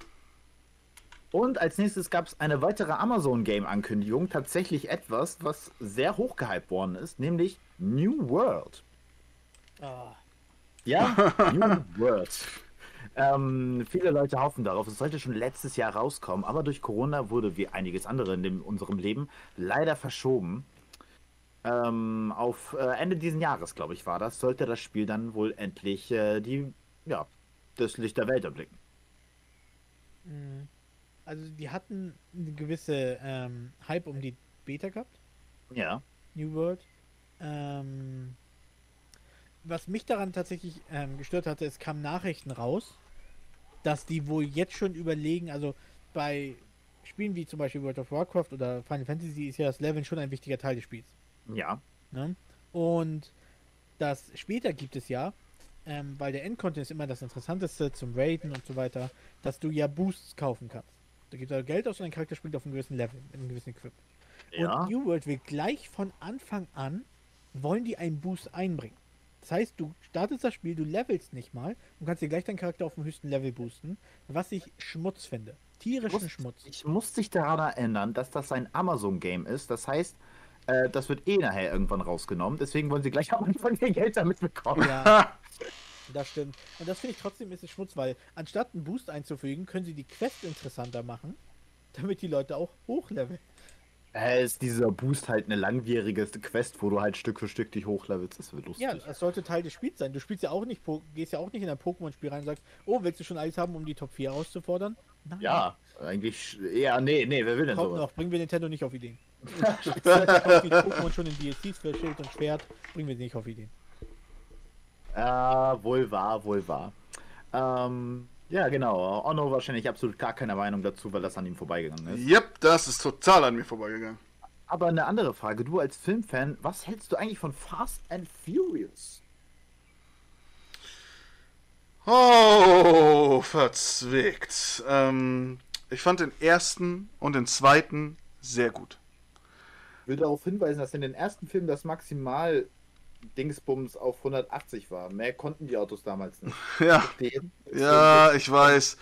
Speaker 2: Und als nächstes gab es eine weitere Amazon-Game-Ankündigung. Tatsächlich etwas, was sehr hoch gehypt worden ist, nämlich New World.
Speaker 3: Ah,
Speaker 2: Ja, [LAUGHS] New World. Ähm, viele Leute hoffen darauf. Es sollte schon letztes Jahr rauskommen, aber durch Corona wurde wie einiges andere in dem, unserem Leben leider verschoben. Ähm, auf äh, Ende diesen Jahres, glaube ich, war das, sollte das Spiel dann wohl endlich äh, die, ja, das Licht der Welt erblicken.
Speaker 3: mh. also die hatten eine gewisse ähm, Hype um die Beta gehabt.
Speaker 2: Ja.
Speaker 3: New World. Ähm, was mich daran tatsächlich ähm, gestört hatte, es kamen Nachrichten raus, dass die wohl jetzt schon überlegen, also bei Spielen wie zum Beispiel World of Warcraft oder Final Fantasy ist ja das Leveln schon ein wichtiger Teil des Spiels.
Speaker 2: Ja.
Speaker 3: Ne? Und dass später gibt es ja, ähm, weil der Endcontent ist immer das Interessanteste zum Raiden und so weiter, dass du ja Boosts kaufen kannst. Da gibt er Geld aus und dein Charakter springt auf einem gewissen Level, in einem gewissen Equip.
Speaker 2: Ja.
Speaker 3: Und New World will gleich von Anfang an, wollen die einen Boost einbringen. Das heißt, du startest das Spiel, du levelst nicht mal und kannst dir gleich deinen Charakter auf dem höchsten Level boosten, was ich Schmutz finde. Tierischen
Speaker 2: muss,
Speaker 3: Schmutz.
Speaker 2: Ich muss dich daran erinnern, dass das ein Amazon-Game ist. Das heißt, äh, das wird eh nachher irgendwann rausgenommen. Deswegen wollen sie gleich am Anfang ihr Geld damit bekommen.
Speaker 3: Ja, [LAUGHS] das stimmt. Und das finde ich trotzdem ist es Schmutz, weil anstatt einen Boost einzufügen, können sie die Quest interessanter machen, damit die Leute auch hochleveln.
Speaker 2: Äh, ist dieser Boost halt eine langwierige Quest, wo du halt Stück für Stück dich hochlevelst. Das wird lustig.
Speaker 3: Ja, das sollte Teil des Spiels sein. Du spielst ja auch nicht, gehst ja auch nicht in ein Pokémon-Spiel rein und sagst, oh, willst du schon alles haben, um die Top 4 rauszufordern? Nein.
Speaker 2: Ja, eigentlich. Ja, nee, nee, wer will denn
Speaker 3: Kommt
Speaker 2: sowas?
Speaker 3: noch, bringen wir Nintendo nicht auf Ideen. [LAUGHS] [LAUGHS] Pokémon schon in DLCs für Schild und Schwert, bringen wir sie nicht auf Ideen.
Speaker 2: Äh, wohl wahr, wohl wahr. Ähm, ja, genau. Onno wahrscheinlich absolut gar keine Meinung dazu, weil das an ihm vorbeigegangen ist.
Speaker 1: Yep, das ist total an mir vorbeigegangen.
Speaker 2: Aber eine andere Frage. Du als Filmfan, was hältst du eigentlich von Fast and Furious?
Speaker 1: Oh, verzwickt. Ähm, ich fand den ersten und den zweiten sehr gut.
Speaker 2: Ich will darauf hinweisen, dass in den ersten Filmen das Maximal Dingsbums auf 180 war. Mehr konnten die Autos damals nicht. [LAUGHS]
Speaker 1: Ja, ja, ich weiß.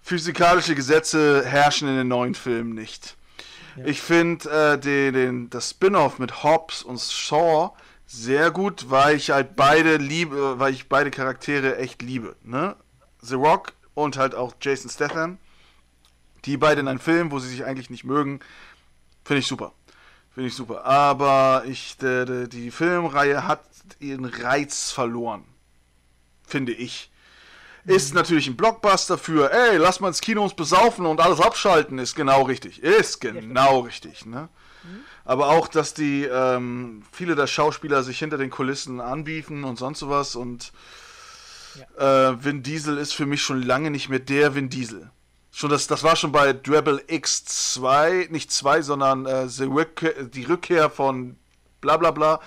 Speaker 1: Physikalische Gesetze herrschen in den neuen Filmen nicht.
Speaker 3: Ja.
Speaker 1: Ich finde äh, den, den, das Spin-off mit Hobbs und Shaw sehr gut, weil ich halt beide liebe, weil ich beide Charaktere echt liebe. Ne? The Rock und halt auch Jason Statham. Die beide in einem Film, wo sie sich eigentlich nicht mögen, finde ich super. Finde ich super. Aber ich, de, die Filmreihe hat ihren Reiz verloren. Finde ich. Ist natürlich ein Blockbuster für, ey, lass mal ins Kino uns besaufen und alles abschalten, ist genau richtig. Ist genau richtig, ne? Aber auch, dass die, ähm, viele der Schauspieler sich hinter den Kulissen anbieten und sonst sowas und äh, Vin Diesel ist für mich schon lange nicht mehr der Vin Diesel. Schon das, das war schon bei Drabble X2, nicht 2, sondern äh, die, Rückkehr, die Rückkehr von bla bla bla.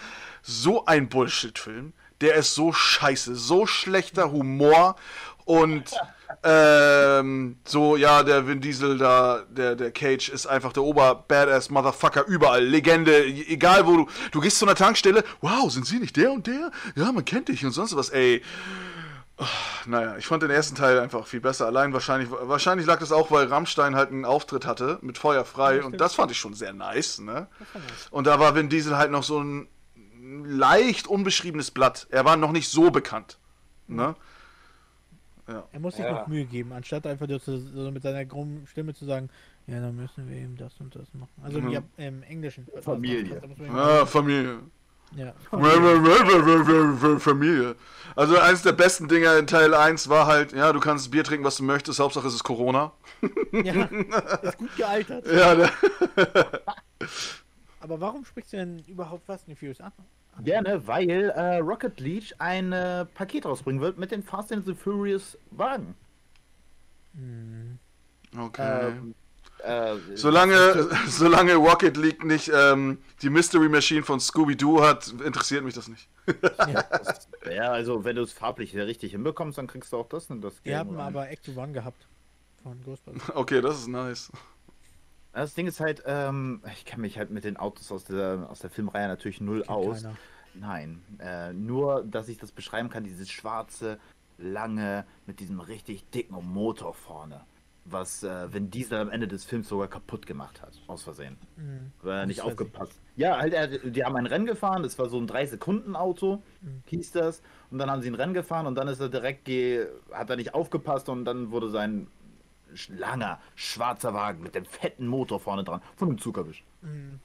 Speaker 1: So ein Bullshit-Film. Der ist so scheiße, so schlechter Humor und [LAUGHS] ähm, so, ja, der Vin Diesel da, der, der Cage ist einfach der Ober-Badass-Motherfucker überall. Legende, egal wo du, du gehst zu einer Tankstelle, wow, sind sie nicht der und der? Ja, man kennt dich und sonst was, ey. Naja, ich fand den ersten Teil einfach viel besser. Allein wahrscheinlich, wahrscheinlich lag das auch, weil Rammstein halt einen Auftritt hatte mit Feuer frei
Speaker 3: Ja,
Speaker 1: und das fand ich schon sehr nice, ne? Und da war Vin Diesel halt noch so ein leicht unbeschriebenes Blatt. Er war noch nicht so bekannt, ne?
Speaker 3: Er muss sich
Speaker 2: Ja.
Speaker 3: noch Mühe geben, anstatt einfach nur zu, so mit seiner grummen Stimme zu sagen, ja, dann müssen wir eben das und das machen. Also im,
Speaker 1: Mhm.
Speaker 3: Jap- im Englischen.
Speaker 2: Familie.
Speaker 1: Ja, Familie.
Speaker 3: Ja.
Speaker 1: Familie. Also eines der besten Dinger in Teil 1 war halt, ja, du kannst Bier trinken, was du möchtest, Hauptsache es ist Corona.
Speaker 3: ja, ist gut gealtert.
Speaker 1: Ja, ne? [LAUGHS]
Speaker 3: Aber warum sprichst du denn überhaupt Fast and Furious an?
Speaker 2: Gerne, weil äh, Rocket League ein äh, Paket rausbringen wird mit den Fast and the Furious Wagen.
Speaker 1: Okay.
Speaker 2: Ähm, äh,
Speaker 1: Solange, [LAUGHS] solange Rocket League nicht ähm, die Mystery Machine von Scooby-Doo hat, interessiert mich das nicht. [LAUGHS]
Speaker 2: das- ja, also wenn du es farblich richtig hinbekommst, dann kriegst du auch das und das
Speaker 3: Wir
Speaker 2: Game
Speaker 3: haben
Speaker 2: rein.
Speaker 3: aber Act One gehabt. Von Ghostbusters. [LAUGHS]
Speaker 1: Okay, das ist nice.
Speaker 2: Das Ding ist halt, ähm, ich kenne mich halt mit den Autos aus der, aus der Filmreihe natürlich null aus.
Speaker 3: keiner.
Speaker 2: Nein, äh, nur, dass ich das beschreiben kann, dieses schwarze, lange, mit diesem richtig dicken Motor vorne. Was, äh, wenn Diesel am Ende des Films sogar kaputt gemacht hat, aus Versehen.
Speaker 3: Mhm.
Speaker 2: Weil er nicht aufgepasst. Ja, halt, er, die haben ein Rennen gefahren, das war so ein 3-Sekunden-Auto,
Speaker 3: Mhm.
Speaker 2: hieß das. Und dann haben sie ein Rennen gefahren und dann ist er direkt, ge hat er nicht aufgepasst und dann wurde sein sch- langer, schwarzer Wagen mit dem fetten Motor vorne dran von einem Zug erwischt.
Speaker 3: Mhm.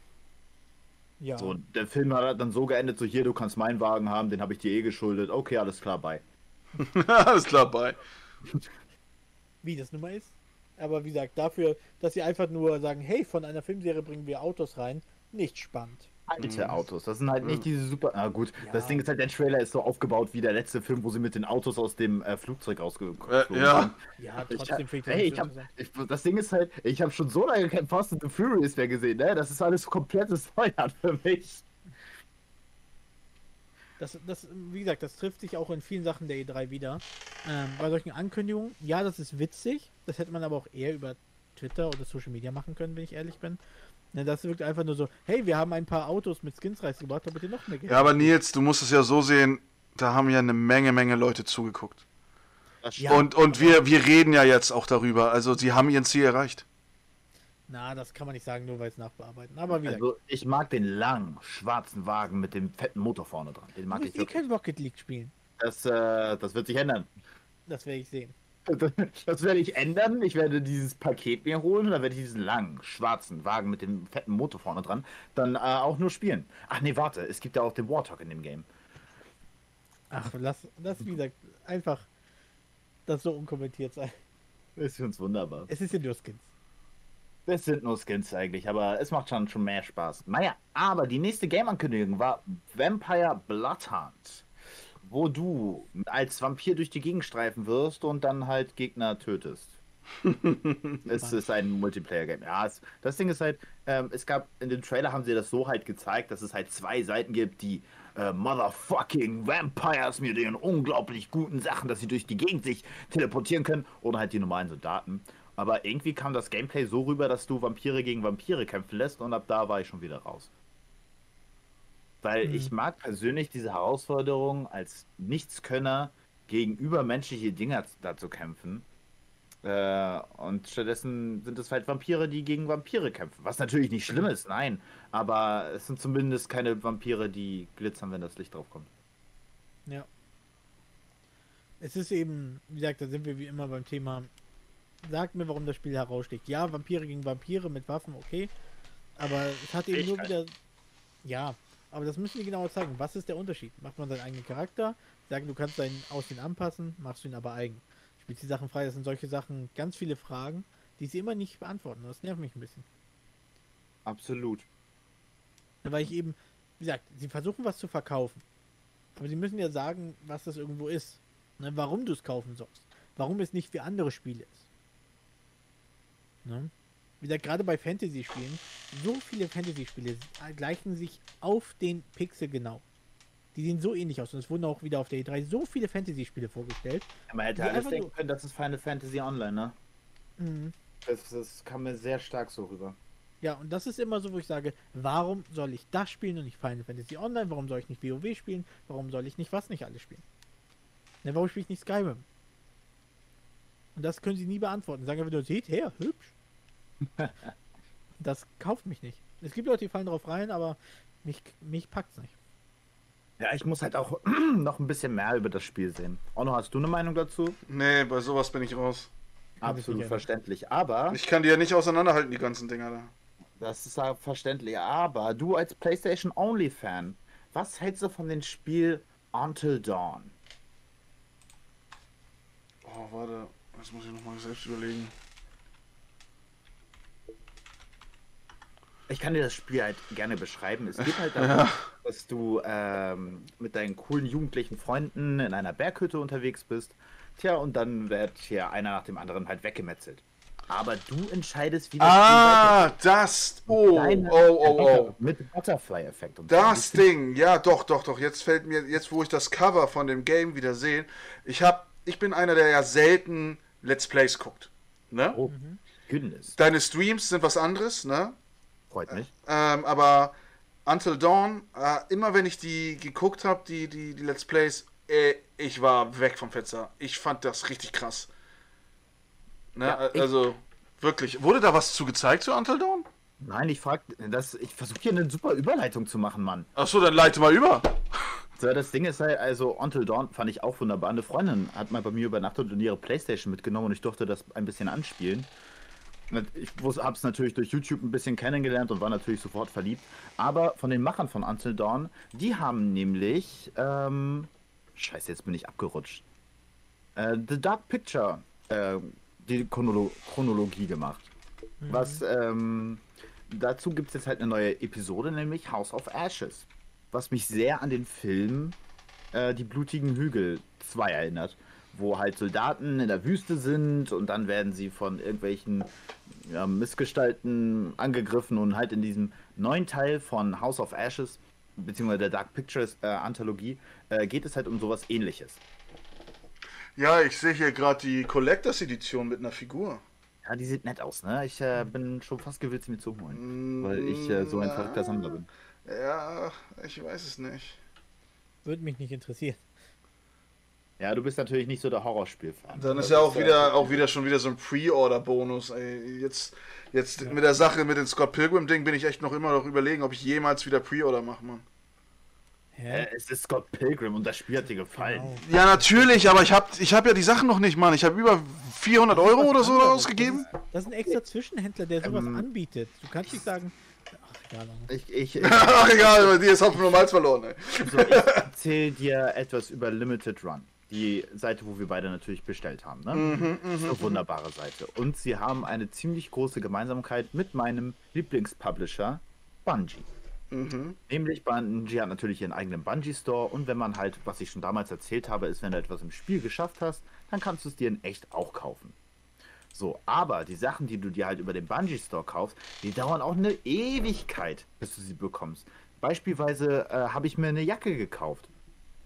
Speaker 3: Ja.
Speaker 2: So, der Film hat dann so geendet, so hier, du kannst meinen Wagen haben, den habe ich dir eh geschuldet. Okay, alles klar, bye. [LAUGHS]
Speaker 1: Alles klar, bye.
Speaker 3: wie das nun mal ist. Aber wie gesagt, dafür, dass sie einfach nur sagen, hey, von einer Filmserie bringen wir Autos rein, nicht spannend.
Speaker 2: Alte Autos, das sind halt nicht diese super. Na gut,
Speaker 3: Ja.
Speaker 2: das Ding ist halt, der Trailer ist so aufgebaut wie der letzte Film, wo sie mit den Autos aus dem äh, Flugzeug rausgekommen
Speaker 1: Äh, ja.
Speaker 3: Ja,
Speaker 2: Ich,
Speaker 3: trotzdem ich das
Speaker 2: hey, ich hab, ich, das Ding ist halt, ich habe schon so lange kein Fast and the Furious mehr gesehen, ne? Das ist alles komplettes [LAUGHS] Neuland für mich.
Speaker 3: Das, das, wie gesagt, das trifft sich auch in vielen Sachen der E3 wieder. Ähm, bei solchen Ankündigungen, ja, das ist witzig. Das hätte man aber auch eher über Twitter oder Social Media machen können, wenn ich ehrlich bin. Ne, das wirkt einfach nur so, hey, wir haben ein paar Autos mit Skins rausgebracht, damit ihr noch mehr Geld
Speaker 1: Ja, aber Nils, du musst es ja so sehen, da haben ja eine Menge, Menge Leute zugeguckt.
Speaker 3: Ja.
Speaker 1: und und wir, wir reden ja jetzt auch darüber. Also sie haben ihren Ziel erreicht.
Speaker 3: Na, das kann man nicht sagen, nur weil es nachbearbeiten. Aber wie gesagt,
Speaker 2: Also ich mag den langen, schwarzen Wagen mit dem fetten Motor vorne dran. Den mag ich wirklich.
Speaker 3: kein Rocket League spielen.
Speaker 2: Das, äh, das wird sich ändern.
Speaker 3: Das werde ich sehen. [LAUGHS]
Speaker 2: Das werde ich ändern. Ich werde dieses Paket mir holen und dann werde ich diesen langen, schwarzen Wagen mit dem fetten Motor vorne dran dann äh, auch nur spielen. Ach nee, warte, es gibt ja auch den Warthog in dem Game.
Speaker 3: Ach, lass, lass, wie gesagt, einfach das so unkommentiert sein.
Speaker 2: Das ist uns wunderbar.
Speaker 3: Es ist ja nur Skins.
Speaker 2: Das sind nur Skins eigentlich, aber es macht schon, schon mehr Spaß. Naja, aber die nächste Game-Ankündigung war Vampire Bloodhunt, wo du als Vampir durch die Gegend streifen wirst und dann halt Gegner tötest. [LAUGHS] es ist ein Multiplayer-Game. Ja, es, das Ding ist halt, ähm, es gab, in dem Trailer haben sie das so halt gezeigt, dass es halt zwei Seiten gibt, die äh, Motherfucking Vampires mit ihren unglaublich guten Sachen, dass sie durch die Gegend sich teleportieren können oder halt die normalen Soldaten. Aber irgendwie kam das Gameplay so rüber, dass du Vampire gegen Vampire kämpfen lässt und ab da war ich schon wieder raus. Weil
Speaker 3: Mhm.
Speaker 2: ich mag persönlich diese Herausforderung als Nichtskönner gegen übermenschliche Dinger da zu kämpfen. Äh, und stattdessen sind es halt Vampire, die gegen Vampire kämpfen. Was natürlich nicht schlimm ist, nein. Aber es sind zumindest keine Vampire, die glitzern, wenn das Licht drauf kommt.
Speaker 3: Ja. Es ist eben, wie gesagt, da sind wir wie immer beim Thema. Sagt mir, warum das Spiel heraussticht. Ja, Vampire gegen Vampire mit Waffen, okay. Aber es hat eben nur wieder. Ja, aber das müssen die genauer zeigen. Was ist der Unterschied? Macht man seinen eigenen Charakter? Sagen, du kannst dein Aussehen anpassen, machst du ihn aber eigen. Spielst die Sachen frei? Das sind solche Sachen, ganz viele Fragen, die sie immer nicht beantworten. Das nervt mich ein bisschen.
Speaker 2: Absolut.
Speaker 3: Weil ich eben, wie gesagt, sie versuchen was zu verkaufen. Aber sie müssen ja sagen, was das irgendwo ist. Ne, warum du es kaufen sollst. Warum es nicht wie andere Spiele ist. Ne? Wie gesagt, gerade bei Fantasy-Spielen, so viele Fantasy-Spiele gleichen sich auf den Pixel genau. Die sehen so ähnlich aus. Und es wurden auch wieder auf der E3 so viele Fantasy-Spiele vorgestellt.
Speaker 2: Man hätte alles denken können, das ist Final Fantasy Online, ne?
Speaker 3: Mhm.
Speaker 2: Das, das kam mir sehr stark so rüber.
Speaker 3: Ja, und das ist immer so, wo ich sage, warum soll ich das spielen und nicht Final Fantasy Online? Warum soll ich nicht WoW spielen? Warum soll ich nicht was nicht alles spielen? Ne, warum spiele ich nicht Skyrim? Und das können sie nie beantworten. Sagen einfach nur, seht her, hübsch. [LAUGHS] das kauft mich nicht. Es gibt Leute, die fallen drauf rein, aber mich, mich packt's nicht.
Speaker 2: Ja, ich muss halt auch [CLEARS THROAT] noch ein bisschen mehr über das Spiel sehen. Onno, hast du eine Meinung dazu?
Speaker 1: Nee, bei sowas bin ich raus.
Speaker 2: Absolut
Speaker 3: nicht
Speaker 2: verständlich. Aber,
Speaker 1: Ich kann die ja nicht auseinanderhalten, die ganzen Dinger da.
Speaker 2: das ist ja verständlich. Aber du als PlayStation Only Fan, was hältst du von dem Spiel Until Dawn?
Speaker 1: Oh, warte. Das muss ich nochmal selbst überlegen.
Speaker 2: Ich kann dir das Spiel halt gerne beschreiben. Es geht halt [LAUGHS] darum, dass du ähm, mit deinen coolen jugendlichen Freunden in einer Berghütte unterwegs bist. Tja, und dann wird hier einer nach dem anderen halt weggemetzelt. Aber du entscheidest, wie das
Speaker 1: Ah, das. Oh,
Speaker 2: Kleine
Speaker 1: oh, oh, oh.
Speaker 2: Mit Butterfly-Effekt und
Speaker 1: Das. Ding, ja, doch, doch, doch. Jetzt fällt mir, jetzt wo ich das Cover von dem Game wieder sehe, ich hab, ich bin einer, der ja selten Let's Plays guckt. Ne?
Speaker 2: Oh, goodness.
Speaker 1: Deine Streams sind was anderes, ne?
Speaker 2: Freut mich.
Speaker 1: Ähm, aber Until Dawn, äh, immer wenn ich die geguckt habe, die, die, die Let's Plays, äh, ich war weg vom Fenster. Ich fand das richtig krass. Ne?
Speaker 2: Ja,
Speaker 1: also, wirklich. Wurde da was zu gezeigt zu Until Dawn?
Speaker 2: Nein, ich frag, das, ich versuche hier eine super Überleitung zu machen, Mann.
Speaker 1: Achso, dann leite mal über. [LAUGHS]
Speaker 2: So, das Ding ist halt, also Until Dawn fand ich auch wunderbar. Eine Freundin hat mal bei mir übernachtet und ihre Playstation mitgenommen und ich durfte das ein bisschen anspielen. Ich habe es natürlich durch YouTube ein bisschen kennengelernt und war natürlich sofort verliebt. Aber von den Machern von Until Dawn, die haben nämlich, ähm, scheiße, jetzt bin ich abgerutscht. Äh, The Dark Picture, äh, die Chronolo Chronologie gemacht. Was, ähm, dazu gibt es jetzt halt eine neue Episode, nämlich House of Ashes. Was mich sehr an den Film äh, Die blutigen Hügel 2 erinnert. Wo halt Soldaten in der Wüste sind und dann werden sie von irgendwelchen ja, Missgestalten angegriffen und halt in diesem neuen Teil von House of Ashes beziehungsweise der Dark Pictures äh, Anthologie, äh, geht es halt um sowas ähnliches.
Speaker 1: Ja, ich sehe hier gerade die Collectors Edition mit einer Figur.
Speaker 2: Ja, die sieht nett aus, ne? Ich äh, bin schon fast gewillt, sie mir zu holen. Weil ich äh, so ein verrückter Sammler bin.
Speaker 1: Ja, ich weiß es nicht.
Speaker 3: Würde mich nicht interessieren.
Speaker 2: Ja, du bist natürlich nicht so der Horrorspiel-Fan.
Speaker 1: Dann ist ja auch wieder, auch wieder schon wieder so ein Pre-Order-Bonus. ey. Jetzt, jetzt mit der Sache mit dem Scott Pilgrim-Ding bin ich echt noch immer noch überlegen, ob ich jemals wieder Pre-Order mache, Mann.
Speaker 2: Äh, es ist Scott Pilgrim und das Spiel hat dir gefallen.
Speaker 3: Genau.
Speaker 1: Ja, natürlich, aber ich habe ich hab ja die Sachen noch nicht, Mann. Ich habe über 400 Euro oder so
Speaker 3: anderes.
Speaker 1: ausgegeben.
Speaker 3: Das ist ein extra Zwischenhändler, der sowas
Speaker 2: Ähm,
Speaker 3: anbietet. Du kannst nicht sagen, ach, egal.
Speaker 2: Ich, ich, [LAUGHS] ich,
Speaker 1: Ach egal, bei dir ist Hopfen und Malz verloren, ey.
Speaker 2: also ich erzähle dir etwas über Limited Run. Die Seite, wo wir beide natürlich bestellt haben. Ne? das ist eine wunderbare Seite. Und sie haben eine ziemlich große Gemeinsamkeit mit meinem Lieblingspublisher Bungie. Nämlich Bungie hat natürlich ihren eigenen Bungie-Store und wenn man halt, was ich schon damals erzählt habe, ist, wenn du etwas im Spiel geschafft hast, dann kannst du es dir in echt auch kaufen. So, aber die Sachen, die du dir halt über den Bungie Store kaufst, die dauern auch eine Ewigkeit, bis du sie bekommst. Beispielsweise äh, habe ich mir eine Jacke gekauft.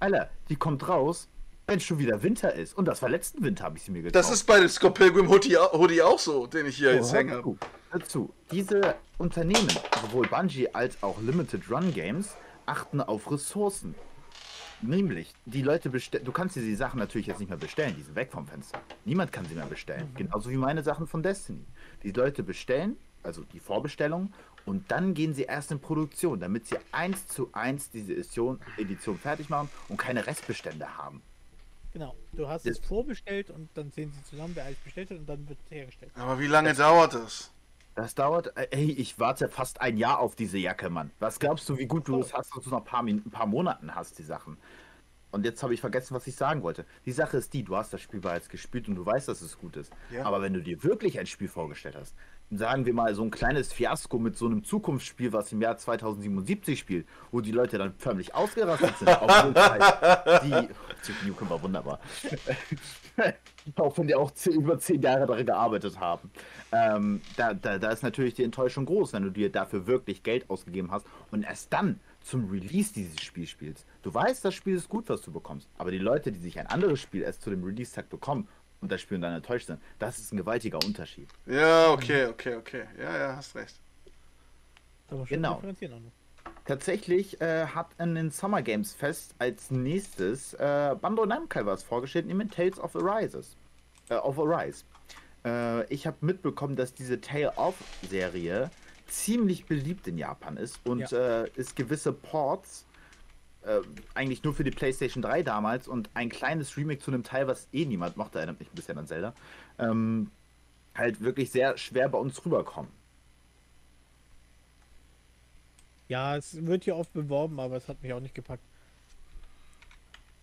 Speaker 2: Alter, die kommt raus, wenn schon wieder Winter ist. Und das war letzten Winter, habe ich sie mir gekauft.
Speaker 1: Das ist bei dem Scott Pilgrim Hoodie, Hoodie auch so, den ich hier jetzt
Speaker 2: hör
Speaker 1: hänge.
Speaker 2: zu, hör zu. Diese Unternehmen, sowohl Bungie als auch Limited Run Games, achten auf Ressourcen. Nämlich, die Leute bestellen, du kannst dir die Sachen natürlich jetzt nicht mehr bestellen, die sind weg vom Fenster. Niemand kann sie mehr bestellen. Genauso wie meine Sachen von Destiny. Die Leute bestellen, also die Vorbestellung, und dann gehen sie erst in Produktion, damit sie eins zu eins diese Edition, Edition fertig machen und keine Restbestände haben.
Speaker 3: Genau. Du hast
Speaker 2: Das-
Speaker 3: es vorbestellt und dann sehen sie zusammen, wer alles bestellt hat und dann wird es hergestellt.
Speaker 1: Aber wie lange dauert das?
Speaker 2: Das dauert, äh, ey, ich warte fast ein Jahr auf diese Jacke, Mann. Was glaubst du, wie gut du es hast, dass du noch ein paar, Min- ein paar Monaten hast, die Sachen? Und jetzt habe ich vergessen, was ich sagen wollte. Die Sache ist die, du hast das Spiel bereits gespielt und du weißt, dass es gut ist.
Speaker 1: Ja.
Speaker 2: Aber wenn du dir wirklich ein Spiel vorgestellt hast, sagen wir mal so ein kleines Fiasko mit so einem Zukunftsspiel, was im Jahr 2077 spielt, wo die Leute dann förmlich ausgerastet sind, obwohl halt die können wir wunderbar. [LAUGHS] auch wenn die auch über zehn Jahre daran gearbeitet haben. Ähm, da, da, da ist natürlich die Enttäuschung groß, wenn du dir dafür wirklich Geld ausgegeben hast und erst dann zum Release dieses Spiel spielst. Du weißt, das Spiel ist gut, was du bekommst, aber die Leute, die sich ein anderes Spiel erst zu dem Release-Tag bekommen und das Spiel und dann enttäuscht sind, das ist ein gewaltiger Unterschied.
Speaker 1: Ja, okay, okay, okay. Ja, ja, hast recht.
Speaker 2: Genau. Tatsächlich äh, hat in den Summer Games Fest als nächstes äh, Bandai Namco was vorgestellt, nämlich Tales of Arises. Äh, of Arise. Äh, ich habe mitbekommen, dass diese Tale of Serie ziemlich beliebt in Japan ist und äh, es gewisse Ports äh, eigentlich nur für die PlayStation 3 damals und ein kleines Remake zu einem Teil, was eh niemand mochte, erinnert mich ein bisschen an Zelda, ähm, halt wirklich sehr schwer bei uns rüberkommen.
Speaker 3: Ja, es wird hier oft beworben, aber es hat mich auch nicht gepackt.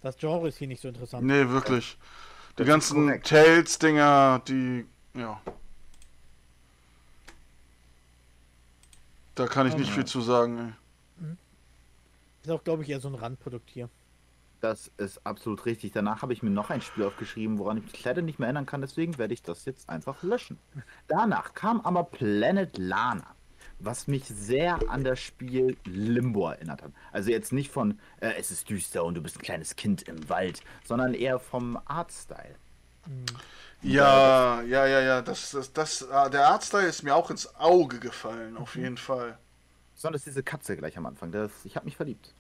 Speaker 3: Das Genre ist hier nicht so interessant.
Speaker 1: Nee, wirklich. Die
Speaker 2: Das
Speaker 1: ganzen. Tales-Dinger, die. Ja. Da kann ich nicht
Speaker 2: Ja.
Speaker 1: viel zu sagen, ey.
Speaker 3: Ist auch, glaube ich, eher so ein Randprodukt hier.
Speaker 2: Das ist absolut richtig. Danach habe ich mir noch ein Spiel aufgeschrieben, woran ich mich leider nicht mehr erinnern kann, deswegen werde ich das jetzt einfach löschen. Danach kam aber Planet Lana, was mich sehr an das Spiel Limbo erinnert hat. Also jetzt nicht von, äh, es ist düster und du bist ein kleines Kind im Wald, sondern eher vom Artstyle.
Speaker 1: Ja, ja, ja, ja. Das, das, das, ah, der Artstyle ist mir auch ins Auge gefallen, auf jeden Fall.
Speaker 2: Besonders diese Katze gleich am Anfang. Das, ich habe mich verliebt.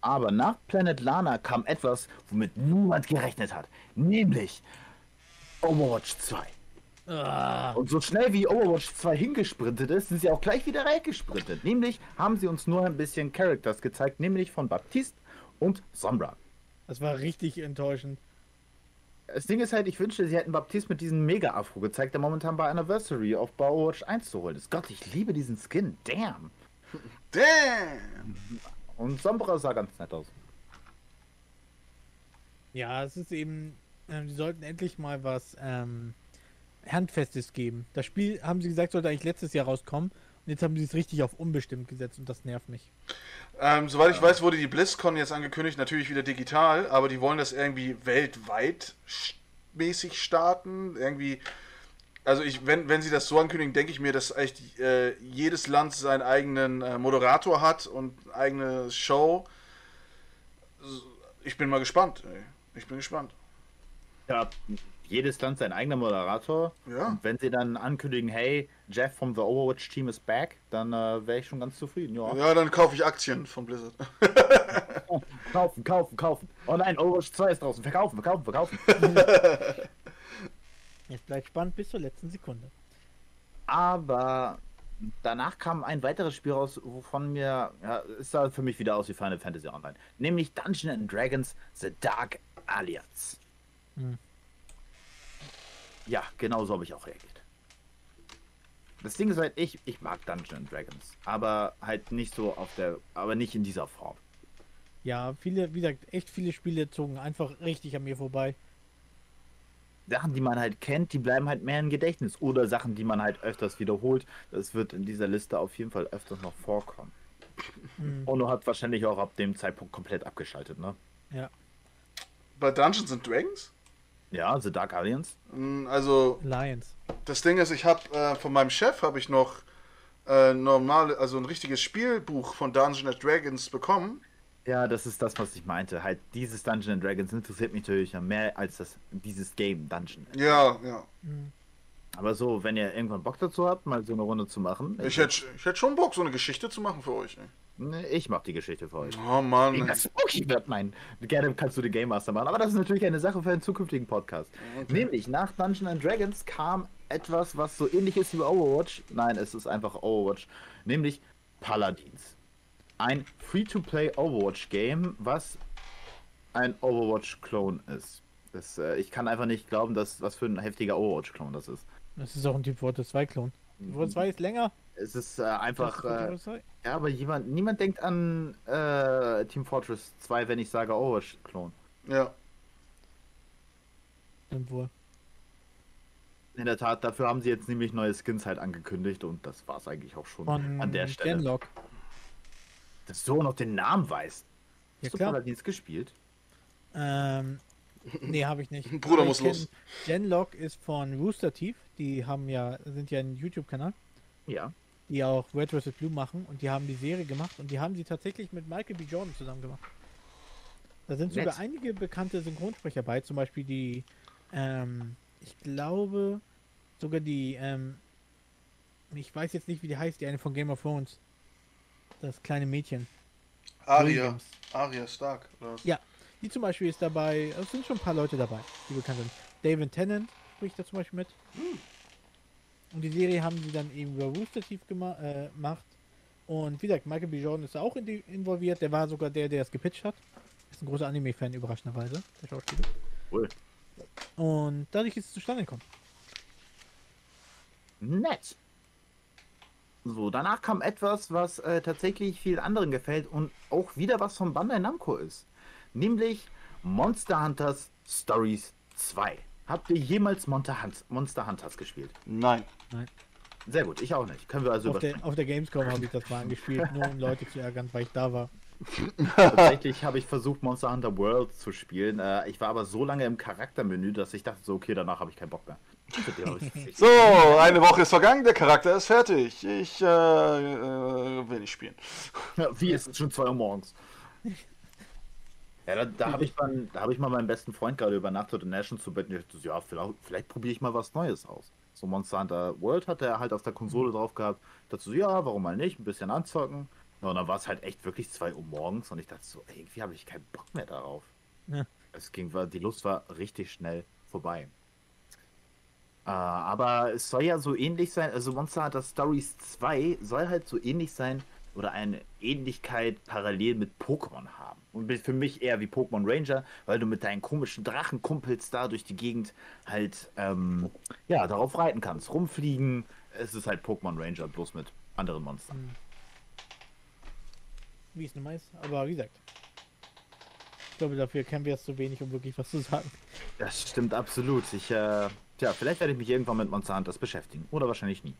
Speaker 2: Aber nach Planet Lana kam etwas, womit niemand gerechnet hat. Nämlich Overwatch 2.
Speaker 3: Ah,
Speaker 2: Und so schnell wie Overwatch 2 hingesprintet ist, sind sie auch gleich wieder weggesprintet. Nämlich haben sie uns nur ein bisschen Characters gezeigt, nämlich von Baptiste und Sombra.
Speaker 3: das war richtig enttäuschend.
Speaker 2: Das Ding ist halt, ich wünschte, sie hätten Baptiste mit diesem Mega-Afro gezeigt, der momentan bei Anniversary auf bei Overwatch 1 zu holen ist. Gott, ich liebe diesen Skin. Damn.
Speaker 1: Damn!
Speaker 2: Und Sombra sah ganz nett aus.
Speaker 3: Ja, es ist eben, ähm, die sollten endlich mal was ähm, Handfestes geben. Das Spiel, haben sie gesagt, sollte eigentlich letztes Jahr rauskommen. Jetzt haben sie es richtig auf unbestimmt gesetzt und das nervt mich.
Speaker 1: Ähm, soweit ich weiß, wurde die BlizzCon jetzt angekündigt, natürlich wieder digital, aber die wollen das irgendwie weltweit mäßig starten. Irgendwie Also ich, wenn, wenn sie das so ankündigen, denke ich mir, dass echt äh, jedes Land seinen eigenen äh, Moderator hat und eine eigene Show. Ich bin mal gespannt. Ey. Ich bin gespannt.
Speaker 2: Ja, jedes Land sein eigener Moderator.
Speaker 1: Ja.
Speaker 2: Und wenn sie dann ankündigen, hey, Jeff vom The Overwatch Team ist back, dann äh, wäre ich schon ganz zufrieden. Ja.
Speaker 1: Ja, dann kaufe ich Aktien von Blizzard. [LAUGHS]
Speaker 2: Kaufen, kaufen, kaufen. Oh nein, Overwatch 2 ist draußen. Verkaufen, verkaufen, verkaufen. [LAUGHS]
Speaker 3: Es bleibt spannend bis zur letzten Sekunde.
Speaker 2: Aber danach kam ein weiteres Spiel raus, wovon mir, ja, es sah für mich wieder aus wie Final Fantasy Online. Nämlich Dungeons and Dragons The Dark Alliance.
Speaker 3: Hm.
Speaker 2: Ja, genau so habe ich auch reagiert. Das Ding ist halt, ich, ich mag Dungeons and Dragons, aber halt nicht so auf der, aber nicht in dieser Form.
Speaker 3: Ja, viele, wie gesagt, echt viele Spiele zogen einfach richtig an mir vorbei.
Speaker 2: Sachen, die man halt kennt, die bleiben halt mehr im Gedächtnis. Oder Sachen, die man halt öfters wiederholt. Das wird in dieser Liste auf jeden Fall öfters noch vorkommen.
Speaker 3: Hm.
Speaker 2: Ono hat wahrscheinlich auch ab dem Zeitpunkt komplett abgeschaltet, ne?
Speaker 3: Ja.
Speaker 1: Bei Dungeons and Dragons?
Speaker 2: Ja, The Dark Alliance.
Speaker 1: Mm, Also
Speaker 3: Lions.
Speaker 1: das Ding ist, ich habe äh, von meinem Chef habe ich noch äh, normal, also ein richtiges Spielbuch von Dungeons and Dragons bekommen.
Speaker 2: Ja, das ist das, was ich meinte. Halt, dieses Dungeons and Dragons interessiert mich natürlich mehr als das, dieses Game Dungeon.
Speaker 1: Ja, ja.
Speaker 3: Hm.
Speaker 2: Aber so, wenn ihr irgendwann Bock dazu habt, mal so eine Runde zu machen.
Speaker 1: Ich hätte ich hätt schon Bock, so eine Geschichte zu machen für euch. Ey.
Speaker 2: Ne, ich mach die Geschichte für euch.
Speaker 1: Oh Mann.
Speaker 2: Wegen das spooky wird, nein. Gerne kannst du den Game Master machen, aber das ist natürlich eine Sache für einen zukünftigen Podcast. Nämlich nach Dungeons and Dragons kam etwas, was so ähnlich ist wie Overwatch. Nein, es ist einfach Overwatch. Nämlich Paladins. Ein Free-to-Play Overwatch-Game, was ein Overwatch-Klon ist. Das, äh, ich kann einfach nicht glauben, dass was für ein heftiger Overwatch-Klon das ist.
Speaker 3: Das ist auch ein Typ Fortress 2 Klon. Fortress 2 ist länger.
Speaker 2: Es ist äh, einfach.
Speaker 3: als
Speaker 2: Äh,
Speaker 3: Fortress 2.
Speaker 2: ja, aber jemand, niemand denkt an äh, Team Fortress 2, wenn ich sage Overwatch-Klon.
Speaker 1: Ja.
Speaker 3: Stimmt wohl.
Speaker 2: In der Tat, dafür haben sie jetzt nämlich neue Skins halt angekündigt und das war es eigentlich auch schon
Speaker 3: Von
Speaker 2: an der Stelle.
Speaker 3: Genlock.
Speaker 2: Dass du auch noch den Namen weißt.
Speaker 3: Ja,
Speaker 2: Hast du
Speaker 3: klar.
Speaker 2: Paladins gespielt?
Speaker 3: Ähm, nee, habe ich nicht. [LAUGHS]
Speaker 1: Bruder
Speaker 3: Aber
Speaker 1: muss los.
Speaker 3: Genlock ist von Rooster Teeth. Die haben ja, sind ja ein YouTube-Kanal,
Speaker 2: Ja.
Speaker 3: die auch Red vs. Blue machen und die haben die Serie gemacht und die haben sie tatsächlich mit Michael B. Jordan zusammen gemacht. Da sind sogar
Speaker 2: Nett.
Speaker 3: einige bekannte Synchronsprecher bei, zum Beispiel die, ähm, ich glaube, sogar die, ähm, ich weiß jetzt nicht, wie die heißt, die eine von Game of Thrones. Das kleine Mädchen.
Speaker 1: Aria.
Speaker 3: Williams.
Speaker 1: Aria Stark. Oder was?
Speaker 3: Ja, die zum Beispiel ist dabei. Es sind schon ein paar Leute dabei, die bekannt sind. David Tennant spricht da zum Beispiel mit. Und die Serie haben sie dann eben über Rooster Teeth äh, gemacht. Und wie gesagt, Michael B. Jordan ist auch in die involviert. Der war sogar der, der es gepitcht hat. Ist ein großer Anime-Fan, überraschenderweise, der Schauspieler.
Speaker 2: Cool.
Speaker 3: Und dadurch ist es zustande gekommen.
Speaker 2: Nett. So, danach kam etwas, was äh, tatsächlich vielen anderen gefällt und auch wieder was von Bandai Namco ist. Nämlich Monster Hunters Stories 2. Habt ihr jemals Monster, Hunt Monster Hunters gespielt?
Speaker 1: Nein.
Speaker 2: Sehr gut, ich auch nicht. Können wir also
Speaker 3: Auf der, auf der Gamescom habe ich das mal angespielt, nur um Leute zu ärgern, weil ich da war.
Speaker 2: Tatsächlich habe ich versucht, Monster Hunter World zu spielen. Äh, ich war aber so lange im Charaktermenü, dass ich dachte so, okay, danach habe ich keinen Bock mehr.
Speaker 1: So, eine Woche ist vergangen, der Charakter ist fertig. Ich äh, äh, will nicht spielen.
Speaker 2: Ja, Wie ist es schon 2 Uhr morgens? Ja, da, da habe ich, mal- da hab ich mal meinen besten Freund gerade übernachtet und schon zu Bett und ich dachte, so, ja, vielleicht, vielleicht probiere ich mal was Neues aus. So Monster Hunter World hat er halt auf der Konsole drauf gehabt. Dazu so, ja, warum mal nicht, ein bisschen anzocken. Ja, und dann war es halt echt wirklich 2 Uhr morgens und ich dachte so, ey, irgendwie habe ich keinen Bock mehr darauf.
Speaker 3: Ja.
Speaker 2: Es ging, die Lust war richtig schnell vorbei. Äh, aber es soll ja so ähnlich sein, also Monster Hunter Stories 2 soll halt so ähnlich sein oder eine Ähnlichkeit parallel mit Pokémon haben. Und für mich eher wie Pokémon Ranger, weil du mit deinen komischen Drachenkumpels da durch die Gegend halt, ähm, ja, darauf reiten kannst, rumfliegen. Es ist halt Pokémon Ranger, bloß mit anderen Monstern.
Speaker 3: Wie es nun mal ist. Aber wie gesagt. Ich glaube, dafür kennen wir es zu wenig, um wirklich was zu sagen.
Speaker 2: Das stimmt absolut. Ich, äh, tja, vielleicht werde ich mich irgendwann mit Monster Hunters beschäftigen. Oder wahrscheinlich nie.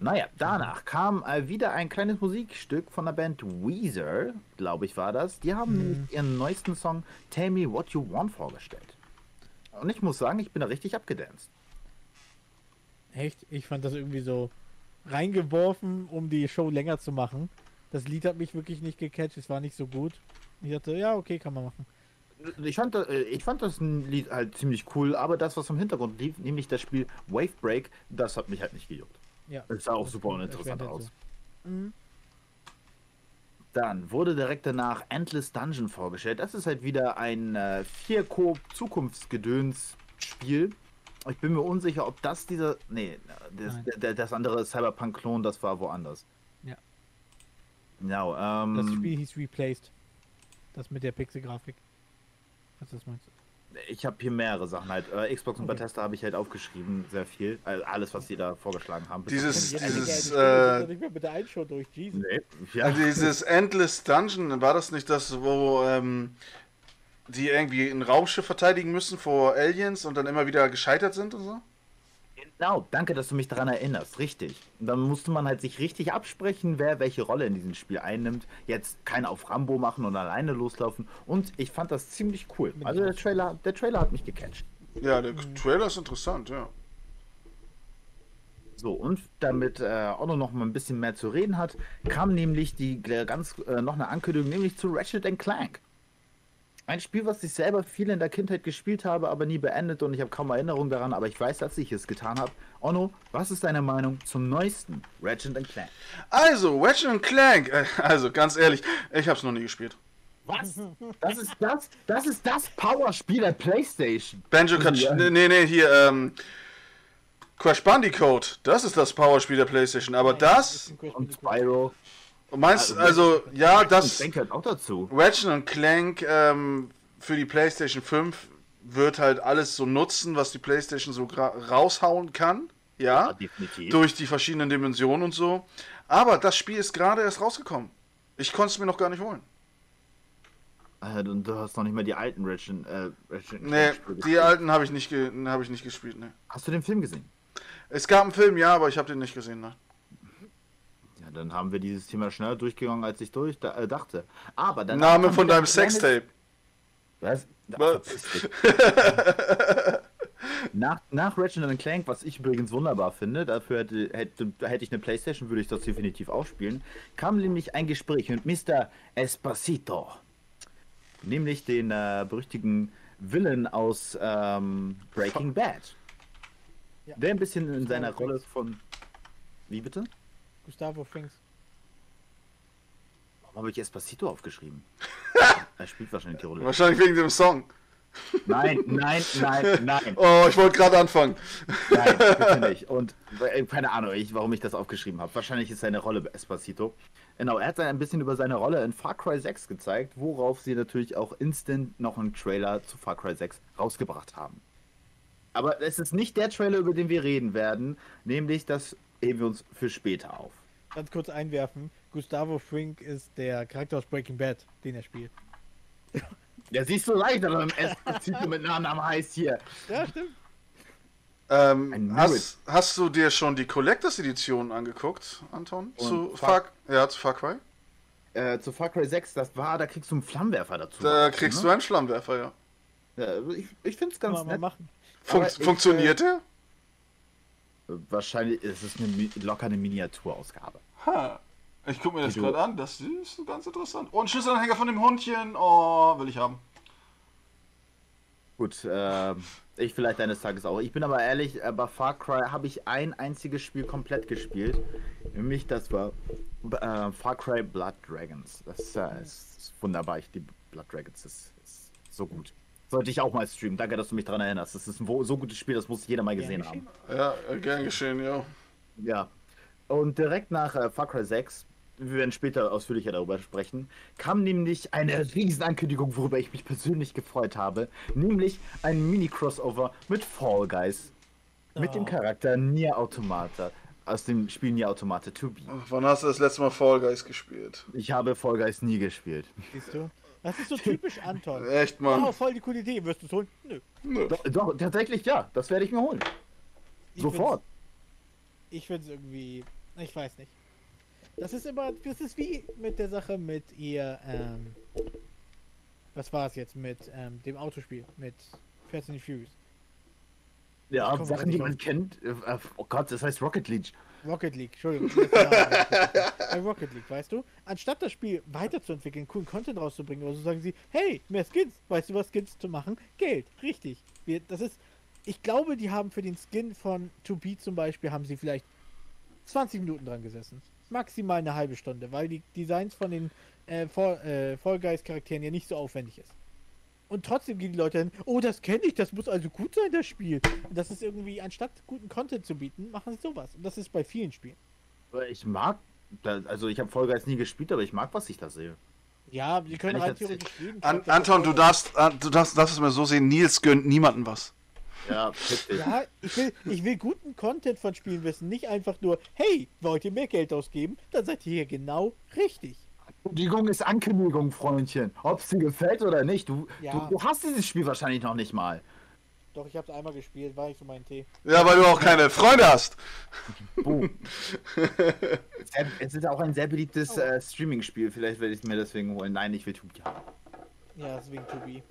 Speaker 2: Naja, danach kam äh, wieder ein kleines Musikstück von der Band Weezer, glaube ich war das. Die haben nämlich ihren neuesten Song Tell Me What You Want vorgestellt. Und ich muss sagen, ich bin da richtig abgedanced.
Speaker 3: Echt? Ich fand das irgendwie so reingeworfen, um die Show länger zu machen. Das Lied hat mich wirklich nicht gecatcht, es war nicht so gut. Ich dachte, ja, okay, kann man machen.
Speaker 2: Ich fand, das, äh, ich fand das Lied halt ziemlich cool, aber das, was im Hintergrund lief, nämlich das Spiel Wave Break, das hat mich halt nicht gejuckt.
Speaker 3: Ja.
Speaker 2: Es sah auch
Speaker 3: Das
Speaker 2: super uninteressant
Speaker 3: halt
Speaker 2: aus.
Speaker 3: so. Mhm.
Speaker 2: Dann wurde direkt danach Endless Dungeon vorgestellt. Das ist halt wieder ein äh, 4-Coop-Zukunftsgedöns-Spiel. Ich bin mir unsicher, ob das dieser. Nee, das, der, das andere Cyberpunk-Klon, das war woanders.
Speaker 3: Ja.
Speaker 2: Genau, ähm,
Speaker 3: Das Spiel hieß Replaced. Das mit der Pixel-Grafik. Was das meinst du?
Speaker 2: Ich habe hier mehrere Sachen halt. Äh, Xbox und. Bethesda habe ich halt aufgeschrieben, sehr viel. Also alles, was die da vorgeschlagen haben.
Speaker 1: Dieses- dieses, äh,
Speaker 3: doch nicht mehr mit der Einshow durch, Jesus.
Speaker 2: Nee, ja.
Speaker 1: Also dieses Endless Dungeon, war das nicht das, wo ähm, die irgendwie ein Raumschiff verteidigen müssen vor Aliens und dann immer wieder gescheitert sind und so?
Speaker 2: Genau, danke, dass du mich daran erinnerst. Richtig. Und dann musste man halt sich richtig absprechen, wer welche Rolle in diesem Spiel einnimmt. Jetzt kein auf Rambo machen und alleine loslaufen. Und ich fand das ziemlich cool. Also der. Trailer, der Trailer hat mich gecatcht.
Speaker 1: Ja, der Trailer ist interessant, ja.
Speaker 2: So, und damit äh, Otto noch mal ein bisschen mehr zu reden hat, kam nämlich die äh, ganz äh, noch eine Ankündigung, nämlich zu Ratchet Clank. Ein Spiel, was ich selber viel in der Kindheit gespielt habe, aber nie beendet und ich habe kaum Erinnerung daran, aber ich weiß, dass ich es getan habe. Onno, was ist deine Meinung zum neuesten Ratchet Clank?
Speaker 1: Also, Ratchet Clank, äh, also ganz ehrlich, ich hab's noch nie gespielt.
Speaker 2: Was? Das ist das? Das ist das Powerspiel der PlayStation.
Speaker 1: Banjo. Kazooie, nee, nee, nee, hier, ähm, Crash Bandicoot, das ist das Powerspiel der Playstation, aber das,
Speaker 2: Und Spyro.
Speaker 1: Meinst
Speaker 2: Also,
Speaker 1: also, ja,
Speaker 2: Das denkt halt auch dazu.
Speaker 1: Ratchet Clank ähm, für die PlayStation 5 wird halt alles so nutzen, was die PlayStation so raushauen kann, ja,
Speaker 2: definitiv.
Speaker 1: durch die verschiedenen Dimensionen und so. Aber das Spiel ist gerade erst rausgekommen. Ich konnte es mir noch gar nicht holen.
Speaker 2: Äh, und du hast noch nicht mal die alten Ratchet, äh, Ratchet
Speaker 1: Nee, die alten habe ich nicht, hab ich nicht gespielt. Ne.
Speaker 2: Hast du den Film gesehen?
Speaker 1: Es gab einen Film, ja, aber ich habe den nicht gesehen. Ne.
Speaker 2: Dann haben wir dieses Thema schneller durchgegangen, als ich durch da, äh, dachte. Aber dann
Speaker 1: Name von deinem Sextape.
Speaker 2: Was?
Speaker 1: Was? [LAUGHS]
Speaker 2: Nach, nach Ratchet Clank, was ich übrigens wunderbar finde, dafür hätte, hätte, hätte ich eine Playstation, würde ich das definitiv auch spielen, kam nämlich ein Gespräch mit Mr. Espacito. Nämlich den äh, berüchtigten Villain aus ähm, Breaking Bad.
Speaker 3: Ja.
Speaker 2: Der ein bisschen in seiner Rolle von. Wie bitte?
Speaker 3: Gustavo Frings.
Speaker 2: Warum habe ich Espacito aufgeschrieben? [LAUGHS] er spielt wahrscheinlich die Rolle.
Speaker 1: Wahrscheinlich wegen dem Song.
Speaker 2: Nein, nein, nein, nein. [LAUGHS]
Speaker 1: Oh, ich wollte gerade anfangen.
Speaker 2: Nein, [LAUGHS] bitte nicht. Und äh, keine Ahnung, ich, warum ich das aufgeschrieben habe. Wahrscheinlich ist seine Rolle Espacito. Genau, er hat ein bisschen über seine Rolle in Far Cry 6 gezeigt, worauf sie natürlich auch instant noch einen Trailer zu Far Cry 6 rausgebracht haben. Aber es ist nicht der Trailer, über den wir reden werden, nämlich das heben wir uns für später auf.
Speaker 3: Ganz kurz einwerfen. Gustavo Frink ist der Charakter aus Breaking Bad, den er spielt. [LAUGHS]
Speaker 2: Ja, siehst du leichter, wenn Espacito mit Nachnamen heißt hier.
Speaker 3: Ja, stimmt.
Speaker 1: Ähm, hast, hast du dir schon die Collectors Edition angeguckt, Anton?
Speaker 2: Und
Speaker 1: Zu
Speaker 2: Far-
Speaker 1: Far, ja, zu Far Cry?
Speaker 2: Äh, zu Far Cry 6, das war, da kriegst du einen Flammenwerfer dazu.
Speaker 1: Da kriegst du einen Flammenwerfer, ja.
Speaker 2: Ja, ich ich finde es
Speaker 3: Kann
Speaker 2: ganz
Speaker 3: man mal
Speaker 2: nett.
Speaker 3: machen.
Speaker 1: Fun
Speaker 2: Aber ich,
Speaker 1: funktioniert der?
Speaker 2: Wahrscheinlich ist es eine, locker eine Miniaturausgabe.
Speaker 1: Ha. Ich gucke mir das gerade an. Das ist ganz interessant. Oh, ein Schlüsselanhänger von dem Hundchen. Oh, will ich haben.
Speaker 2: Gut, äh, ich vielleicht eines Tages auch. Ich bin aber ehrlich, bei Far Cry habe ich ein einziges Spiel komplett gespielt. Nämlich das war äh, Far Cry Blood Dragons. Das äh, ist wunderbar. Ich liebe Blood Dragons. Das ist so gut. Sollte ich auch mal streamen. Danke, dass du mich daran erinnerst. Das ist ein so gutes Spiel, das muss jeder mal gesehen haben.
Speaker 1: Ja, äh, gern geschehen, ja.
Speaker 2: Ja. Und direkt nach äh, Far Cry 6, wir werden später ausführlicher darüber sprechen, kam nämlich eine Riesenankündigung, worüber ich mich persönlich gefreut habe, nämlich ein Mini-Crossover mit Fall Guys. Mit dem
Speaker 3: Oh.
Speaker 2: Charakter Nier Automata. Aus dem Spiel Nier Automata 2B.
Speaker 1: Wann hast du das letzte Mal Fall Guys gespielt?
Speaker 2: Ich habe Fall Guys nie gespielt.
Speaker 3: Siehst du? Das ist so typisch Anton. [LAUGHS]
Speaker 1: Echt,
Speaker 3: Oh,
Speaker 1: Mann.
Speaker 3: voll die coole Idee. Wirst du es holen? Nö.
Speaker 1: Nö.
Speaker 2: Doch, doch tatsächlich ja. Das werde ich mir holen.
Speaker 3: Ich
Speaker 2: Sofort.
Speaker 3: find's- Ich finde es irgendwie. Ich weiß nicht. Das ist immer. Das ist wie mit der Sache mit ihr. Ähm, was war es jetzt mit ähm, dem Autospiel? Mit Fast and the Furious.
Speaker 2: Ja, Sachen, die man kennt. äh, Oh Gott, das heißt Rocket League.
Speaker 3: Rocket League, Entschuldigung. [LAUGHS] Bei Rocket League, weißt du? Anstatt das Spiel weiterzuentwickeln, coolen Content rauszubringen, oder so sagen sie, hey, mehr Skins. Weißt du, was Skins zu machen? Geld. Richtig. Wir, das ist, ich glaube, die haben für den Skin von 2B zum Beispiel, haben sie vielleicht 20 Minuten dran gesessen. Maximal eine halbe Stunde, weil die Designs von den äh, Fall, äh, Fall Guys Charakteren ja nicht so aufwendig ist. Und trotzdem gehen die Leute hin, oh, das kenne ich, das muss also gut sein, das Spiel. Und das ist irgendwie, anstatt guten Content zu bieten, machen sie sowas. Und das ist bei vielen Spielen.
Speaker 2: Ich mag, also ich habe Guys nie gespielt, aber ich mag, was ich da sehe.
Speaker 3: Ja, sie können rein
Speaker 2: jetzt-
Speaker 3: theoretisch jeden
Speaker 1: An, Anton, du darfst, an- du darfst, darfst es mir so sehen, Nils gönnt niemandem was.
Speaker 2: Ja.
Speaker 3: Ja, ich will, ich will guten Content von Spielen wissen, nicht einfach nur, hey, wollt ihr mehr Geld ausgeben? Dann seid ihr hier genau richtig.
Speaker 2: Ankündigung ist Ankündigung, Freundchen. Ob es dir gefällt oder nicht, du,
Speaker 3: Ja.
Speaker 2: du, du hast dieses Spiel wahrscheinlich noch nicht mal.
Speaker 3: Doch, ich hab's einmal gespielt, war ich so mein Tee.
Speaker 1: Ja, weil du auch keine Freunde hast.
Speaker 2: Boom. [LAUGHS] Es ist auch ein sehr beliebtes äh, Streaming-Spiel. Vielleicht werde ich es mir deswegen holen. Nein, ich will Tubi haben.
Speaker 3: Ja, deswegen To Be.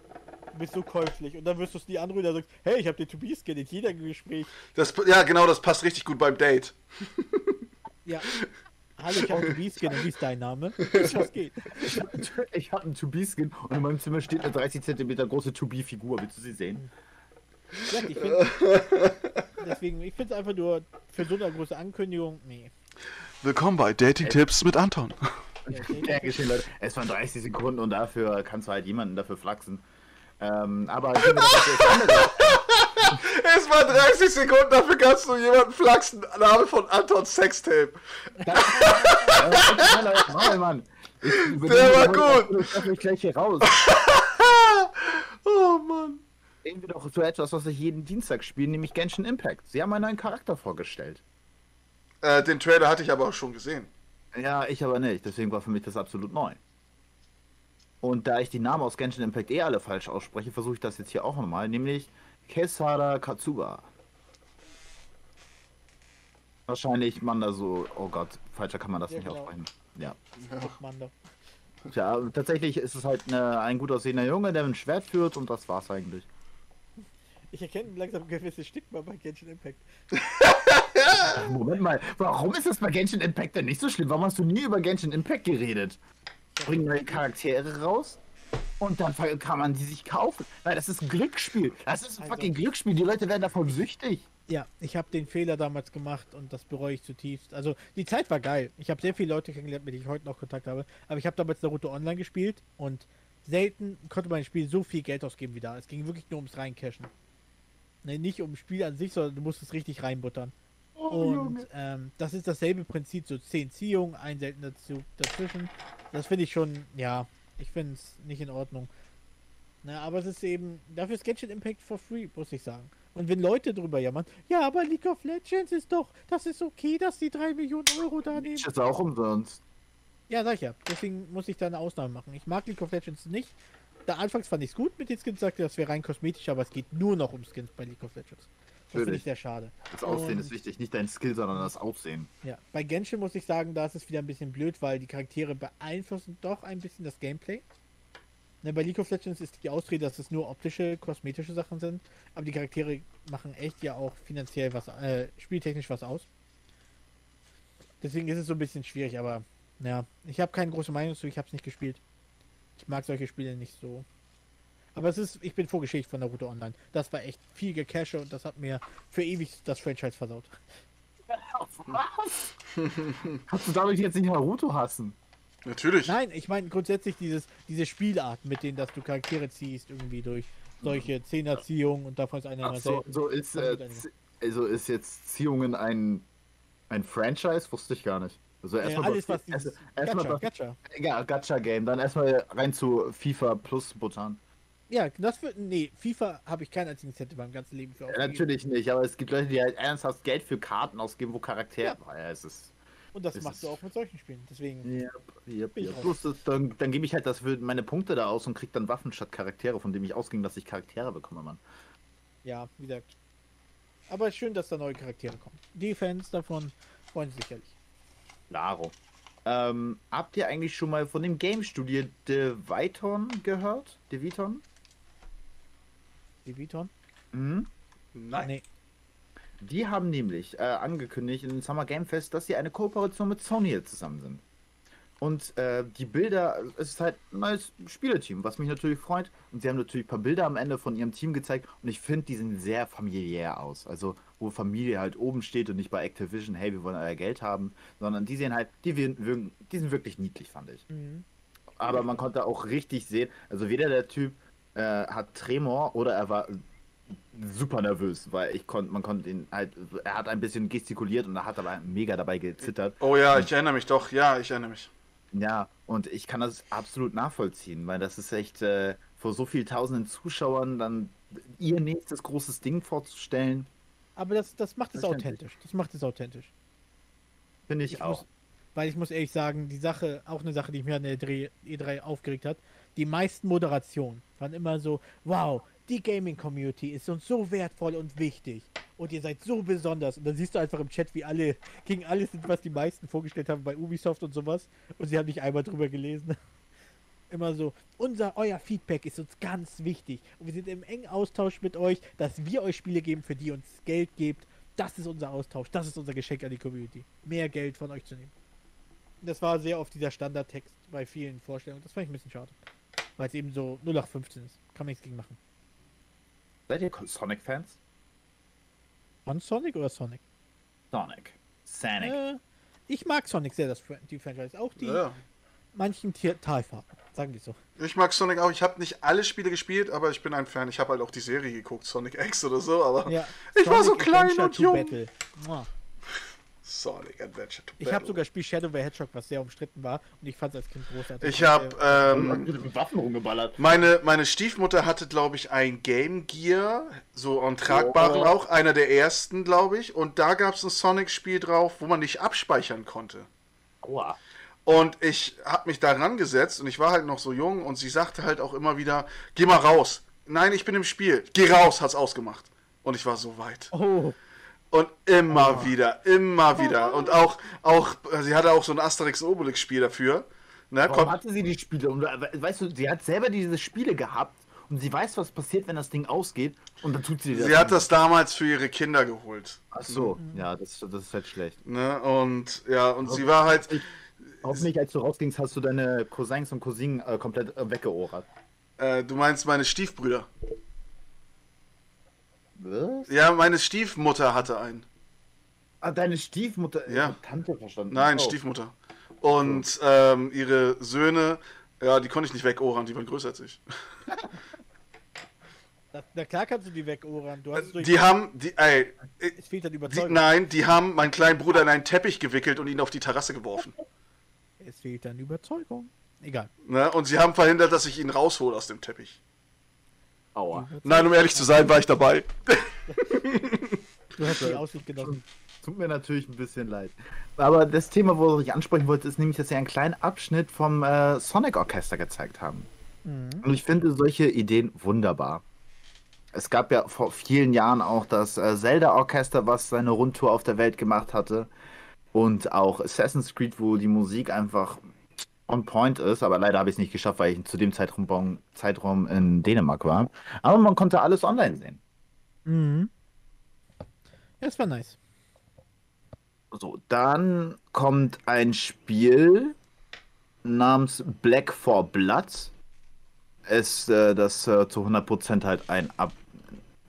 Speaker 3: Du bist so käuflich und dann wirst du es nie anrühren, und sagst, hey, ich hab den To Be Skin in jeder Gespräch.
Speaker 1: Das, ja, genau, das passt richtig gut beim Date.
Speaker 3: Ja. [LAUGHS] Hallo, ich hab To Be Skin und wie ist dein Name? [LAUGHS] Was geht?
Speaker 2: Ich habe einen To-Be-Skin und in meinem Zimmer steht eine 30 cm große To-Be-Figur. Willst du sie sehen?
Speaker 3: Ja, ich find, deswegen, ich finde es einfach nur für so eine große Ankündigung, nee.
Speaker 1: Willkommen bei Dating Tipps mit Anton. [LAUGHS]
Speaker 3: Ja,
Speaker 2: geschehen, Leute. Es waren 30 Sekunden und dafür kannst du halt jemanden dafür flachsen. Ähm, aber doch auf [LAUGHS] das andere.
Speaker 1: Es war 30 Sekunden, dafür kannst du jemanden flachsen. Name von Antons Sextape.
Speaker 2: Ja, Leute, Mal, Mann. Ich,
Speaker 1: Der war gut.
Speaker 2: Ich darf mich gleich hier raus. [LAUGHS]
Speaker 1: Oh Mann.
Speaker 2: Wir doch zu etwas, was ich jeden Dienstag spiele, nämlich Genshin Impact. Sie haben einen neuen Charakter vorgestellt.
Speaker 1: Äh, den Trailer hatte ich aber auch schon gesehen.
Speaker 2: Ja, ich aber nicht. Deswegen war für mich das absolut neu. Und da ich die Namen aus Genshin Impact eh alle falsch ausspreche, versuche ich das jetzt hier auch nochmal, nämlich Kesara Katsuba. Wahrscheinlich man da so, oh Gott, falscher kann man das
Speaker 3: Ja,
Speaker 2: nicht
Speaker 3: genau.
Speaker 2: aussprechen. Ja. Ja, tatsächlich ist es halt eine, ein gut aussehender Junge, der ein Schwert führt und das war's eigentlich.
Speaker 3: Ich erkenne langsam ein gewisses Stigma bei Genshin Impact. [LAUGHS]
Speaker 2: Moment mal, warum ist das bei Genshin Impact denn nicht so schlimm? Warum hast du nie über Genshin Impact geredet? Bringen neue Charaktere raus und dann kann man die sich kaufen. Weil das ist ein Glücksspiel. Das ist ein
Speaker 3: Also-
Speaker 2: fucking Glücksspiel. Die Leute werden davon süchtig.
Speaker 3: Ja, ich habe den Fehler damals gemacht und das bereue ich zutiefst. Also die Zeit war geil. Ich habe sehr viele Leute kennengelernt, mit denen ich heute noch Kontakt habe. Aber ich habe damals Naruto Online gespielt und selten konnte mein Spiel so viel Geld ausgeben wie da. Es ging wirklich nur ums Reincashen. Ne, nicht ums Spiel an sich, sondern du musst es richtig reinbuttern. und ähm, das ist dasselbe Prinzip, so 10 Ziehungen, ein seltener Zug dazwischen. Das finde ich schon, ja, ich finde es nicht in Ordnung. Na, aber es ist eben, dafür ist Genshin Impact for free, muss ich sagen. Und wenn Leute drüber jammern, ja, aber League of Legends ist doch, das ist okay, dass die 3 Millionen Euro da nehmen.
Speaker 2: Das ist auch umsonst.
Speaker 3: Ja, sag ich ja. Deswegen muss ich da eine Ausnahme machen. Ich mag League of Legends nicht. Da anfangs fand ich es gut mit den Skins, sagte, das wäre rein kosmetisch, aber es geht nur noch um Skins bei League of Legends. Das finde ich sehr schade.
Speaker 2: Das Aussehen
Speaker 3: Und-
Speaker 2: ist wichtig. Nicht dein Skill, sondern das Aussehen.
Speaker 3: Ja, bei Genshin muss ich sagen, da ist es wieder ein bisschen blöd, weil die Charaktere beeinflussen doch ein bisschen das Gameplay. Ne, bei League of Legends ist die Ausrede, dass es nur optische, kosmetische Sachen sind, aber die Charaktere machen echt ja auch finanziell was, äh, spieltechnisch was aus. Deswegen ist es so ein bisschen schwierig, aber ja, ich habe keine große Meinung zu, ich habe es nicht gespielt. Ich mag solche Spiele nicht so. Aber es ist, ich bin vorgeschädigt von Naruto Online. Das war echt viel Gecache und das hat mir für ewig das Franchise versaut.
Speaker 2: Was? [LAUGHS] Kannst du dadurch jetzt nicht Naruto hassen?
Speaker 1: Natürlich.
Speaker 3: Nein, ich meine grundsätzlich dieses, diese Spielart, mit denen, dass du Charaktere ziehst, irgendwie durch solche Zehnerziehungen und davon ist einer
Speaker 2: so, so ist, äh, also ist jetzt Ziehungen ein, ein Franchise? Wusste ich gar nicht. Also
Speaker 3: Äh,
Speaker 2: erstmal
Speaker 3: alles,
Speaker 2: das-
Speaker 3: was
Speaker 2: erst- erstmal
Speaker 3: Gacha, Gacha.
Speaker 2: Ja, Gacha-Game. Dann erstmal rein zu FIFA plus Buttern.
Speaker 3: Ja, das wird, nee, FIFA habe ich keinen einzigen Cent in meinem ganzen Leben für
Speaker 2: Ja, natürlich nicht, aber es gibt Leute, die halt ernsthaft Geld für Karten ausgeben, wo Charaktere.
Speaker 3: Ja.
Speaker 2: Ja, es ist.
Speaker 3: Und das machst du auch mit solchen Spielen. Deswegen, ich
Speaker 2: yep.
Speaker 3: raus.
Speaker 2: Plus, das, dann, dann gebe ich halt das für meine Punkte da aus und krieg dann Waffen statt Charaktere, von dem ich ausging, dass ich Charaktere bekomme, Mann.
Speaker 3: ja, wie gesagt. Aber schön, dass da neue Charaktere kommen. Die Fans davon freuen sich sicherlich.
Speaker 2: Klaro. Ähm, habt ihr eigentlich schon mal von dem Game Studio De Viton gehört? De Viton?
Speaker 3: Die Viton?
Speaker 2: Mhm.
Speaker 1: Nein.
Speaker 3: Nee.
Speaker 2: Die haben nämlich äh, angekündigt in den Summer Game Fest, dass sie eine Kooperation mit Sony jetzt zusammen sind. Und äh, die Bilder, es ist halt ein neues Spieleteam, was mich natürlich freut. Und sie haben natürlich ein paar Bilder am Ende von ihrem Team gezeigt. Und ich finde, die sehen sehr familiär aus. Also, wo Familie halt oben steht und nicht bei Activision, hey, wir wollen euer Geld haben. Sondern die sehen halt, die, wirken, die sind wirklich niedlich, fand ich. Mhm. Aber man konnte auch richtig sehen, also weder der Typ äh, hat Tremor oder er war super nervös, weil ich konnte, man konnte ihn halt, er hat ein bisschen gestikuliert und er hat aber mega dabei gezittert.
Speaker 1: Oh ja, ich erinnere mich doch, ja, ich erinnere mich.
Speaker 2: Ja, und ich kann das absolut nachvollziehen, weil das ist echt äh, vor so vielen tausenden Zuschauern dann ihr nächstes großes Ding vorzustellen.
Speaker 3: Aber das, das macht es authentisch. Das macht es authentisch.
Speaker 2: Finde ich, ich, auch.
Speaker 3: Muss, weil ich muss ehrlich sagen, die Sache, auch eine Sache, die mich an der E3 aufgeregt hat, die meisten Moderationen waren immer so, wow, die Gaming-Community ist uns so wertvoll und wichtig. Und ihr seid so besonders. Und dann siehst du einfach im Chat, wie alle gegen alles sind, was die meisten vorgestellt haben bei Ubisoft und sowas. Und sie haben nicht einmal drüber gelesen. [LAUGHS] Immer so, unser, euer Feedback ist uns ganz wichtig. Und wir sind im engen Austausch mit euch, dass wir euch Spiele geben, für die ihr uns Geld gebt. Das ist unser Austausch. Das ist unser Geschenk an die Community. Mehr Geld von euch zu nehmen. Das war sehr oft dieser Standardtext bei vielen Vorstellungen. Das fand ich ein bisschen schade. Weil es eben so 0815 ist. Kann man nichts gegen machen.
Speaker 2: Seid ihr Sonic-Fans?
Speaker 3: Von Sonic oder Sonic?
Speaker 2: Sonic. Sonic. Äh,
Speaker 3: ich mag Sonic sehr, das, die Franchise. Auch die ja. manchen Talfahrten, sagen die so.
Speaker 1: Ich mag Sonic auch. Ich habe nicht alle Spiele gespielt, aber ich bin ein Fan. Ich habe halt auch die Serie geguckt, Sonic X oder so, aber ja. ich Sonic war so klein Adventure und jung. Sonic Adventure
Speaker 3: to Ich habe sogar Spiel Shadow the Hedgehog, was sehr umstritten war, und ich fand es als Kind großartig.
Speaker 1: Ich habe ähm, mit Waffen rumgeballert. Meine, meine Stiefmutter hatte, glaube ich, ein Game Gear, so einen tragbaren oh. auch, einer der ersten, glaube ich, und da gab es ein Sonic-Spiel drauf, wo man nicht abspeichern konnte. Aua. Und ich habe mich da rangesetzt und ich war halt noch so jung und sie sagte halt auch immer wieder, geh mal raus. Nein, ich bin im Spiel. Geh raus, hat's ausgemacht. Und ich war so weit. Oh. Und immer oh. wieder, immer wieder. Und auch, auch, sie hatte auch so ein Asterix-Obelix-Spiel dafür.
Speaker 2: Ne, Warum hatte sie die Spiele? Und, weißt du, sie hat selber diese Spiele gehabt und sie weiß, was passiert, wenn das Ding ausgeht und dann tut sie
Speaker 1: das. Sie hat das damals für ihre Kinder geholt.
Speaker 2: Ach so, mhm. ja, das, das ist halt schlecht.
Speaker 1: Ne? Und ja, und sie war halt.
Speaker 2: Ich, hoffentlich, als du rausgingst, hast du deine Cousins und Cousinen äh, komplett äh, weggeohrt.
Speaker 1: Äh, du meinst meine Stiefbrüder? Was? Ja, meine Stiefmutter hatte einen.
Speaker 2: Ah, deine Stiefmutter?
Speaker 1: Ja. Tante verstanden. Nein, oh. Stiefmutter. Und ähm, ihre Söhne, ja, die konnte ich nicht wegohren, die waren größer als ich. [LAUGHS]
Speaker 3: Na klar kannst du die wegohren. Du hast
Speaker 1: die haben, die, ey, es fehlt dann Überzeugung. Die, nein, die haben meinen kleinen Bruder in einen Teppich gewickelt und ihn auf die Terrasse geworfen.
Speaker 3: Es fehlt dann Überzeugung. Egal.
Speaker 1: Na, und sie haben verhindert, dass ich ihn raushole aus dem Teppich. Aua. Nein, um ehrlich zu sein, war ich dabei. [LAUGHS]
Speaker 2: du hast die Aussicht genossen. Tut mir natürlich ein bisschen leid. Aber das Thema, wo ich ansprechen wollte, ist nämlich, dass sie einen kleinen Abschnitt vom äh, Sonic Orchester gezeigt haben. Mhm. Und ich finde solche Ideen wunderbar. Es gab ja vor vielen Jahren auch das äh, Zelda-Orchester, was seine Rundtour auf der Welt gemacht hatte. Und auch Assassin's Creed, wo die Musik einfach on point ist, aber leider habe ich es nicht geschafft, weil ich zu dem Zeitraum, Zeitraum in Dänemark war. Aber man konnte alles online sehen. Mhm.
Speaker 3: Ja, das war nice.
Speaker 2: So, dann kommt ein Spiel namens Black for Blood. Es, äh, das äh, zu 100% halt ein Ab.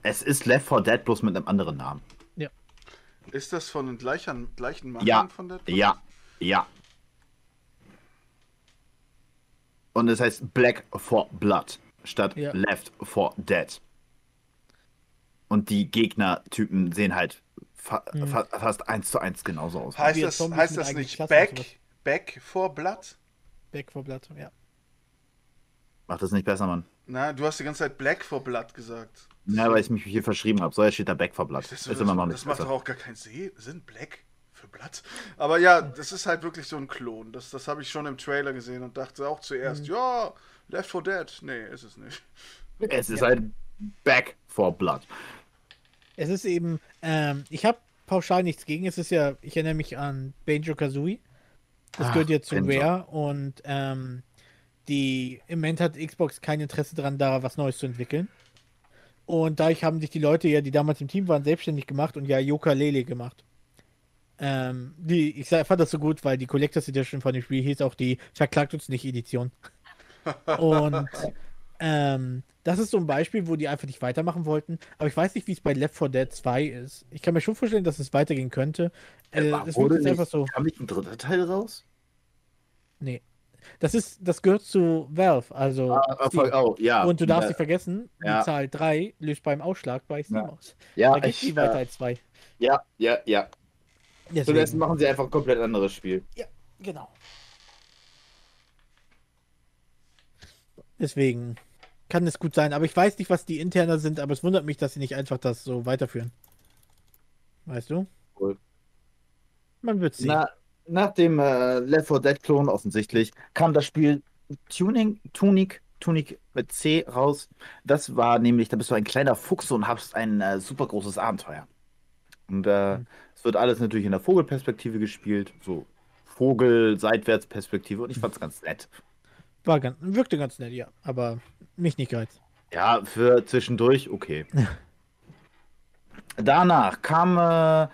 Speaker 2: Es ist Left 4 Dead bloß mit einem anderen Namen.
Speaker 3: Ja.
Speaker 1: Ist das von den gleichen, gleichen
Speaker 2: Machern ja. von Dead? Ja, ja. Und es heißt Black for Blood statt ja. Left for Dead. Und die Gegnertypen sehen halt fa mhm. fa fast eins zu eins genauso aus.
Speaker 1: Heißt das, heißt das nicht Back, Back for Blood?
Speaker 3: Back for Blood, ja.
Speaker 2: Macht das nicht besser, Mann.
Speaker 1: Na, du hast die ganze Zeit Black for Blood gesagt.
Speaker 2: Ja, weil ich mich hier verschrieben habe. So steht da Back for Blood.
Speaker 1: Das, ist, immer noch nicht das macht doch auch gar keinen Sinn. Black für Blatt. Aber ja, das ist halt wirklich so ein Klon. Das, das habe ich schon im Trailer gesehen und dachte auch zuerst, mhm. ja, Left 4 Dead. Nee, ist es nicht.
Speaker 2: Es ist ja. halt Back for Blood.
Speaker 3: Es ist eben, ähm, ich habe pauschal nichts gegen. Es ist ja, ich erinnere mich an Banjo Kazooie. Das Ach, gehört ja zu Banjo. Rare und ähm, die, im Moment hat Xbox kein Interesse daran, da was Neues zu entwickeln. Und dadurch haben sich die Leute ja, die damals im Team waren, selbstständig gemacht und ja Yoka-Lele gemacht. Ähm, die, ich sag- fand das so gut, weil die Collectors Edition von dem Spiel hieß auch die Verklagt uns nicht Edition. [LAUGHS] Und ähm, das ist so ein Beispiel, wo die einfach nicht weitermachen wollten. Aber ich weiß nicht, wie es bei Left 4 Dead 2 ist. Ich kann mir schon vorstellen, dass es weitergehen könnte. Äh,
Speaker 2: War-
Speaker 3: das
Speaker 2: wurde
Speaker 3: wird jetzt einfach
Speaker 2: nicht-
Speaker 3: so.
Speaker 2: Kam nicht ein dritter Teil raus?
Speaker 3: Nee. Das ist, das gehört zu Valve, also
Speaker 2: Ah,
Speaker 3: Steam.
Speaker 2: oh, ja.
Speaker 3: Und du darfst
Speaker 2: ja,
Speaker 3: nicht vergessen,
Speaker 2: ja.
Speaker 3: die Zahl 3 löst beim Ausschlag bei Steam
Speaker 2: Ja.
Speaker 3: aus.
Speaker 2: ja,
Speaker 3: Da gibt es
Speaker 2: ich,
Speaker 3: nie weiter
Speaker 2: äh,
Speaker 3: als 2.
Speaker 2: ja, ja, ja. Stattdessen machen sie einfach ein komplett anderes Spiel.
Speaker 3: Genau. Deswegen kann es gut sein, aber ich weiß nicht, was die interner sind, aber es wundert mich, dass sie nicht einfach das so weiterführen. Weißt du?
Speaker 2: Cool.
Speaker 3: Man wird sehen.
Speaker 2: Na, nach dem äh, Left 4 Dead Klon offensichtlich kam das Spiel Tuning, Tunic, Tunic mit C raus. Das war nämlich, da bist du ein kleiner Fuchs und hast ein äh, super großes Abenteuer. Und äh,
Speaker 3: Mhm.
Speaker 2: Es wird alles natürlich in der Vogelperspektive gespielt, so Vogel-Seitwärtsperspektive und ich fand's ganz nett.
Speaker 3: War ganz, wirkte ganz nett, ja, aber mich nicht gereizt.
Speaker 2: Ja, für zwischendurch okay. Danach kam äh,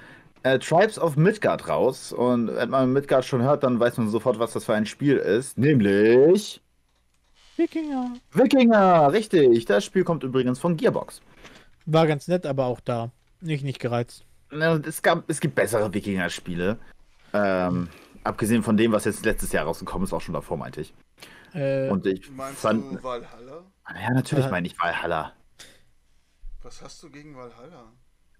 Speaker 2: äh, Tribes of Midgard raus und wenn man Midgard schon hört, dann weiß man sofort, was das für ein Spiel ist. Nämlich
Speaker 3: Wikinger.
Speaker 2: Wikinger, richtig. Das Spiel kommt übrigens von Gearbox.
Speaker 3: War ganz nett, aber auch da. Nicht, nicht gereizt.
Speaker 2: Ja, Es, gab, es gibt bessere Wikinger-Spiele. Ähm, abgesehen von dem, was jetzt letztes Jahr rausgekommen ist, auch schon davor, meinte ich.
Speaker 3: Äh,
Speaker 2: Und ich
Speaker 1: Meinst
Speaker 2: fand.
Speaker 1: du Valhalla?
Speaker 2: Ja, natürlich
Speaker 3: Äh,
Speaker 2: meine ich Valhalla.
Speaker 1: Was hast du gegen Valhalla?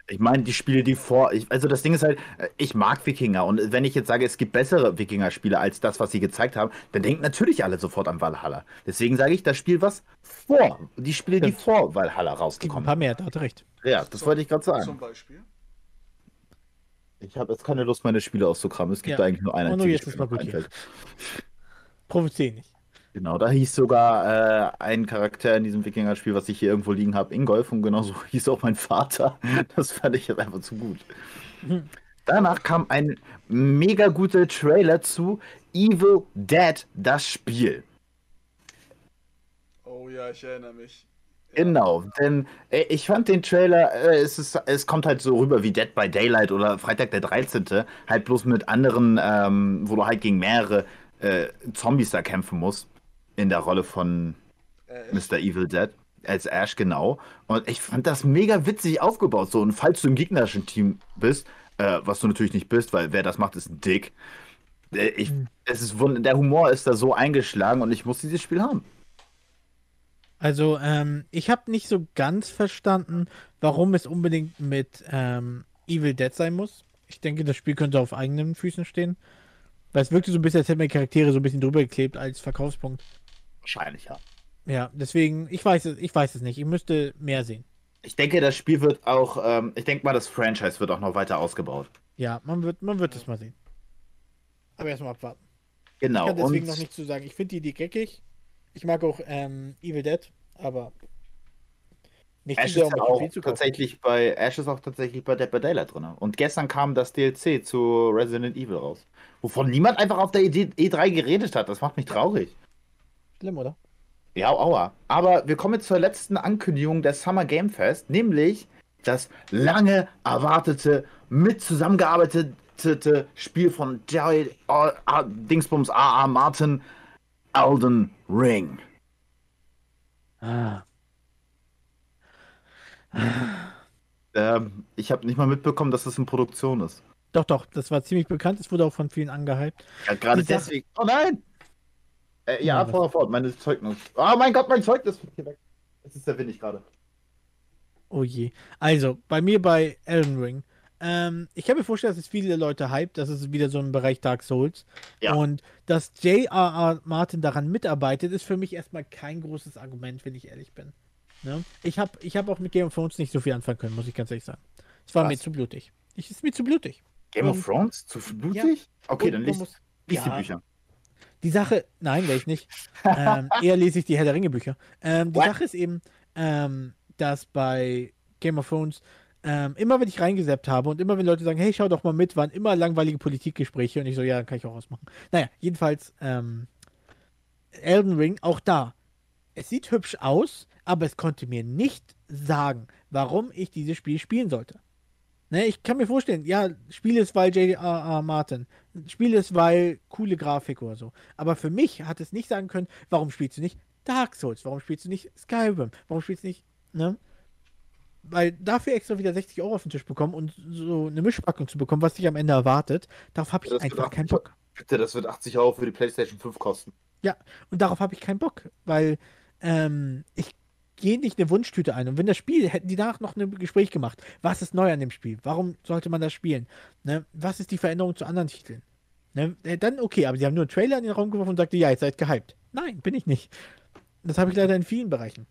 Speaker 2: Ich meine, die Spiele, die vor. Ich, also, das Ding ist halt, äh, ich mag Wikinger. Und wenn ich jetzt sage, es gibt bessere Wikinger-Spiele als das, was sie gezeigt haben, dann denken natürlich alle sofort an Valhalla. Deswegen sage ich, das Spiel, was vor. Die Spiele, die vor Valhalla
Speaker 3: gibt ein
Speaker 2: rausgekommen
Speaker 3: paar
Speaker 2: sind.
Speaker 3: mehr, da hat er recht.
Speaker 2: Ja, das wollte ich gerade
Speaker 1: Zum
Speaker 2: sagen.
Speaker 1: Beispiel?
Speaker 2: Ich habe jetzt keine Lust, meine Spiele auszukramen. Es gibt
Speaker 3: Ja.
Speaker 2: eigentlich nur ein
Speaker 3: Oh, nur jetzt ist mal
Speaker 2: einfällt.
Speaker 3: Provoziere nicht.
Speaker 2: Genau, da hieß sogar äh, ein Charakter in diesem Wikinger-Spiel, was ich hier irgendwo liegen habe, Ingolf und genauso [LAUGHS] hieß auch mein Vater. Das fand ich jetzt einfach zu gut.
Speaker 3: Mhm.
Speaker 2: Danach kam ein mega guter Trailer zu Evil Dead, das Spiel.
Speaker 1: Oh ja, ich erinnere mich.
Speaker 2: Genau, denn äh, ich fand den Trailer, äh, es, ist, es kommt halt so rüber wie Dead by Daylight oder Freitag der 13. Halt bloß mit anderen, ähm, wo du halt gegen mehrere äh, Zombies da kämpfen musst. In der Rolle von
Speaker 1: Äh,
Speaker 2: Mr. Evil Dead. Als Ash, genau. Und ich fand das mega witzig aufgebaut. So, und falls du im gegnerischen Team bist, äh, was du natürlich nicht bist, weil wer das macht, ist ein Dick. Äh, ich, es ist der Humor ist da so eingeschlagen und ich muss dieses Spiel haben.
Speaker 3: Also, ähm, ich habe nicht so ganz verstanden, warum es unbedingt mit ähm, Evil Dead sein muss. Ich denke, das Spiel könnte auf eigenen Füßen stehen. Weil es wirkte so ein bisschen, als hätten wir Charaktere so ein bisschen drüber geklebt als Verkaufspunkt.
Speaker 2: Wahrscheinlich, ja.
Speaker 3: Ja, deswegen, ich weiß es, ich weiß es nicht. Ich müsste mehr sehen.
Speaker 2: Ich denke, das Spiel wird auch, ähm, ich denke mal, das Franchise wird auch noch weiter ausgebaut.
Speaker 3: Ja, man wird, man wird es mal sehen. Aber erstmal abwarten.
Speaker 2: Genau.
Speaker 3: Ich kann deswegen
Speaker 2: und
Speaker 3: noch nichts zu sagen. Ich finde die Idee geckig. Ich mag auch ähm, Evil Dead, aber nicht
Speaker 2: Ash ist ja auch tatsächlich bei Ash ist auch tatsächlich bei Dead by Daylight drin. Und gestern kam das DLC zu Resident Evil raus. Wovon niemand einfach auf der E- E3 geredet hat. Das macht mich traurig.
Speaker 3: Schlimm, oder?
Speaker 2: Ja, aua. Aber wir kommen jetzt zur letzten Ankündigung der Summer Game Fest, nämlich das lange erwartete, mit zusammengearbeitete Spiel von Jerry A- A- Dingsbums A.A. Martin, Elden Ring.
Speaker 3: Ah.
Speaker 2: Ähm, ich habe nicht mal mitbekommen, dass das in Produktion ist.
Speaker 3: Doch, doch, das war ziemlich bekannt. Es wurde auch von vielen angehypt.
Speaker 2: Ja, gerade deswegen. Oh nein! Äh, ja,
Speaker 3: Ja,
Speaker 2: fort, fort, meine Zeugnis. Oh mein Gott, mein Zeugnis fliegt hier weg. Es ist der Wind gerade.
Speaker 3: Oh je. Also, bei mir bei Elden Ring. Ähm, ich kann mir vorstellen, dass es viele Leute hypt. Das ist wieder so im Bereich Dark Souls.
Speaker 2: Ja.
Speaker 3: Und dass J.R.R. Martin daran mitarbeitet, ist für mich erstmal kein großes Argument, wenn ich ehrlich bin. Ne? Ich habe ich hab auch mit Game of Thrones nicht so viel anfangen können, muss ich ganz ehrlich sagen. Es war
Speaker 2: Was?
Speaker 3: mir zu blutig. Ich ist mir zu blutig.
Speaker 2: Game of
Speaker 3: Und-
Speaker 2: Thrones? Zu blutig? Okay,
Speaker 3: Und
Speaker 2: dann liest,
Speaker 3: muss-
Speaker 2: liest die
Speaker 3: Ja.
Speaker 2: Bücher.
Speaker 3: Die Sache, nein, wäre ich nicht. ähm, [LAUGHS] eher lese ich die Herr der Ringe Bücher. Ähm, die
Speaker 2: What?
Speaker 3: Sache ist eben, ähm, dass bei Game of Thrones ähm, immer wenn ich reingesappt habe und immer wenn Leute sagen, hey, schau doch mal mit, waren immer langweilige Politikgespräche und ich so, ja, dann kann ich auch ausmachen. Naja, jedenfalls, ähm, Elden Ring, auch da. Es sieht hübsch aus, aber es konnte mir nicht sagen, warum ich dieses Spiel spielen sollte. Ne, ich kann mir vorstellen, ja, spiele es, weil J.R.R. Martin, spiele es, weil coole Grafik oder so. Aber für mich hat es nicht sagen können, warum spielst du nicht Dark Souls, warum spielst du nicht Skyrim, warum spielst du nicht, ne? Weil dafür extra wieder 60 Euro auf den Tisch bekommen und so eine Mischpackung zu bekommen, was sich am Ende erwartet, darauf habe ich
Speaker 2: Das
Speaker 3: einfach keinen
Speaker 2: 80
Speaker 3: Bock.
Speaker 2: Bitte, das wird 80 Euro für die PlayStation 5 kosten.
Speaker 3: Und darauf habe ich keinen Bock, weil ähm, ich gehe nicht eine Wunschtüte ein. Und wenn das Spiel, hätten die danach noch ein Gespräch gemacht. Was ist neu an dem Spiel? Warum sollte man das spielen? Ne? Was ist die Veränderung zu anderen Titeln? Ne? äh, Dann okay, aber sie haben nur einen Trailer in den Raum geworfen und sagte, ja, ihr seid gehypt. Nein, bin ich nicht. Das habe ich leider in vielen Bereichen.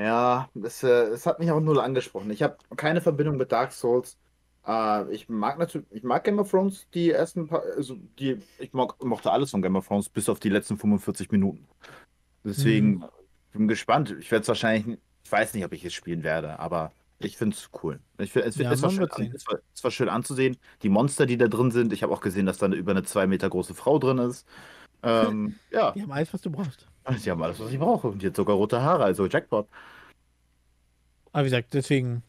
Speaker 2: Ja, das, äh, das hat mich auch null angesprochen. Ich habe keine Verbindung mit Dark Souls. Äh, ich mag natürlich, ich mag Game of Thrones, die ersten paar, also die, ich mag, mochte alles von Game of Thrones bis auf die letzten 45 Minuten. Deswegen bin gespannt. Ich werde es wahrscheinlich, ich weiß nicht, ob ich es spielen werde, aber ich finde es cool. Ich find, es,
Speaker 3: Ja,
Speaker 2: es, war schön es, war, es war schön anzusehen. Die Monster, die da drin sind. Ich habe auch gesehen, dass da eine über eine zwei Meter große Frau drin ist. Ähm, [LAUGHS] ja,
Speaker 3: Die haben alles, was du brauchst.
Speaker 2: Sie haben alles, was ich brauche. Und jetzt sogar rote Haare, also Jackpot.
Speaker 3: Aber wie gesagt, deswegen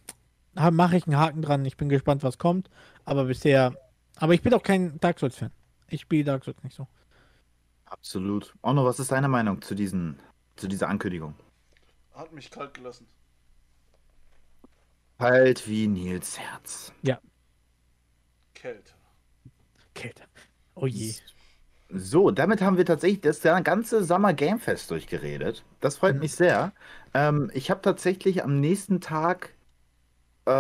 Speaker 3: mache ich einen Haken dran. Ich bin gespannt, was kommt. Aber bisher. Aber ich bin auch kein Dark Souls-Fan. Ich spiele Dark Souls nicht so.
Speaker 2: Absolut. Onno, was ist deine Meinung zu, diesen, zu dieser Ankündigung?
Speaker 1: Hat mich kalt gelassen.
Speaker 2: Kalt wie Nils Herz.
Speaker 1: Kälte.
Speaker 3: Kälte. Oh je.
Speaker 2: So, damit haben wir tatsächlich das ganze Summer Game Fest durchgeredet. Das freut
Speaker 3: Mhm.
Speaker 2: mich sehr. Ähm, ich habe tatsächlich am nächsten Tag äh,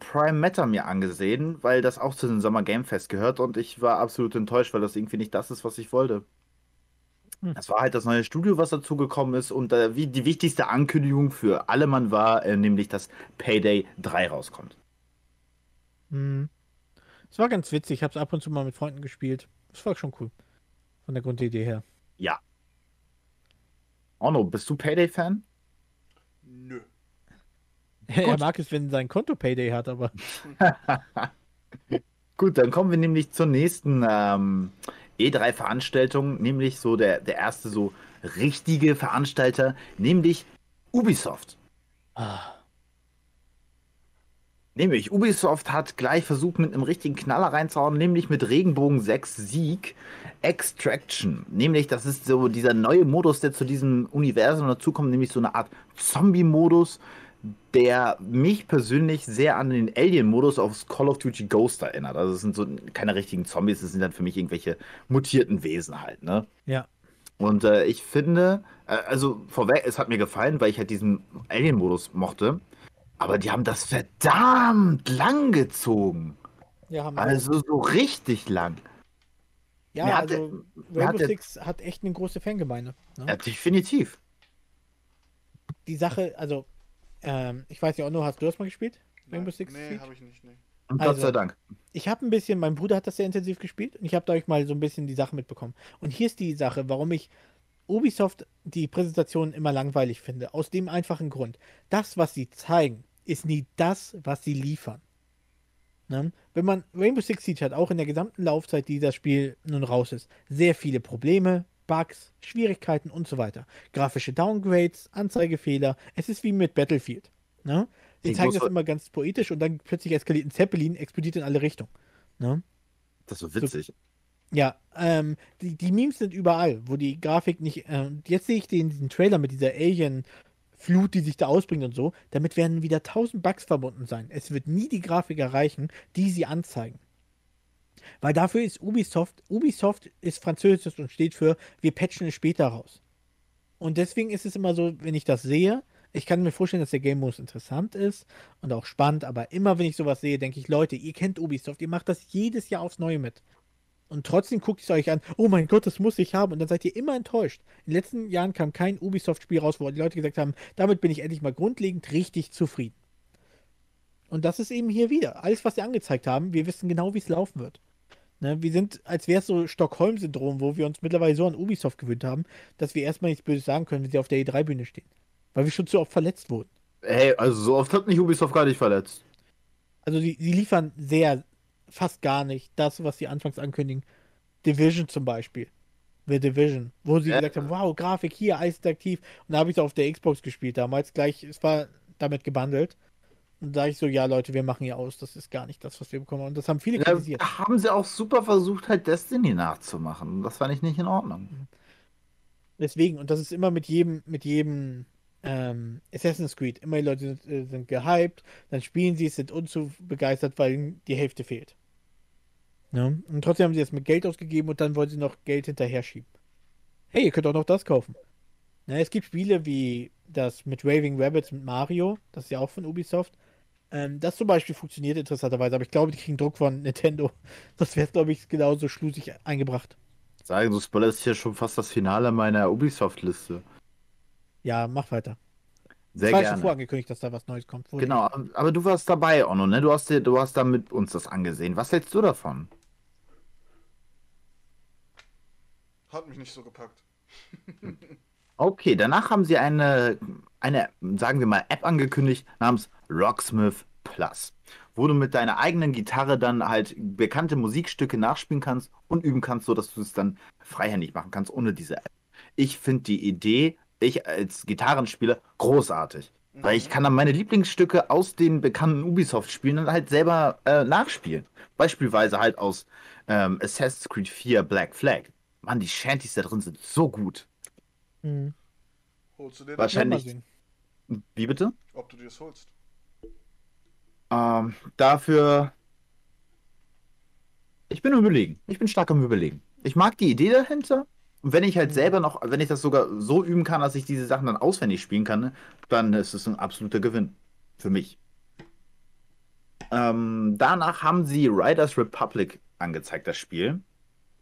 Speaker 2: Prime Matter mir angesehen, weil das auch zu dem Summer Game Fest gehört und ich war absolut enttäuscht, weil das irgendwie nicht das ist, was ich wollte.
Speaker 3: Hm.
Speaker 2: Das war halt das neue Studio, was dazugekommen ist und äh, wie die wichtigste Ankündigung für alle Mann war, äh, nämlich dass Payday 3 rauskommt.
Speaker 3: Hm. Es war ganz witzig. Ich habe es ab und zu mal mit Freunden gespielt. Das war schon cool. Von der Grundidee her.
Speaker 2: Ja. Onno, bist du Payday-Fan?
Speaker 1: Nö.
Speaker 3: Er mag es, wenn sein Konto Payday hat, aber [LAUGHS]
Speaker 2: Gut, dann kommen wir nämlich zur nächsten ähm, E3-Veranstaltung, nämlich so der, der erste so richtige Veranstalter, nämlich Ubisoft.
Speaker 3: ah,
Speaker 2: Nämlich Ubisoft hat gleich versucht, mit einem richtigen Knaller reinzuhauen, nämlich mit Regenbogen 6 Sieg Extraction. Nämlich, das ist so dieser neue Modus, der zu diesem Universum dazukommt, nämlich so eine Art Zombie-Modus, der mich persönlich sehr an den Alien-Modus aus Call of Duty Ghost erinnert. Also es sind so keine richtigen Zombies, es sind dann für mich irgendwelche mutierten Wesen halt, ne?
Speaker 3: ja.
Speaker 2: Und äh, ich finde, äh, also vorweg, es hat mir gefallen, weil ich halt diesen Alien-Modus mochte. Aber die haben das verdammt lang gezogen.
Speaker 3: Ja.
Speaker 2: Also so richtig lang.
Speaker 3: ja,
Speaker 2: mir hat
Speaker 3: also
Speaker 2: hat
Speaker 3: Rainbow Six hat echt eine große Fangemeinde. Ne?
Speaker 2: Ja, definitiv.
Speaker 3: Die Sache, also, ähm, ich weiß ja auch nur, hast du das mal gespielt? Rainbow Six
Speaker 1: Nee, habe ich nicht. Nee.
Speaker 2: Und
Speaker 3: Also-
Speaker 2: Gott sei Dank.
Speaker 3: Ich habe ein bisschen, mein Bruder hat das sehr intensiv gespielt und ich habe dadurch mal so ein bisschen die Sache mitbekommen. Und hier ist die Sache, warum ich Ubisoft die Präsentation immer langweilig finde. Aus dem einfachen Grund. Das, was sie zeigen, ist nie das, was sie liefern. Ne? Wenn man Rainbow Six Siege hat, auch in der gesamten Laufzeit, die das Spiel nun raus ist, sehr viele Probleme, Bugs, Schwierigkeiten und so weiter. Grafische Downgrades, Anzeigefehler. Es ist wie mit Battlefield. Ne? Sie
Speaker 2: Ich
Speaker 3: zeigen das immer ganz poetisch und dann plötzlich eskaliert ein Zeppelin, explodiert in alle Richtungen. Ne?
Speaker 2: Das ist so witzig.
Speaker 3: Ja, ähm, die, die Memes sind überall, wo die Grafik nicht. Äh, jetzt sehe ich den, diesen Trailer mit dieser Alien-Flut, die sich da ausbringt und so. Damit werden wieder tausend Bugs verbunden sein. Es wird nie die Grafik erreichen, die sie anzeigen. Weil dafür ist Ubisoft, Ubisoft ist französisch und steht für, wir patchen es später raus. Und deswegen ist es immer so, wenn ich das sehe, ich kann mir vorstellen, dass der Game Modus interessant ist und auch spannend, aber immer wenn ich sowas sehe, denke ich, Leute, ihr kennt Ubisoft, ihr macht das jedes Jahr aufs Neue mit. Und trotzdem guckt es euch an, oh mein Gott, das muss ich haben. Und dann seid ihr immer enttäuscht. In den letzten Jahren kam kein Ubisoft-Spiel raus, wo die Leute gesagt haben, damit bin ich endlich mal grundlegend richtig zufrieden. Und das ist eben hier wieder. Alles, was sie angezeigt haben, wir wissen genau, wie es laufen wird. Ne, wir sind, als wäre es so Stockholm-Syndrom, wo wir uns mittlerweile so an Ubisoft gewöhnt haben, dass wir erstmal nichts Böses sagen können, wenn sie auf der E3-Bühne stehen. Weil wir schon zu oft verletzt wurden.
Speaker 2: Hey, also so oft hat mich Ubisoft gar nicht verletzt.
Speaker 3: Also sie, sie liefern sehr, fast gar nicht das, was sie anfangs ankündigen. Division zum Beispiel. The Division, wo sie
Speaker 2: Ja.
Speaker 3: gesagt haben, wow, Grafik hier, eisinteraktiv. Und da habe ich es auf der Xbox gespielt damals gleich. Es war damit gebundelt. Und da ich so, ja Leute, wir machen hier aus, das ist gar nicht das, was wir bekommen. Und das haben viele
Speaker 2: Ja,
Speaker 3: kritisiert.
Speaker 2: da haben sie auch super versucht, halt Destiny nachzumachen. Das fand ich nicht in Ordnung.
Speaker 3: Deswegen, und das ist immer mit jedem, mit jedem ähm, Assassin's Creed. Immer die Leute sind, äh, sind gehypt, dann spielen sie es, sind unzubegeistert, weil die Hälfte fehlt. Ja? Und trotzdem haben sie jetzt mit Geld ausgegeben und dann wollen sie noch Geld hinterher schieben. Hey, ihr könnt auch noch das kaufen. Na, es gibt Spiele wie das mit Raving Rabbits mit Mario, das ist ja auch von Ubisoft. Ähm, das zum Beispiel funktioniert interessanterweise, aber ich glaube, die kriegen Druck von [LAUGHS] Nintendo. Das wäre, glaube ich, genauso schlusig eingebracht.
Speaker 2: Sagen, du spoilerst hier schon fast das Finale meiner Ubisoft-Liste.
Speaker 3: Ja, mach weiter.
Speaker 2: Sehr
Speaker 3: es war schon
Speaker 2: gerne.
Speaker 3: vorangekündigt, dass da was Neues kommt. Wurde
Speaker 2: Genau, aber du warst dabei, Onno, ne? Du hast, dir, du hast da mit uns das angesehen. Was hältst du davon?
Speaker 1: Hat mich nicht so gepackt. [LAUGHS]
Speaker 2: Okay, danach haben sie eine, eine, sagen wir mal, App angekündigt namens Rocksmith Plus, wo du mit deiner eigenen Gitarre dann halt bekannte Musikstücke nachspielen kannst und üben kannst, sodass du es dann freihändig machen kannst ohne diese App. Ich finde die Idee, ich als Gitarrenspieler, großartig. Weil ich kann dann meine Lieblingsstücke aus den bekannten Ubisoft-Spielen dann halt selber äh, nachspielen. Beispielsweise halt aus ähm, Assassin's Creed 4 Black Flag. Mann, die Shanties da drin sind so gut.
Speaker 3: Mhm.
Speaker 1: Holst du dir das?
Speaker 2: Wahrscheinlich-. Wie bitte?
Speaker 1: Ob du dir das holst?
Speaker 2: Ähm, dafür. Ich bin am überlegen. Ich bin stark am überlegen. Ich mag die Idee dahinter. Und wenn ich halt
Speaker 3: Mhm.
Speaker 2: selber noch, wenn ich das sogar so üben kann, dass ich diese Sachen dann auswendig spielen kann, ne, dann ist es ein absoluter Gewinn. Für mich. Ähm, danach haben sie Riders Republic angezeigt, das Spiel.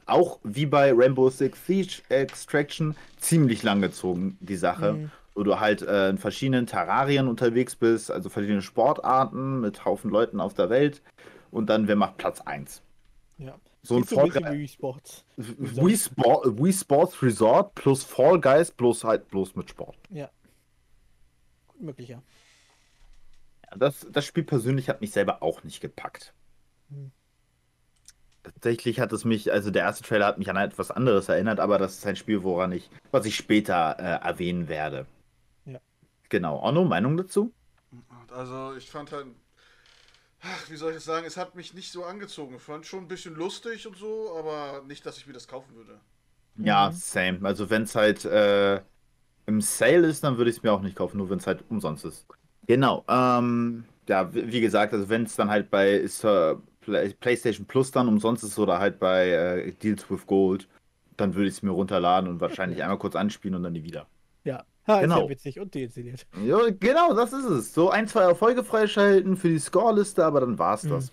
Speaker 2: Auch wie bei Rainbow Six Siege Extraction ziemlich lang gezogen, die Sache
Speaker 3: Mhm.
Speaker 2: wo du halt äh, in verschiedenen Terrarien unterwegs bist, also verschiedene Sportarten mit Haufen Leuten auf der Welt. Und dann, wer macht Platz 1?
Speaker 3: Ja.
Speaker 2: So ein Fall
Speaker 3: wie Sports.
Speaker 2: Wii, Sport, Wii Sports Resort plus Fall Guys plus halt bloß mit Sport.
Speaker 3: Ja. Gut möglich, ja.
Speaker 2: Ja, das, das Spiel persönlich hat mich selber auch nicht gepackt.
Speaker 3: Hm.
Speaker 2: Tatsächlich hat es mich, also der erste Trailer hat mich an etwas anderes erinnert, aber das ist ein Spiel, woran ich, was ich später äh, erwähnen werde.
Speaker 3: Ja.
Speaker 2: Genau. Onno, Meinung dazu?
Speaker 1: Also ich fand halt, ach, wie soll ich das sagen, es hat mich nicht so angezogen. Ich fand schon ein bisschen lustig und so, aber nicht, dass ich mir das kaufen würde.
Speaker 2: Ja,
Speaker 3: Mhm.
Speaker 2: same. Also wenn es halt äh, im Sale ist, dann würde ich es mir auch nicht kaufen, nur wenn es halt umsonst ist. Genau. Ähm, ja, wie gesagt, also wenn es dann halt bei ist, äh, Play PlayStation Plus dann umsonst ist oder halt bei äh, Deals with Gold, dann würde ich es mir runterladen und wahrscheinlich [LAUGHS] einmal kurz anspielen und dann nie wieder. [LAUGHS]
Speaker 3: Ha, ist
Speaker 2: Genau.
Speaker 3: ja witzig und deinstalliert.
Speaker 2: Ja, genau, das ist es. So ein, zwei Erfolge freischalten für die Scoreliste, aber dann war's
Speaker 3: Mhm.
Speaker 2: das.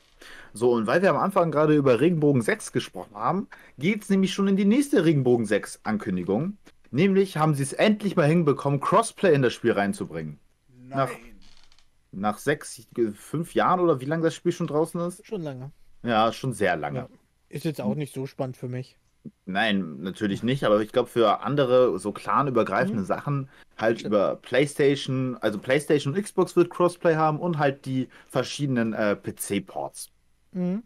Speaker 2: So, und weil wir am Anfang gerade über Regenbogen 6 gesprochen haben, geht's nämlich schon in die nächste Regenbogen 6 Ankündigung. Nämlich haben sie es endlich mal hinbekommen, Crossplay in das Spiel reinzubringen.
Speaker 1: Nein.
Speaker 2: Nach- Nach sechs, fünf Jahren oder wie lange das Spiel schon draußen ist?
Speaker 3: Schon lange.
Speaker 2: Ja, schon sehr lange.
Speaker 3: Ja. Ist jetzt auch nicht so spannend für mich.
Speaker 2: Nein, natürlich nicht, aber ich glaube für andere so clanübergreifende
Speaker 3: Mhm.
Speaker 2: Sachen halt
Speaker 3: Stimmt.
Speaker 2: über PlayStation, also PlayStation und Xbox wird Crossplay haben und halt die verschiedenen äh, PC-Ports.
Speaker 3: Mhm.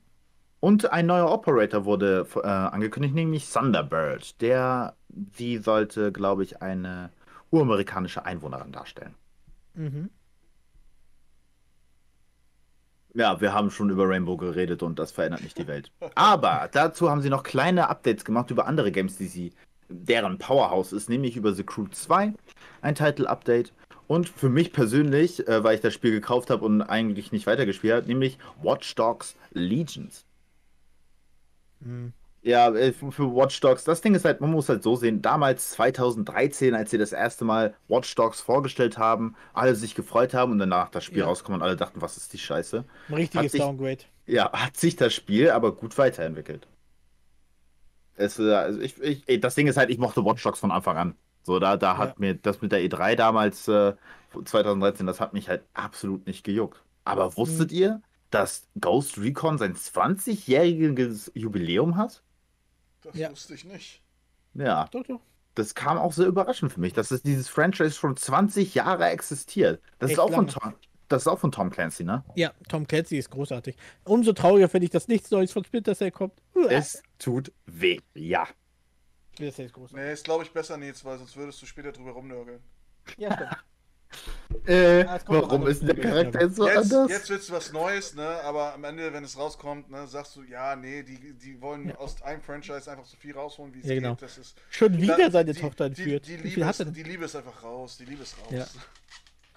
Speaker 2: Und ein neuer Operator wurde äh, angekündigt, nämlich Thunderbird. Der, die sollte, glaube ich, eine uramerikanische Einwohnerin darstellen.
Speaker 3: Mhm.
Speaker 2: Ja, wir haben schon über Rainbow geredet und das verändert nicht die Welt. Aber dazu haben sie noch kleine Updates gemacht über andere Games, die sie, deren Powerhouse ist, nämlich über The Crew 2, ein Title-Update. Und für mich persönlich, äh, weil ich das Spiel gekauft habe und eigentlich nicht weitergespielt habe, nämlich Watch Dogs Legions.
Speaker 3: Mhm.
Speaker 2: Ja, äh, für Watch Dogs, das Ding ist halt, man muss halt so sehen, damals 2013, als sie das erste Mal Watch Dogs vorgestellt haben, alle sich gefreut haben und danach das Spiel
Speaker 3: Ja.
Speaker 2: rauskam und alle dachten, was ist die Scheiße?
Speaker 3: Ein richtiges
Speaker 2: sich-
Speaker 3: Downgrade.
Speaker 2: Ja, [LAUGHS] hat sich das Spiel aber gut weiterentwickelt. Es, äh, also ich, ich, das Ding ist halt, ich mochte Watch Dogs von Anfang an. So, da, da hat
Speaker 3: Ja.
Speaker 2: mir das mit der E3 damals, äh, 2013, das hat mich halt absolut nicht gejuckt. Aber wusstet
Speaker 3: Mhm.
Speaker 2: ihr, dass Ghost Recon sein 20-jähriges Jubiläum hat?
Speaker 1: Das
Speaker 3: Ja.
Speaker 1: wusste ich nicht.
Speaker 2: Ja,
Speaker 3: Doch, doch.
Speaker 2: das kam auch sehr überraschend für mich, dass es dieses Franchise schon 20 Jahre existiert. Das ist auch von. Tom, das ist auch von Tom Clancy, ne?
Speaker 3: Ja, Tom Clancy ist großartig. Umso trauriger finde ich, dass nichts Neues von Splinter Cell kommt.
Speaker 2: Es tut weh, ja.
Speaker 3: Das ist groß.
Speaker 1: Nee, ist glaube ich besser, Nils, weil sonst würdest du später drüber rumnörgeln.
Speaker 3: Ja, stimmt. [LAUGHS]
Speaker 2: Äh,
Speaker 3: Ah,
Speaker 2: warum ist der. Charakter jetzt so
Speaker 1: Jetzt,
Speaker 2: anders?
Speaker 1: jetzt willst du was Neues, ne? Aber am Ende, wenn es rauskommt, ne, sagst du, ja, nee, die, die wollen
Speaker 3: Ja.
Speaker 1: aus einem Franchise einfach so viel rausholen, wie es
Speaker 3: Ja, genau.
Speaker 1: geht. Das ist,
Speaker 3: Schon wieder
Speaker 1: da-
Speaker 3: seine
Speaker 1: die,
Speaker 3: Tochter
Speaker 1: die,
Speaker 3: entführt.
Speaker 1: Die,
Speaker 3: Wie
Speaker 1: Liebe ist,
Speaker 3: er
Speaker 1: die Liebe ist einfach raus. Die Liebe ist raus.
Speaker 3: Ja.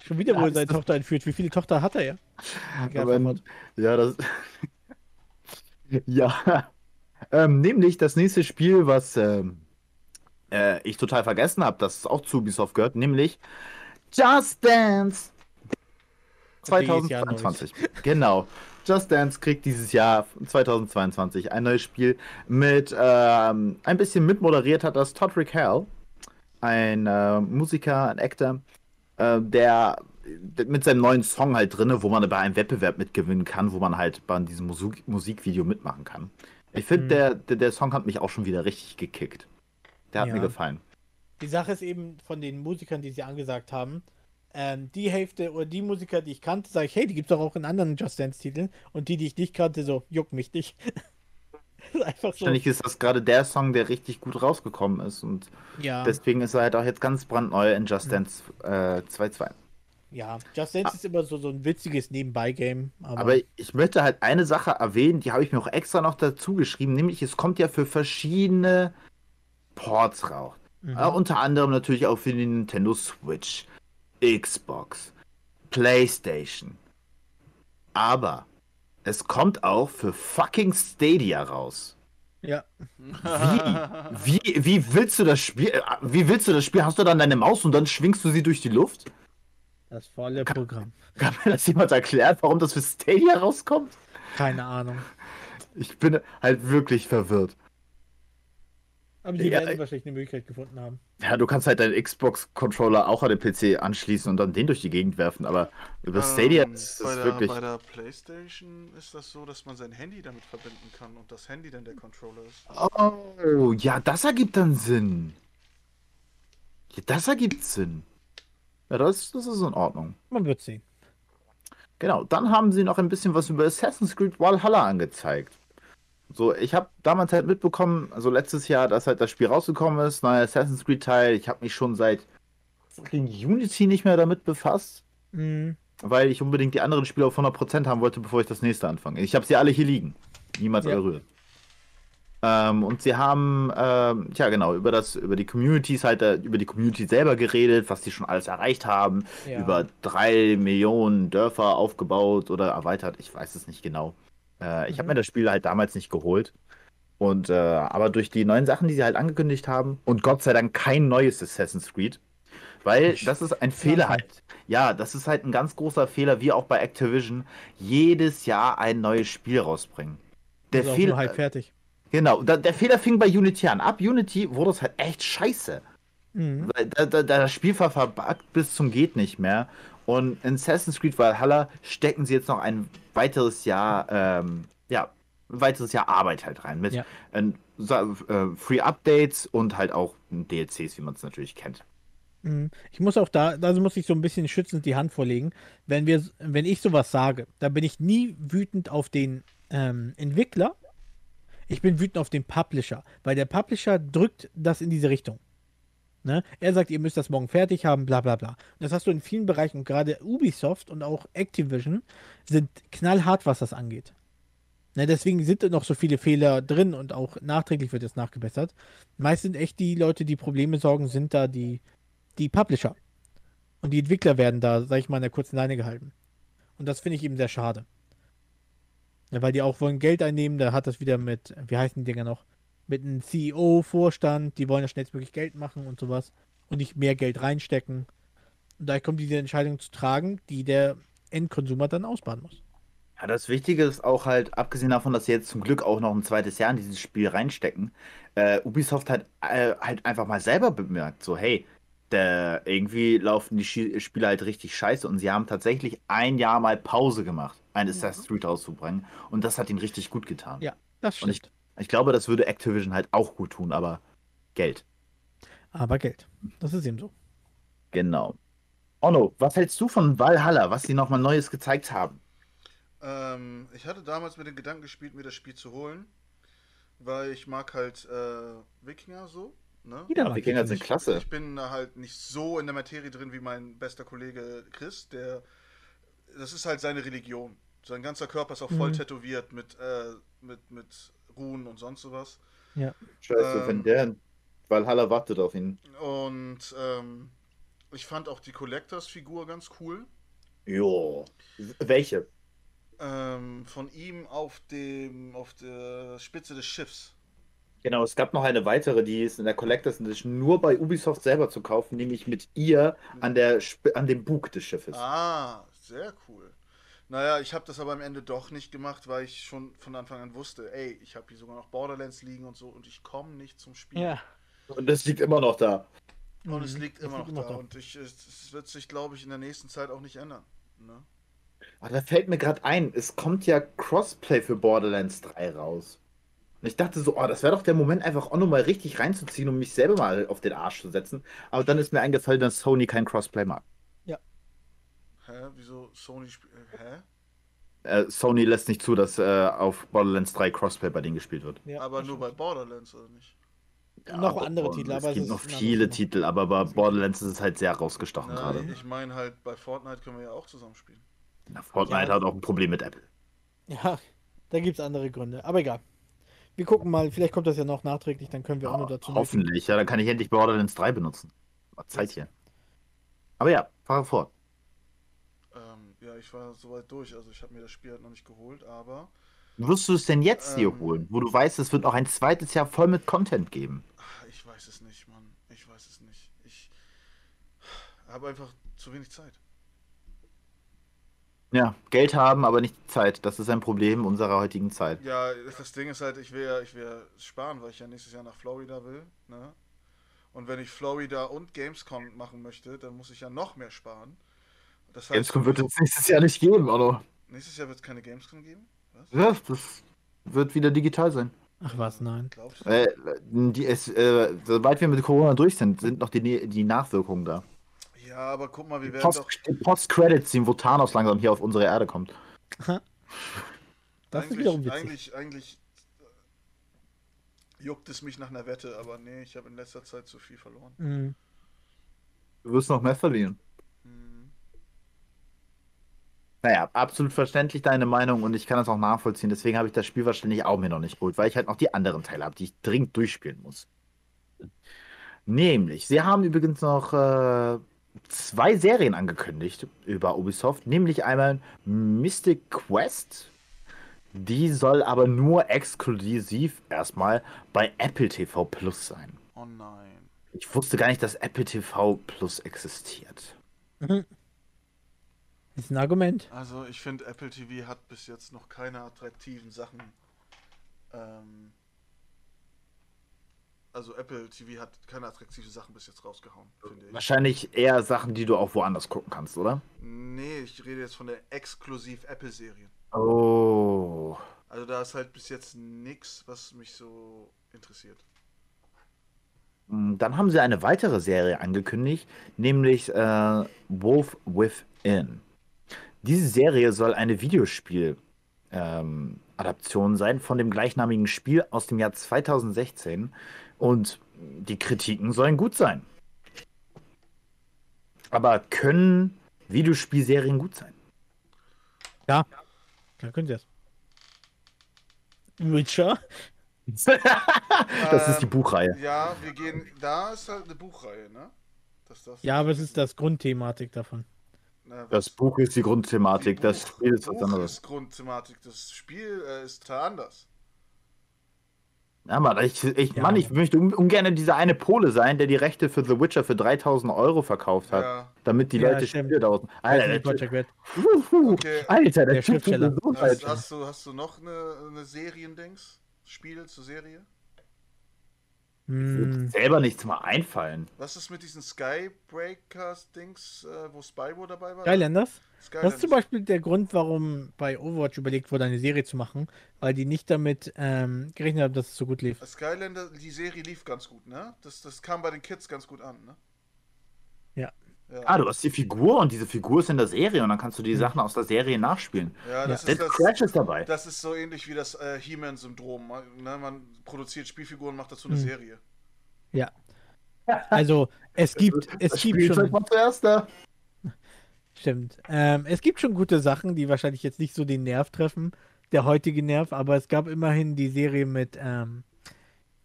Speaker 3: Schon wieder, wo
Speaker 2: Ja,
Speaker 3: er seine Tochter entführt. Wie viele Tochter hat er ja?
Speaker 2: Aber, ja, das. [LAUGHS] ja. Ähm, nämlich das nächste Spiel, was ähm, äh, ich total vergessen habe, das auch zu Ubisoft gehört, nämlich Just Dance
Speaker 3: Dieses Jahr
Speaker 2: 2022. Genau. Just Dance kriegt dieses Jahr 2022 ein neues Spiel mit ähm, ein bisschen mitmoderiert hat das Todrick Hell, ein äh, Musiker, ein Actor, äh, der mit seinem neuen Song halt drinne, wo man bei einem Wettbewerb mitgewinnen kann, wo man halt bei diesem Musik Musikvideo mitmachen kann. Ich finde,
Speaker 3: Mhm.
Speaker 2: der, der, der Song hat mich auch schon wieder richtig gekickt. Der hat
Speaker 3: Ja.
Speaker 2: mir gefallen.
Speaker 3: Die Sache ist eben von den Musikern, die sie angesagt haben, ähm, die Hälfte oder die Musiker, die ich kannte, sage ich, hey, die gibt's doch auch in anderen Just Dance-Titeln. Und die, die ich nicht kannte, so, juck mich nicht. [LAUGHS] ist einfach so.
Speaker 2: Wahrscheinlich ist das gerade der Song, der richtig gut rausgekommen ist. Und
Speaker 3: Ja,
Speaker 2: deswegen ist er halt auch jetzt ganz brandneu in Just. Dance äh, 2.2.
Speaker 3: ja. Just Dance ist immer so, so ein witziges Nebenbei-Game. Aber,
Speaker 2: Aber ich möchte halt eine Sache erwähnen, die habe ich mir auch extra noch dazu geschrieben, nämlich es kommt ja für verschiedene Ports raus.
Speaker 3: Mhm.
Speaker 2: Äh, unter anderem natürlich auch für die Nintendo Switch, Xbox, PlayStation. Aber es kommt auch für fucking Stadia raus.
Speaker 3: ja.
Speaker 2: Wie, wie, wie willst du das Spiel? äh, Wie willst du das Spiel? Hast du dann deine Maus und dann schwingst du sie durch die Luft?
Speaker 3: Das volle Programm.
Speaker 2: Kann mir das jemand erklären, warum das für Stadia rauskommt?
Speaker 3: Keine Ahnung.
Speaker 2: Ich bin halt wirklich verwirrt.
Speaker 3: Aber die
Speaker 2: Ja,
Speaker 3: werden
Speaker 2: ich-
Speaker 3: wahrscheinlich eine Möglichkeit gefunden haben.
Speaker 2: Ja, du kannst halt deinen Xbox-Controller auch an den PC anschließen und dann den durch die Gegend werfen, aber über Stadia
Speaker 1: Ähm,
Speaker 2: ist
Speaker 1: bei,
Speaker 2: das
Speaker 1: der,
Speaker 2: wirklich.
Speaker 1: bei der Playstation ist das so, dass man sein Handy damit verbinden kann und das Handy dann der Controller ist.
Speaker 2: Oh, ja, das ergibt dann Sinn. Ja, das ergibt Sinn. Ja, das, das ist in Ordnung.
Speaker 3: Man wird sehen.
Speaker 2: Genau, dann haben sie noch ein bisschen was über Assassin's Creed Valhalla angezeigt. So, ich habe damals halt mitbekommen, also letztes Jahr, dass halt das Spiel rausgekommen ist, neuer Assassin's Creed Teil. Ich habe mich schon seit Unity nicht mehr damit befasst,
Speaker 3: Mhm.
Speaker 2: weil ich unbedingt die anderen Spiele auf 100% haben wollte, bevor ich das nächste anfange. Ich habe sie alle hier liegen, niemals
Speaker 3: Ja.
Speaker 2: berührt. Ähm, und sie haben, ähm, ja genau, über das, über die Communities halt, äh, über die Community selber geredet, was die schon alles erreicht haben,
Speaker 3: Ja.
Speaker 2: über drei Millionen Dörfer aufgebaut oder erweitert, ich weiß es nicht genau. Äh, ich habe
Speaker 3: Mhm.
Speaker 2: mir das Spiel halt damals nicht geholt. Und äh, aber durch die neuen Sachen, die sie halt angekündigt haben, und Gott sei Dank kein neues Assassin's Creed, weil das ist ein Fehler halt. Ja, das ist halt ein ganz großer Fehler, wie auch bei Activision, jedes Jahr ein neues Spiel rausbringen. Der
Speaker 3: auch
Speaker 2: Fehler,
Speaker 3: nur halb fertig.
Speaker 2: genau, da, der Fehler fing bei Unity an. Ab Unity wurde es halt echt scheiße.
Speaker 3: Mhm.
Speaker 2: Da, da, da das Spiel war verbuggt bis zum geht nicht mehr. Und in Assassin's Creed Valhalla stecken sie jetzt noch ein weiteres Jahr, ähm, ja, ein weiteres Jahr Arbeit halt rein mit
Speaker 3: Ja.
Speaker 2: ähm, so, äh, Free Updates und halt auch DLCs, wie man es natürlich kennt.
Speaker 3: Mhm. Ich muss auch da, also muss ich so ein bisschen schützend die Hand vorlegen. Wenn wir, wenn ich sowas sage, dann bin ich nie wütend auf den ähm, Entwickler. Ich bin wütend auf den Publisher, weil der Publisher drückt das in diese Richtung. Ne? Er sagt, ihr müsst das morgen fertig haben, bla bla bla. Und das hast du in vielen Bereichen, und gerade Ubisoft und auch Activision sind knallhart, was das angeht. Ne, deswegen sind noch so viele Fehler drin und auch nachträglich wird es nachgebessert. Meist sind echt die Leute, die Probleme sorgen, sind da die, die Publisher. Und die Entwickler werden da, sag ich mal, in der kurzen Leine gehalten. Und das finde ich eben sehr schade. Ja, weil die auch wollen Geld einnehmen, da hat das wieder mit, wie heißen die Dinger noch? Mit einem CEO, Vorstand, die wollen ja schnellstmöglich Geld machen und sowas und nicht mehr Geld reinstecken. Und da kommt diese Entscheidung zu tragen, die der Endkonsumer dann ausbaden muss.
Speaker 2: Ja, das Wichtige ist auch halt, abgesehen davon, dass sie jetzt zum Glück auch noch ein zweites Jahr in dieses Spiel reinstecken, äh, Ubisoft hat äh, halt einfach mal selber bemerkt, so, hey, der, irgendwie laufen die Spiele halt richtig scheiße und sie haben tatsächlich ein Jahr mal Pause gemacht, ein Assassin's Creed rauszubringen und das hat ihnen richtig gut getan.
Speaker 3: Ja, das
Speaker 2: Und ich,
Speaker 3: stimmt.
Speaker 2: Ich glaube, das würde Activision halt auch gut tun, aber Geld.
Speaker 3: Aber Geld. Das ist eben so.
Speaker 2: Genau. Onno, was hältst du von Valhalla, was sie nochmal Neues gezeigt haben?
Speaker 1: Ähm, ich hatte damals mit dem Gedanken gespielt, mir das Spiel zu holen, weil ich mag halt äh, Wikinger so. Ne?
Speaker 2: Ja, Wikinger sind klasse.
Speaker 1: Ich bin da halt nicht so in der Materie drin wie mein bester Kollege Chris, der. Das ist halt seine Religion. Sein ganzer Körper ist auch voll
Speaker 3: Mhm.
Speaker 1: tätowiert mit, äh, mit, mit Runen und sonst sowas.
Speaker 3: Ja.
Speaker 2: Scheiße,
Speaker 1: Ähm,
Speaker 2: wenn der in Valhalla wartet auf ihn.
Speaker 1: Und ähm, ich fand auch die Collectors-Figur ganz cool.
Speaker 2: Jo. Welche?
Speaker 1: Ähm, von ihm auf dem auf der Spitze des Schiffs.
Speaker 2: Genau, es gab noch eine weitere, die ist in der Collectors Edition nur bei Ubisoft selber zu kaufen, nämlich mit ihr an, der, Sp- an dem Bug des Schiffes.
Speaker 1: Ah, sehr cool. Naja, ich habe das aber am Ende doch nicht gemacht, weil ich schon von Anfang an wusste, ey, ich habe hier sogar noch Borderlands liegen und so und ich komme nicht zum Spiel.
Speaker 3: Ja.
Speaker 2: Und das liegt immer noch da.
Speaker 1: Und es
Speaker 3: Mhm.
Speaker 1: liegt
Speaker 3: Das
Speaker 1: immer
Speaker 3: liegt
Speaker 1: noch da. Und ich, es, es wird sich, glaube ich, in der nächsten Zeit auch nicht ändern. Ne?
Speaker 2: Aber da fällt mir gerade ein, es kommt ja Crossplay für Borderlands 3 raus. Und ich dachte so, oh, das wäre doch der Moment, einfach auch nochmal richtig reinzuziehen, um mich selber mal auf den Arsch zu setzen. Aber dann ist mir eingefallen, dass Sony kein Crossplay mag.
Speaker 1: Hä? Wieso Sony spielt. Hä?
Speaker 2: Äh, Sony lässt nicht zu, dass äh, auf Borderlands 3 Crossplay bei denen gespielt wird.
Speaker 3: Ja,
Speaker 1: aber nur bei. Borderlands, oder nicht?
Speaker 3: Noch
Speaker 2: aber
Speaker 3: andere Titel,
Speaker 2: es
Speaker 3: aber es
Speaker 2: gibt noch viele. Titel, aber bei Borderlands ist es halt sehr rausgestochen
Speaker 1: Na,
Speaker 2: gerade.
Speaker 1: ich meine halt, bei Fortnite können wir ja auch zusammen spielen.
Speaker 2: Na, Fortnite
Speaker 3: Ja.
Speaker 2: hat auch ein Problem mit Apple.
Speaker 3: Ja, da gibt es andere Gründe. Aber egal. Wir gucken mal, vielleicht kommt das ja noch nachträglich, dann können wir auch noch dazu.
Speaker 2: Hoffentlich, ja, dann kann ich endlich Borderlands 3 benutzen. Zeit hier. Aber ja, fahre fort.
Speaker 1: Ich war soweit durch, also ich habe mir das Spiel halt noch nicht geholt, aber
Speaker 2: Wirst du es denn jetzt dir
Speaker 1: Ähm.
Speaker 2: holen, wo du weißt, es wird noch ein zweites Jahr voll mit Content geben?
Speaker 1: ach, ich weiß es nicht, Mann. Ich weiß es nicht. Ich habe einfach zu wenig Zeit.
Speaker 2: Ja, Geld haben, aber nicht Zeit. Das ist ein Problem unserer heutigen Zeit.
Speaker 1: Ja, das Ding ist halt, ich will ja, ich will ja sparen, weil ich ja nächstes Jahr nach Florida will, ne? Und wenn ich Florida und Gamescom machen möchte, dann muss ich ja noch mehr sparen. Das heißt,
Speaker 2: Gamescom wird es nächstes Jahr nicht geben, oder?
Speaker 1: nächstes Jahr wird es keine Gamescom geben? Was?
Speaker 2: Ja, das wird wieder digital sein.
Speaker 3: Ach was, nein.
Speaker 1: Glaubst du?
Speaker 2: Äh, die, es, äh, sobald wir mit Corona durch sind, sind noch die, die Nachwirkungen da.
Speaker 1: Ja, aber guck mal, wir werden
Speaker 2: Post,
Speaker 1: doch.
Speaker 2: die Post-Credit-Scene, wo Thanos langsam hier auf unsere Erde kommt.
Speaker 3: Das ist wiederum
Speaker 1: eigentlich,
Speaker 3: witzig.
Speaker 1: eigentlich, eigentlich äh, juckt es mich nach einer Wette, aber nee, ich habe in letzter Zeit zu viel verloren.
Speaker 3: Mhm.
Speaker 2: Du wirst noch mehr verlieren. Naja, absolut verständlich deine Meinung und ich kann das auch nachvollziehen. Deswegen habe ich das Spiel wahrscheinlich auch mir noch nicht geholt, weil ich halt noch die anderen Teile habe, die ich dringend durchspielen muss. Nämlich, sie haben übrigens noch äh, zwei Serien angekündigt über Ubisoft, nämlich einmal Mystic Quest. Die soll aber nur exklusiv erstmal bei Apple TV Plus sein.
Speaker 1: Oh nein.
Speaker 2: Ich wusste gar nicht, dass Apple TV Plus existiert.
Speaker 3: Ist ein Argument.
Speaker 1: Also ich finde, Apple TV hat bis jetzt noch keine attraktiven Sachen. Ähm, also Apple TV hat keine attraktiven Sachen bis jetzt rausgehauen, finde ich.
Speaker 2: Wahrscheinlich eher Sachen, die du auch woanders gucken kannst, oder?
Speaker 1: Nee, ich rede jetzt von der exklusiv Apple-Serie.
Speaker 2: Oh.
Speaker 1: Also da ist halt bis jetzt nichts, was mich so interessiert.
Speaker 2: Hm, Dann haben sie eine weitere Serie angekündigt, nämlich äh, Wolf Within. Diese Serie soll eine Videospiel-Adaption ähm, sein von dem gleichnamigen Spiel aus dem Jahr 2016 und die Kritiken sollen gut sein. Aber können Videospielserien gut sein?
Speaker 3: Ja, dann können sie es. Witcher?
Speaker 2: Das ist die
Speaker 1: Ähm,
Speaker 2: Buchreihe.
Speaker 1: Ja, wir gehen. Da ist halt eine Buchreihe, ne? Das du
Speaker 3: Ja, aber es ist das Grundthematik davon.
Speaker 1: Na,
Speaker 2: Das Buch ist die Grundthematik,
Speaker 1: die
Speaker 2: das
Speaker 1: Buch-
Speaker 2: Spiel ist was
Speaker 1: Buch
Speaker 2: anderes.
Speaker 1: ist Grundthematik. Das Spiel äh, ist total anders.
Speaker 2: Ja, Mann, ich, ich,
Speaker 3: Ja.
Speaker 2: Mann, ich möchte un- ungern dieser eine Pole sein, der die Rechte für The Witcher für 3000 Euro verkauft hat,
Speaker 1: Ja.
Speaker 2: damit die
Speaker 3: Ja,
Speaker 2: Leute. Spiele draußen. Alter, der. Wuhu,
Speaker 1: Okay.
Speaker 2: Alter, der,
Speaker 3: Der Schriftsteller.
Speaker 2: so
Speaker 1: Hast, hast, du, hast du noch eine, eine Seriendings? Spiel zur Serie?
Speaker 3: Hm,
Speaker 2: selber nichts mal einfallen.
Speaker 1: Was ist mit diesen Skybreakers-Dings, äh, wo Spyro dabei war?
Speaker 3: Skylanders? Das ist
Speaker 1: Skylanders.
Speaker 3: zum Beispiel der Grund, warum bei Overwatch überlegt wurde, eine Serie zu machen, weil die nicht damit ähm, gerechnet haben, dass es so gut lief.
Speaker 1: Skylander, die Serie lief ganz gut, ne? Das, das kam bei den Kids ganz gut an, ne?
Speaker 3: Ja.
Speaker 1: Ja,
Speaker 2: Ah, du hast die Figur und diese Figur ist in der Serie und dann kannst du die Sachen aus der Serie nachspielen.
Speaker 1: ja das,
Speaker 2: Dead
Speaker 1: ist das,
Speaker 2: Crash ist dabei.
Speaker 1: das ist so ähnlich wie das äh, He-Man-Syndrom. Man, ne? man produziert Spielfiguren und macht dazu eine
Speaker 3: Mhm.
Speaker 1: Serie.
Speaker 3: Ja. Also es gibt, es
Speaker 2: das
Speaker 3: gibt schon,
Speaker 2: war zuerst da.
Speaker 3: stimmt. Ähm, es gibt schon gute Sachen, die wahrscheinlich jetzt nicht so den Nerv treffen, der heutige Nerv, aber es gab immerhin die Serie mit, ähm,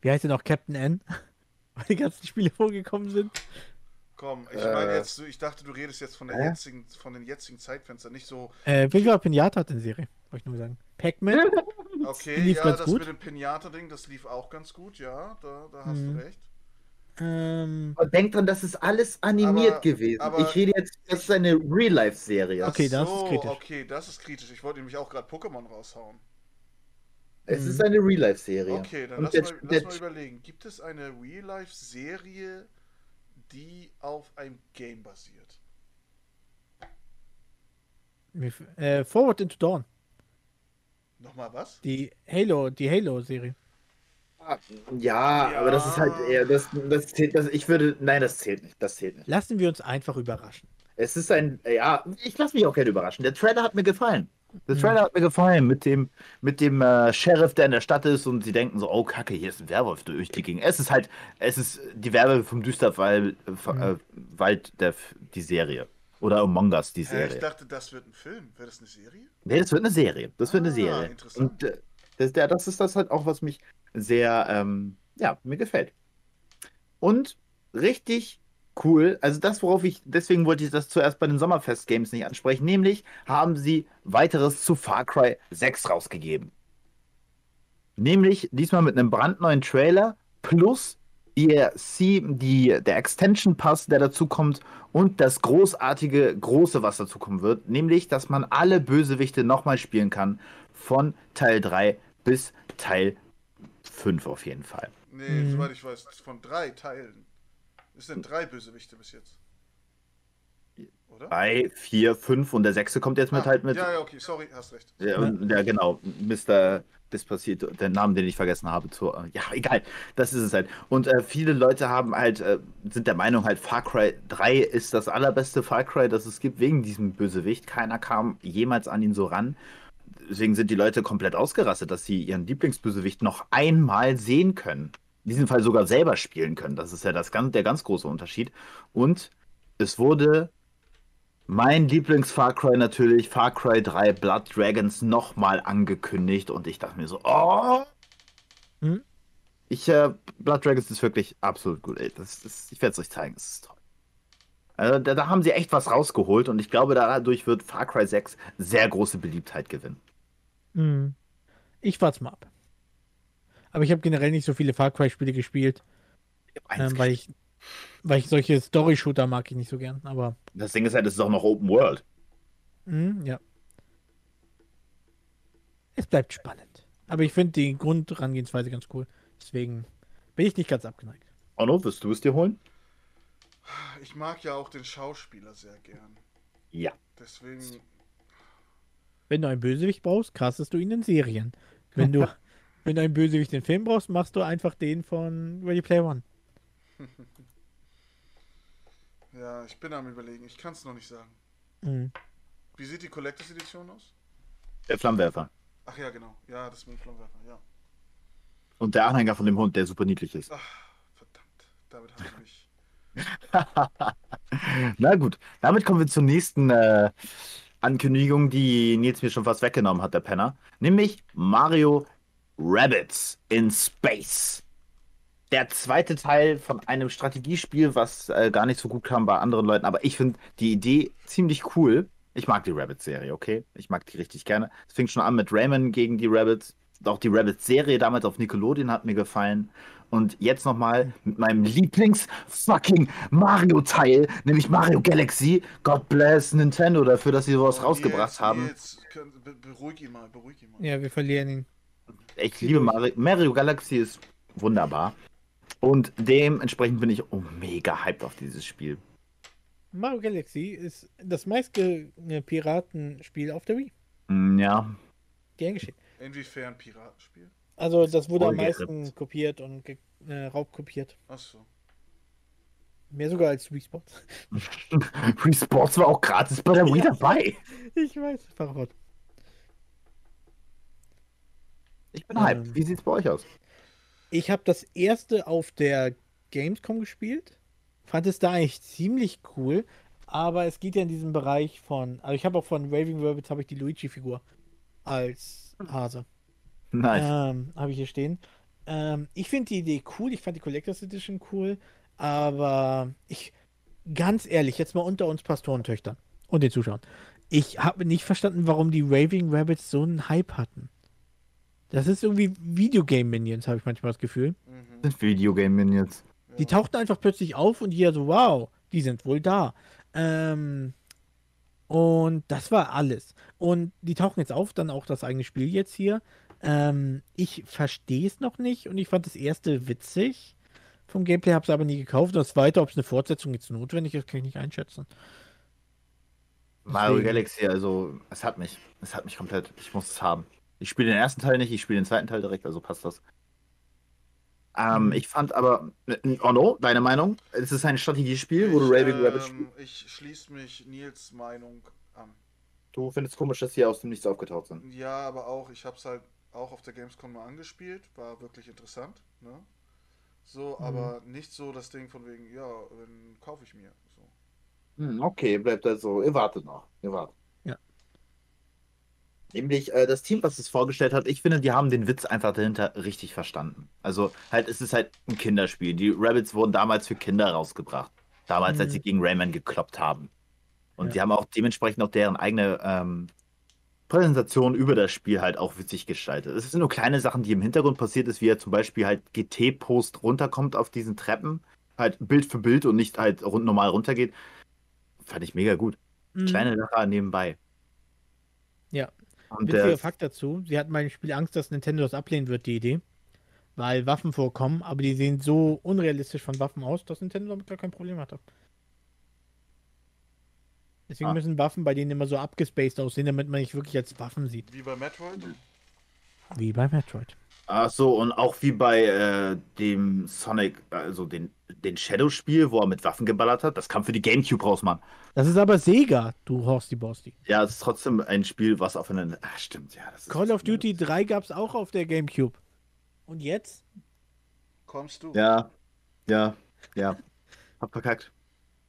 Speaker 3: wie heißt der noch, Captain N, [LAUGHS] wo die ganzen Spiele vorgekommen sind.
Speaker 1: Komm, ich
Speaker 2: Äh.
Speaker 1: meine jetzt, ich dachte, du redest jetzt von, der
Speaker 2: Hä?
Speaker 1: jetzigen, von den jetzigen Zeitfenstern, nicht so,
Speaker 3: Äh, Viva Pinata hat eine Serie, wollte ich nur sagen. Pac-Man, [LAUGHS]
Speaker 1: okay,
Speaker 3: lief
Speaker 1: ja,
Speaker 3: ganz
Speaker 1: das
Speaker 3: gut.
Speaker 1: mit dem Pinata-Ding, das lief auch ganz gut, ja, da, da hast
Speaker 3: Mhm.
Speaker 1: du recht.
Speaker 3: ähm,
Speaker 2: Und denk dran, das ist alles animiert
Speaker 1: Aber-
Speaker 2: gewesen.
Speaker 1: aber
Speaker 2: ich rede jetzt, das ist eine Real-Life-Serie.
Speaker 3: Okay, das ist
Speaker 1: so,
Speaker 3: kritisch.
Speaker 1: Okay, das ist kritisch. Ich wollte nämlich auch gerade Pokémon raushauen.
Speaker 2: Es
Speaker 3: Mhm.
Speaker 2: ist eine Real-Life-Serie.
Speaker 1: Okay, dann
Speaker 2: Und
Speaker 1: lass,
Speaker 2: der-
Speaker 1: mal,
Speaker 2: der-
Speaker 1: lass mal überlegen. Gibt es eine Real-Life-Serie, die auf einem Game basiert?
Speaker 3: äh, Forward into Dawn,
Speaker 1: Nochmal was?
Speaker 3: die Halo, die Halo-Serie.
Speaker 2: Ja,
Speaker 1: Ja.
Speaker 2: aber das ist halt eher, das, das zählt, das, ich würde, nein, das zählt nicht, das zählt nicht.
Speaker 3: Lassen wir uns einfach überraschen.
Speaker 2: Es ist ein, ja, ich lasse mich auch gerne überraschen. Der Trailer hat mir gefallen. Der. Trailer hat mir gefallen mit dem, mit dem äh, Sheriff, der in der Stadt ist und sie denken so, oh Kacke, hier ist ein Werwolf durch die Gegend. Es ist halt, es ist die Werbe vom Düsterwald, äh,
Speaker 3: Mhm.
Speaker 2: Wald, der, die Serie. Oder Among Us, die
Speaker 1: Hä, ich
Speaker 2: Serie.
Speaker 1: dachte, das wird ein Film. Wäre das eine Serie?
Speaker 2: Nee, das wird eine Serie. Das wird eine
Speaker 1: Ah,
Speaker 2: Serie.
Speaker 1: interessant.
Speaker 2: Und äh, das, das ist das halt auch, was mich sehr, ähm, ja, mir gefällt. Und richtig cool, also das, worauf ich, deswegen wollte ich das zuerst bei den Sommerfest Games nicht ansprechen, nämlich haben sie weiteres zu Far Cry 6 rausgegeben. Nämlich diesmal mit einem brandneuen Trailer plus DLC, die, der Extension Pass, der dazu kommt und das großartige Große, was dazu kommen wird, nämlich, dass man alle Bösewichte nochmal spielen kann, von Teil 3 bis Teil 5 auf jeden Fall.
Speaker 1: Nee,
Speaker 3: Mhm.
Speaker 1: soweit ich weiß, von drei Teilen. Es sind drei Bösewichte bis jetzt. Oder?
Speaker 2: 3, 4, 5 und der sechste kommt jetzt mit
Speaker 1: Ah,
Speaker 2: halt mit.
Speaker 1: Ja, ja, okay, sorry, hast recht.
Speaker 2: Ja, und- ja, genau. Mr. Das passiert, der Name, den ich vergessen habe, zu. Ja, egal. Das ist es halt. Und äh, viele Leute haben halt, äh, sind der Meinung, halt, Far Cry 3 ist das allerbeste Far Cry, das es gibt, wegen diesem Bösewicht. Keiner kam jemals an ihn so ran. Deswegen sind die Leute komplett ausgerastet, dass sie ihren Lieblingsbösewicht noch einmal sehen können. In diesem Fall sogar selber spielen können. Das ist ja das ganz, der ganz große Unterschied. Und es wurde mein Lieblings-Far Cry natürlich, Far Cry 3 Blood Dragons, nochmal angekündigt und ich dachte mir so, oh!
Speaker 3: Hm?
Speaker 2: Ich, äh, Blood Dragons ist wirklich absolut gut, ey. Das, das, ich werde es euch zeigen, es ist toll. Also, da, da haben sie echt was rausgeholt und ich glaube, dadurch wird Far Cry 6 sehr große Beliebtheit gewinnen.
Speaker 3: Mhm. Ich warte mal ab. Aber ich habe generell nicht so viele Far Cry-Spiele gespielt,
Speaker 2: Ich
Speaker 3: ähm, weil ich weil ich solche Story-Shooter mag ich nicht so gern. Aber
Speaker 2: Das Ding ist halt, es ist auch noch Open World.
Speaker 3: mhm, ja. Es bleibt spannend. Aber ich finde die Grundrangehensweise ganz cool. Deswegen bin ich nicht ganz abgeneigt.
Speaker 2: Onno, wirst du es dir holen?
Speaker 1: Ich mag ja auch den Schauspieler sehr gern.
Speaker 2: Ja.
Speaker 1: Deswegen,
Speaker 3: Wenn du einen Bösewicht brauchst, castest du ihn in Serien. Wenn du, [LAUGHS] wenn du einen Bösewicht in Film brauchst, machst du einfach den von Ready Player One. [LAUGHS]
Speaker 1: ja, ich bin am überlegen. Ich kann es noch nicht sagen.
Speaker 3: Mhm.
Speaker 1: Wie sieht die Collectors Edition aus?
Speaker 2: Der Flammenwerfer.
Speaker 1: Ach ja, genau. Ja, das mit dem Flammenwerfer, ja.
Speaker 2: Und der Anhänger von dem Hund, der super niedlich ist.
Speaker 1: Ach, verdammt. Damit hast du mich. [LAUGHS]
Speaker 2: Na gut, damit kommen wir zur nächsten äh, Ankündigung, die Nils mir schon fast weggenommen hat, der Penner. Nämlich Mario Rabbits in Space. Der zweite Teil von einem Strategiespiel, was äh, gar nicht so gut kam bei anderen Leuten, aber ich finde die Idee ziemlich cool. Ich mag die Rabbits-Serie, okay? Ich mag die richtig gerne. Es fing schon an mit Rayman gegen die Rabbits. Auch die Rabbits-Serie damals auf Nickelodeon hat mir gefallen. Und jetzt nochmal mit meinem Lieblings-fucking Mario-Teil, nämlich Mario Galaxy. God bless Nintendo dafür, dass sie sowas
Speaker 1: Oh,
Speaker 2: rausgebracht
Speaker 1: Nils,
Speaker 2: haben.
Speaker 1: Be beruhig ihn mal, beruhig ihn mal.
Speaker 3: Ja, wir verlieren ihn.
Speaker 2: Ich liebe Mario. Mario Galaxy ist wunderbar. Und dementsprechend bin ich oh, mega hyped auf dieses Spiel.
Speaker 3: Mario Galaxy ist das meiste Piratenspiel auf der Wii.
Speaker 2: Mm, Ja,
Speaker 3: Gern geschehen.
Speaker 1: Inwiefern Piratenspiel?
Speaker 3: Also das wurde am meisten kopiert und äh, raubkopiert.
Speaker 1: Achso.
Speaker 3: Mehr sogar als Wii Sports. [LAUGHS]
Speaker 2: Wii Sports war auch gratis bei der Wii
Speaker 3: Ja.
Speaker 2: dabei.
Speaker 3: Ich weiß, Fahrrad.
Speaker 2: Ich bin hyped.
Speaker 3: Ähm.
Speaker 2: Wie sieht's bei euch aus?
Speaker 3: Ich habe das erste auf der Gamescom gespielt. Fand es da eigentlich ziemlich cool. Aber es geht ja in diesem Bereich von. Also ich habe auch von Raving Rabbits habe ich die Luigi-Figur als Hase.
Speaker 2: Nice.
Speaker 3: Ähm, habe ich hier stehen. Ähm, ich finde die Idee cool. Ich fand die Collectors Edition cool. Aber ich, ganz ehrlich, jetzt mal unter uns Pastorentöchtern und den Zuschauern. Ich habe nicht verstanden, warum die Raving Rabbits so einen Hype hatten. Das ist irgendwie Videogame-Minions, habe ich manchmal das Gefühl.
Speaker 1: Mhm.
Speaker 2: Das sind Videogame-Minions.
Speaker 3: Die tauchten einfach plötzlich auf und jeder so, wow, die sind wohl da. Ähm, und das war alles. Und die tauchen jetzt auf, dann auch das eigene Spiel jetzt hier. Ähm, ich verstehe es noch nicht und ich fand das erste witzig. Vom Gameplay habe es aber nie gekauft. Und das zweite, ob es eine Fortsetzung jetzt notwendig ist, kann ich nicht einschätzen.
Speaker 2: Mario
Speaker 3: Deswegen-
Speaker 2: Galaxy, also, es hat mich. Es hat mich komplett. Ich muss es haben. Ich spiele den ersten Teil nicht, ich spiele den zweiten Teil direkt, also passt das. Ähm,
Speaker 3: Mhm.
Speaker 2: ich fand aber, äh, Ono, deine Meinung? Es ist ein Strategiespiel, wo du Raving Rabbit spielst.
Speaker 1: ähm, ich schließe mich Nils Meinung an.
Speaker 2: Du findest komisch, dass die aus dem Nichts aufgetaucht sind.
Speaker 1: Ja, aber auch, ich habe es halt auch auf der Gamescom mal angespielt, war wirklich interessant, ne? So,
Speaker 3: Mhm.
Speaker 1: aber nicht so das Ding von wegen, ja, dann kaufe ich mir. So.
Speaker 2: Hm, okay, bleibt also. Ihr wartet noch. Ihr wartet. Nämlich äh, das Team, was es vorgestellt hat, ich finde, die haben den Witz einfach dahinter richtig verstanden. Also halt, es ist halt ein Kinderspiel. Die Rabbits wurden damals für Kinder rausgebracht. Damals, als
Speaker 3: Mhm.
Speaker 2: sie gegen Rayman gekloppt haben. Und
Speaker 3: Ja.
Speaker 2: die haben auch dementsprechend auch deren eigene ähm, Präsentation über das Spiel halt auch witzig gestaltet. Es sind nur kleine Sachen, die im Hintergrund passiert ist, wie er zum Beispiel halt GT-Post runterkommt auf diesen Treppen, halt Bild für Bild und nicht halt rund normal runtergeht. Fand ich mega gut.
Speaker 3: Mhm.
Speaker 2: Kleine Sache nebenbei. Und
Speaker 3: Witziger
Speaker 2: der,
Speaker 3: Fakt dazu, sie hatten beim Spiel Angst, dass Nintendo das ablehnen wird, die Idee. Weil Waffen vorkommen, aber die sehen so unrealistisch von Waffen aus, dass Nintendo damit gar kein Problem hatte. Deswegen
Speaker 2: Ah.
Speaker 3: müssen Waffen bei denen immer so abgespaced aussehen, damit man nicht wirklich als Waffen sieht.
Speaker 1: Wie bei Metroid?
Speaker 3: Wie bei Metroid.
Speaker 2: Ach so, und auch wie bei äh, dem Sonic, also den, den Shadow-Spiel, wo er mit Waffen geballert hat, das kam für die Gamecube raus, Mann.
Speaker 3: Das ist aber Sega, du Horsty Borsty.
Speaker 2: Ja, es ist trotzdem ein Spiel, was auf einen. Ah, stimmt, ja. Das ist
Speaker 3: Call of Duty 3 gab es auch auf der Gamecube. Und jetzt?
Speaker 1: Kommst du?
Speaker 2: Ja, ja, ja. Hab verkackt.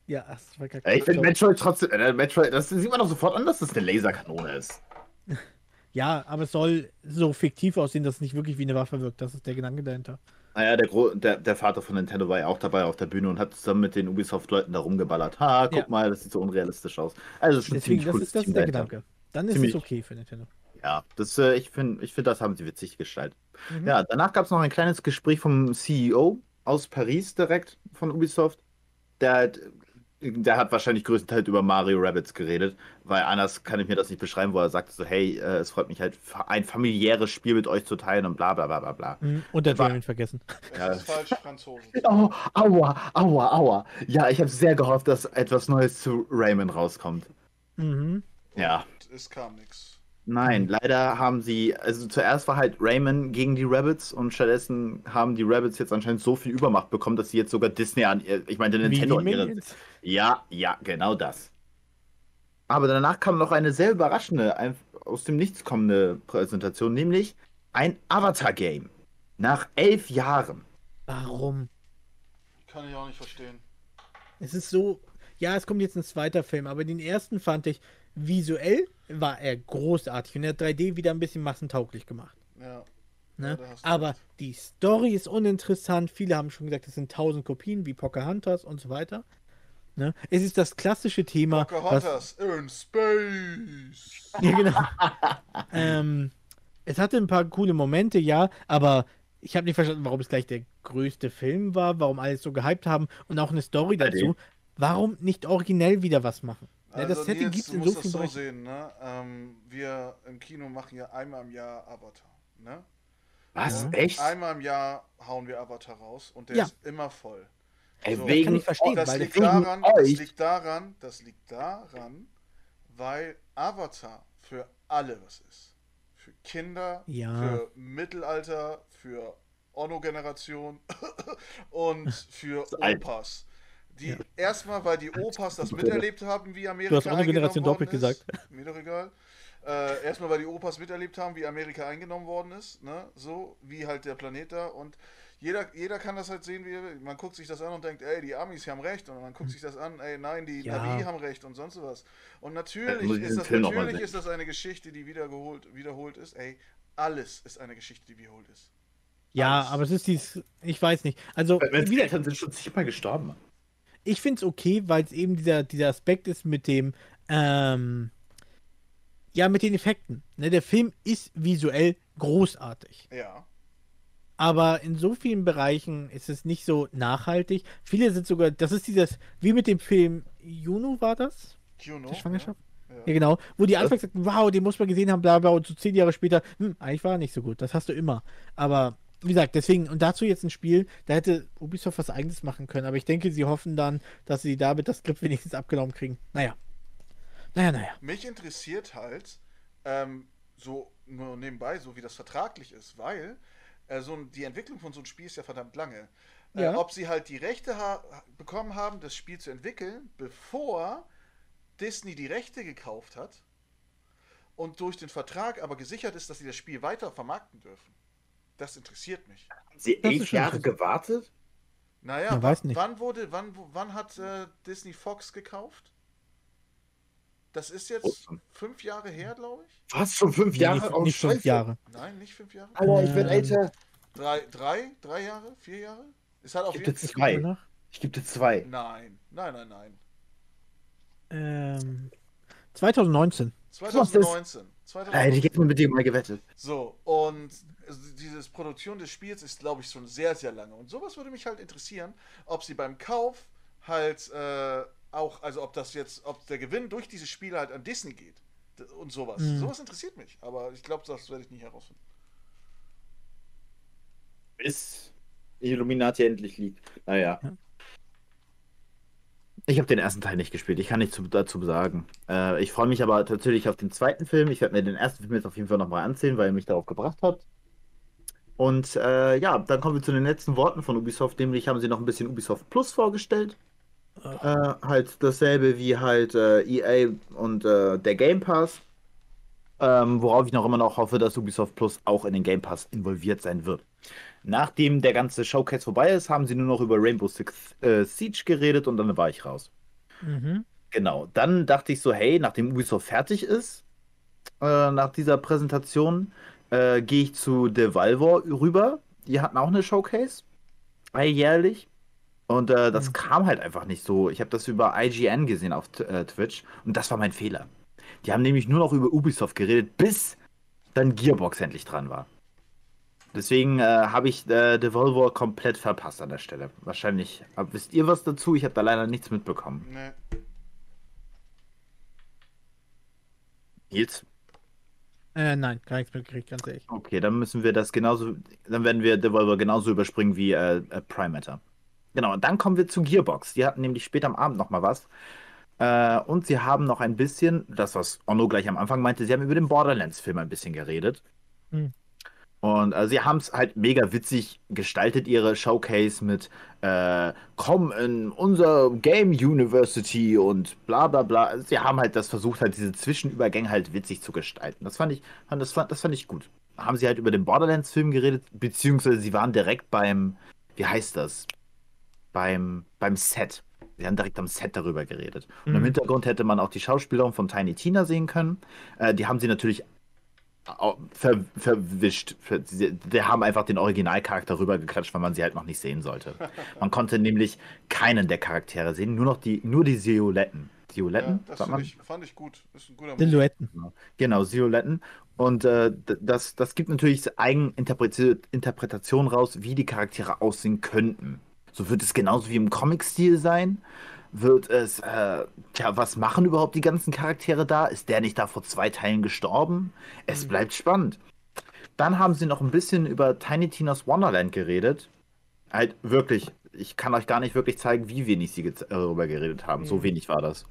Speaker 3: Ja, das war gar
Speaker 2: Ey, Ich finde Metroid trotzdem. Äh, Metroid, das sieht man doch sofort an, dass das eine Laserkanone ist.
Speaker 3: Ja, aber es soll so fiktiv aussehen, dass es nicht wirklich wie eine Waffe wirkt. Das ist der Gedanke dahinter.
Speaker 2: Naja, der, Gro der, der Vater von Nintendo war ja auch dabei auf der Bühne und hat zusammen mit den Ubisoft-Leuten da rumgeballert. Ha, guck
Speaker 3: Ja.
Speaker 2: mal, das sieht so unrealistisch aus. Also, es ist schon
Speaker 3: Deswegen,
Speaker 2: ziemlich
Speaker 3: das ist, das
Speaker 2: Team
Speaker 3: ist der
Speaker 2: dahinter.
Speaker 3: Gedanke. Dann ist
Speaker 2: Ziemlich-
Speaker 3: es okay für Nintendo.
Speaker 2: Ja, das, äh, ich finde, ich find, das haben sie witzig gestaltet.
Speaker 3: Mhm.
Speaker 2: Ja, danach gab es noch ein kleines Gespräch vom CEO aus Paris direkt von Ubisoft. Der, hat- der hat wahrscheinlich größtenteils über Mario Rabbits geredet, weil anders kann ich mir das nicht beschreiben, wo er sagte so, hey, äh, es freut mich halt, ein familiäres Spiel mit euch zu teilen und bla bla bla bla bla.
Speaker 3: Mhm. Und der
Speaker 2: War-
Speaker 3: Dragon vergessen.
Speaker 2: Ja,
Speaker 1: Das ist falsch, Franzosen. [LAUGHS]
Speaker 2: Oh, aua, aua, aua. Ja, ich habe sehr gehofft, dass etwas Neues zu Rayman rauskommt.
Speaker 3: Mhm.
Speaker 2: Ja.
Speaker 1: Und es kam nichts.
Speaker 2: Nein, leider haben sie, also zuerst war halt Rayman gegen die Rabbits und stattdessen haben die Rabbits jetzt anscheinend so viel Übermacht bekommen, dass sie jetzt sogar Disney an, ihr- ich meine Nintendo an ihre. Ja, ja, genau das. Aber danach kam noch eine sehr überraschende, ein, aus dem Nichts kommende Präsentation, nämlich ein Avatar-Game. Nach elf Jahren.
Speaker 3: Warum?
Speaker 1: Kann ich auch nicht verstehen.
Speaker 3: Es ist so, ja, es kommt jetzt ein zweiter Film, aber den ersten fand ich visuell war er großartig und er hat 3D wieder ein bisschen massentauglich gemacht.
Speaker 1: Ja.
Speaker 3: Ne?
Speaker 1: Ja,
Speaker 3: aber
Speaker 1: recht.
Speaker 3: die Story ist uninteressant. Viele haben schon gesagt, es sind tausend Kopien wie Pocahontas und so weiter. Ne? Es ist das klassische Thema. was,
Speaker 1: in Space. [LAUGHS]
Speaker 3: ja, genau. ähm, es hatte ein paar coole Momente, ja, aber ich habe nicht verstanden, warum es gleich der größte Film war, warum alles so gehypt haben und auch eine Story dazu. Warum nicht originell wieder was machen? Ja,
Speaker 1: Also,
Speaker 3: das Setting
Speaker 1: Nils,
Speaker 3: gibt es
Speaker 1: du
Speaker 3: in so vielen
Speaker 1: so
Speaker 3: Bereichen.
Speaker 1: sehen, ne? Ähm, wir im Kino machen ja einmal im Jahr Avatar, ne?
Speaker 2: Was?
Speaker 1: Und
Speaker 2: Echt?
Speaker 1: Einmal im Jahr hauen wir Avatar raus und der
Speaker 3: Ja.
Speaker 1: ist immer voll.
Speaker 2: Ey,
Speaker 1: so.
Speaker 2: wegen
Speaker 3: ich verstehen,
Speaker 1: Das
Speaker 3: weil
Speaker 1: liegt,
Speaker 2: wegen
Speaker 1: daran, das liegt daran, das liegt daran, weil Avatar für alle was ist. Für Kinder,
Speaker 3: Ja.
Speaker 1: für Mittelalter, für Ono-Generation [LAUGHS] und für. Opas. Die erstmal, weil die Opas das miterlebt haben, wie Amerika
Speaker 3: Du hast Ono-Generation
Speaker 1: eingenommen
Speaker 3: doppelt
Speaker 1: worden ist.
Speaker 3: gesagt. [LAUGHS]
Speaker 1: Mir doch egal. Äh, erstmal, weil die Opas miterlebt haben, wie Amerika eingenommen worden ist, ne? So, wie halt der Planet da. Und jeder, jeder kann das halt sehen, wie er will. Man guckt sich das an und denkt, ey, die Amis haben recht. Und man guckt sich das an, ey, nein, die
Speaker 3: Ja.
Speaker 1: Navi haben recht und sonst was. Und
Speaker 2: Ja,
Speaker 1: natürlich,
Speaker 2: ich
Speaker 1: ist das, natürlich ist das eine Geschichte, die wiederholt, wiederholt ist. Ey, alles ist eine Geschichte, die wiederholt ist.
Speaker 3: Ja,
Speaker 1: Alles.
Speaker 3: aber es ist dies, ich weiß nicht. Also, wieder,
Speaker 2: Eltern sind schon zigmal gestorben.
Speaker 3: ich finde es okay, weil es eben dieser, dieser Aspekt ist mit dem, ähm, ja, mit den Effekten. Ne, der Film ist visuell großartig.
Speaker 1: Ja.
Speaker 3: Aber in so vielen Bereichen ist es nicht so nachhaltig. Viele sind sogar, das ist dieses, wie mit dem Film Juno war das?
Speaker 1: Juno.
Speaker 3: Die Schwangerschaft?
Speaker 1: Ja.
Speaker 3: Ja, genau. Wo die anfangs sagten, wow, den muss man gesehen haben, bla bla, und so zehn Jahre später, hm, eigentlich war er nicht so gut. Das hast du immer. Aber wie gesagt, deswegen, und dazu jetzt ein Spiel, da hätte Ubisoft was eigenes machen können. Aber ich denke, sie hoffen dann, dass sie damit das Skript wenigstens abgenommen kriegen. Naja. Naja, naja.
Speaker 1: Mich interessiert halt, ähm, so nur nebenbei, so wie das vertraglich ist, weil äh, so ein- die Entwicklung von so einem Spiel ist ja verdammt lange. Äh,
Speaker 3: Ja.
Speaker 1: ob sie halt die Rechte ha bekommen haben, das Spiel zu entwickeln, bevor Disney die Rechte gekauft hat und durch den Vertrag aber gesichert ist, dass sie das Spiel weiter vermarkten dürfen. Das interessiert mich.
Speaker 2: Sie
Speaker 3: Das ist
Speaker 2: elf Jahre gewartet?
Speaker 1: Naja,
Speaker 3: Man weiß nicht.
Speaker 1: wann wurde, wann, wo- wann hat äh, Disney Fox gekauft? Das ist jetzt
Speaker 2: Oh.
Speaker 1: fünf Jahre her, glaube ich.
Speaker 2: Was? Schon fünf
Speaker 3: Nee,
Speaker 2: Jahre?
Speaker 3: nicht,
Speaker 2: Oh,
Speaker 3: nicht fünf. Jahre.
Speaker 1: Nein, nicht fünf Jahre.
Speaker 2: Alter, ich bin
Speaker 3: Ähm,
Speaker 2: älter.
Speaker 1: Drei, drei, drei Jahre, vier Jahre? Es hat auf
Speaker 2: Ich
Speaker 1: jeden
Speaker 2: gebe dir
Speaker 1: Fall.
Speaker 2: zwei. Ich gebe dir zwei.
Speaker 1: Nein, nein, nein, nein.
Speaker 3: Ähm, 2019.
Speaker 1: 2019.
Speaker 2: Alter, ich
Speaker 1: 2019.
Speaker 2: hätte mit dir mal gewettet.
Speaker 1: So, und diese Produktion des Spiels ist, glaube ich, schon sehr, sehr lange. Und sowas würde mich halt interessieren, ob sie beim Kauf halt äh, auch, also ob das jetzt, ob der Gewinn durch diese Spiele halt an Disney geht. Und sowas.
Speaker 3: Mhm.
Speaker 1: Sowas interessiert mich. Aber ich glaube, das werde ich nicht herausfinden.
Speaker 2: Bis Illuminati endlich liegt. Naja.
Speaker 3: Ja.
Speaker 2: Ich habe den ersten Teil nicht gespielt. Ich kann nichts zu- dazu sagen. Äh, ich freue mich aber natürlich auf den zweiten Film. Ich werde mir den ersten Film jetzt auf jeden Fall nochmal ansehen, weil er mich darauf gebracht hat. Und äh, ja, dann kommen wir zu den letzten Worten von Ubisoft. Nämlich haben sie noch ein bisschen Ubisoft Plus vorgestellt. Äh, halt dasselbe wie halt äh, EA und äh, der Game Pass. Ähm, worauf ich noch immer noch hoffe, dass Ubisoft Plus auch in den Game Pass involviert sein wird. Nachdem der ganze Showcase vorbei ist, haben sie nur noch über Rainbow Six äh, Siege geredet und dann war ich raus.
Speaker 3: Mhm.
Speaker 2: Genau. Dann dachte ich so, hey, nachdem Ubisoft fertig ist, äh, nach dieser Präsentation, äh, gehe ich zu Devolver rüber. Die hatten auch eine Showcase, alljährlich. Und äh, das
Speaker 3: Mhm.
Speaker 2: kam halt einfach nicht so. Ich habe das über IGN gesehen auf äh, Twitch und das war mein Fehler. Die haben nämlich nur noch über Ubisoft geredet, bis dann Gearbox endlich dran war. Deswegen äh, habe ich äh, Devolver komplett verpasst an der Stelle. Wahrscheinlich. Aber wisst ihr was dazu? Ich habe da leider nichts mitbekommen.
Speaker 1: Nee.
Speaker 2: Nils?
Speaker 3: Äh, nein, gar nichts mitgekriegt, ganz ehrlich.
Speaker 2: Okay, dann müssen wir das genauso, dann werden wir Devolver genauso überspringen wie äh, äh, Prime Matter. Genau, und dann kommen wir zu Gearbox. Die hatten nämlich später am Abend nochmal was. Äh, und sie haben noch ein bisschen, das was Onno gleich am Anfang meinte, sie haben über den Borderlands-Film ein bisschen geredet.
Speaker 3: Hm.
Speaker 2: Und äh, sie haben es halt mega witzig gestaltet, ihre Showcase mit äh, komm in unser Game University und bla bla bla. Sie haben halt das versucht, halt diese Zwischenübergänge halt witzig zu gestalten. Das fand ich, das, fand, das fand ich gut. Haben sie halt über den Borderlands-Film geredet, beziehungsweise sie waren direkt beim, wie heißt das? Beim, beim Set. Sie haben direkt am Set darüber geredet. Und im
Speaker 3: Mhm.
Speaker 2: Hintergrund hätte man auch die Schauspielerin von Tiny Tina sehen können. Äh, die haben sie natürlich ver, verwischt. Ver, sie, die haben einfach den Originalcharakter rübergeklatscht, weil man sie halt noch nicht sehen sollte. [LAUGHS] Man konnte nämlich keinen der Charaktere sehen, nur noch die, nur die Violetten.
Speaker 1: Ja,
Speaker 2: Violetten?
Speaker 1: das ich, fand ich gut. Ist ein guter.
Speaker 3: Silhouetten.
Speaker 2: Genau, Violetten. Und äh, das, das gibt natürlich Eigeninterpretation raus, wie die Charaktere aussehen könnten. So wird es genauso wie im Comic-Stil sein. Wird es, äh, tja, was machen überhaupt die ganzen Charaktere da? Ist der nicht da vor zwei Teilen gestorben? Es bleibt spannend. Dann haben sie noch ein bisschen über Tiny Tina's Wonderland geredet. Halt wirklich, ich kann euch gar nicht wirklich zeigen, wie wenig sie darüber geredet haben. So
Speaker 3: Mhm.
Speaker 2: wenig war das.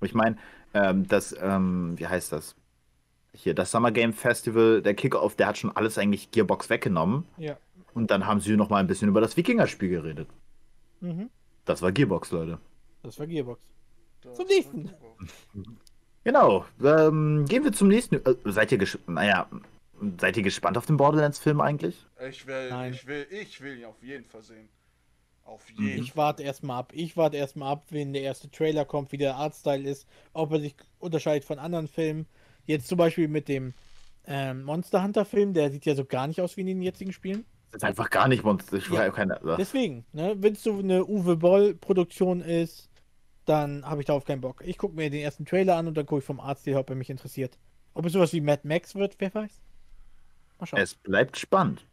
Speaker 2: Ich meine, ähm, das, ähm, wie heißt das? Hier, das Summer Game Festival, der Kickoff, der hat schon alles eigentlich Gearbox weggenommen.
Speaker 3: Ja.
Speaker 2: Und dann haben sie noch mal ein bisschen über das Wikinger-Spiel geredet.
Speaker 3: Mhm.
Speaker 2: Das war Gearbox, Leute.
Speaker 3: Das war Gearbox.
Speaker 1: Das
Speaker 3: Zum nächsten. [LAUGHS]
Speaker 2: Genau. Ähm, gehen wir zum nächsten. Äh, seid ihr gesch... Naja, Seid ihr gespannt auf den Borderlands-Film eigentlich?
Speaker 1: Ich will,
Speaker 3: Nein.
Speaker 1: ich will, ich will ihn auf jeden Fall sehen. Auf jeden
Speaker 3: Ich warte erstmal ab. Ich warte erstmal ab, wenn der erste Trailer kommt, wie der Artstyle ist, ob er sich unterscheidet von anderen Filmen. Jetzt zum Beispiel mit dem ähm, Monster Hunter Film, der sieht ja so gar nicht aus wie in den jetzigen Spielen.
Speaker 2: Das ist einfach gar nicht Monster. Ich
Speaker 3: Ja.
Speaker 2: keine,
Speaker 3: Deswegen, ne, wenn es so eine Uwe Boll Produktion ist, dann habe ich darauf keinen Bock. Ich gucke mir den ersten Trailer an und dann gucke ich vom Artstil, ob er mich interessiert. Ob es sowas wie Mad Max wird, wer weiß. Mal schauen.
Speaker 2: es bleibt spannend.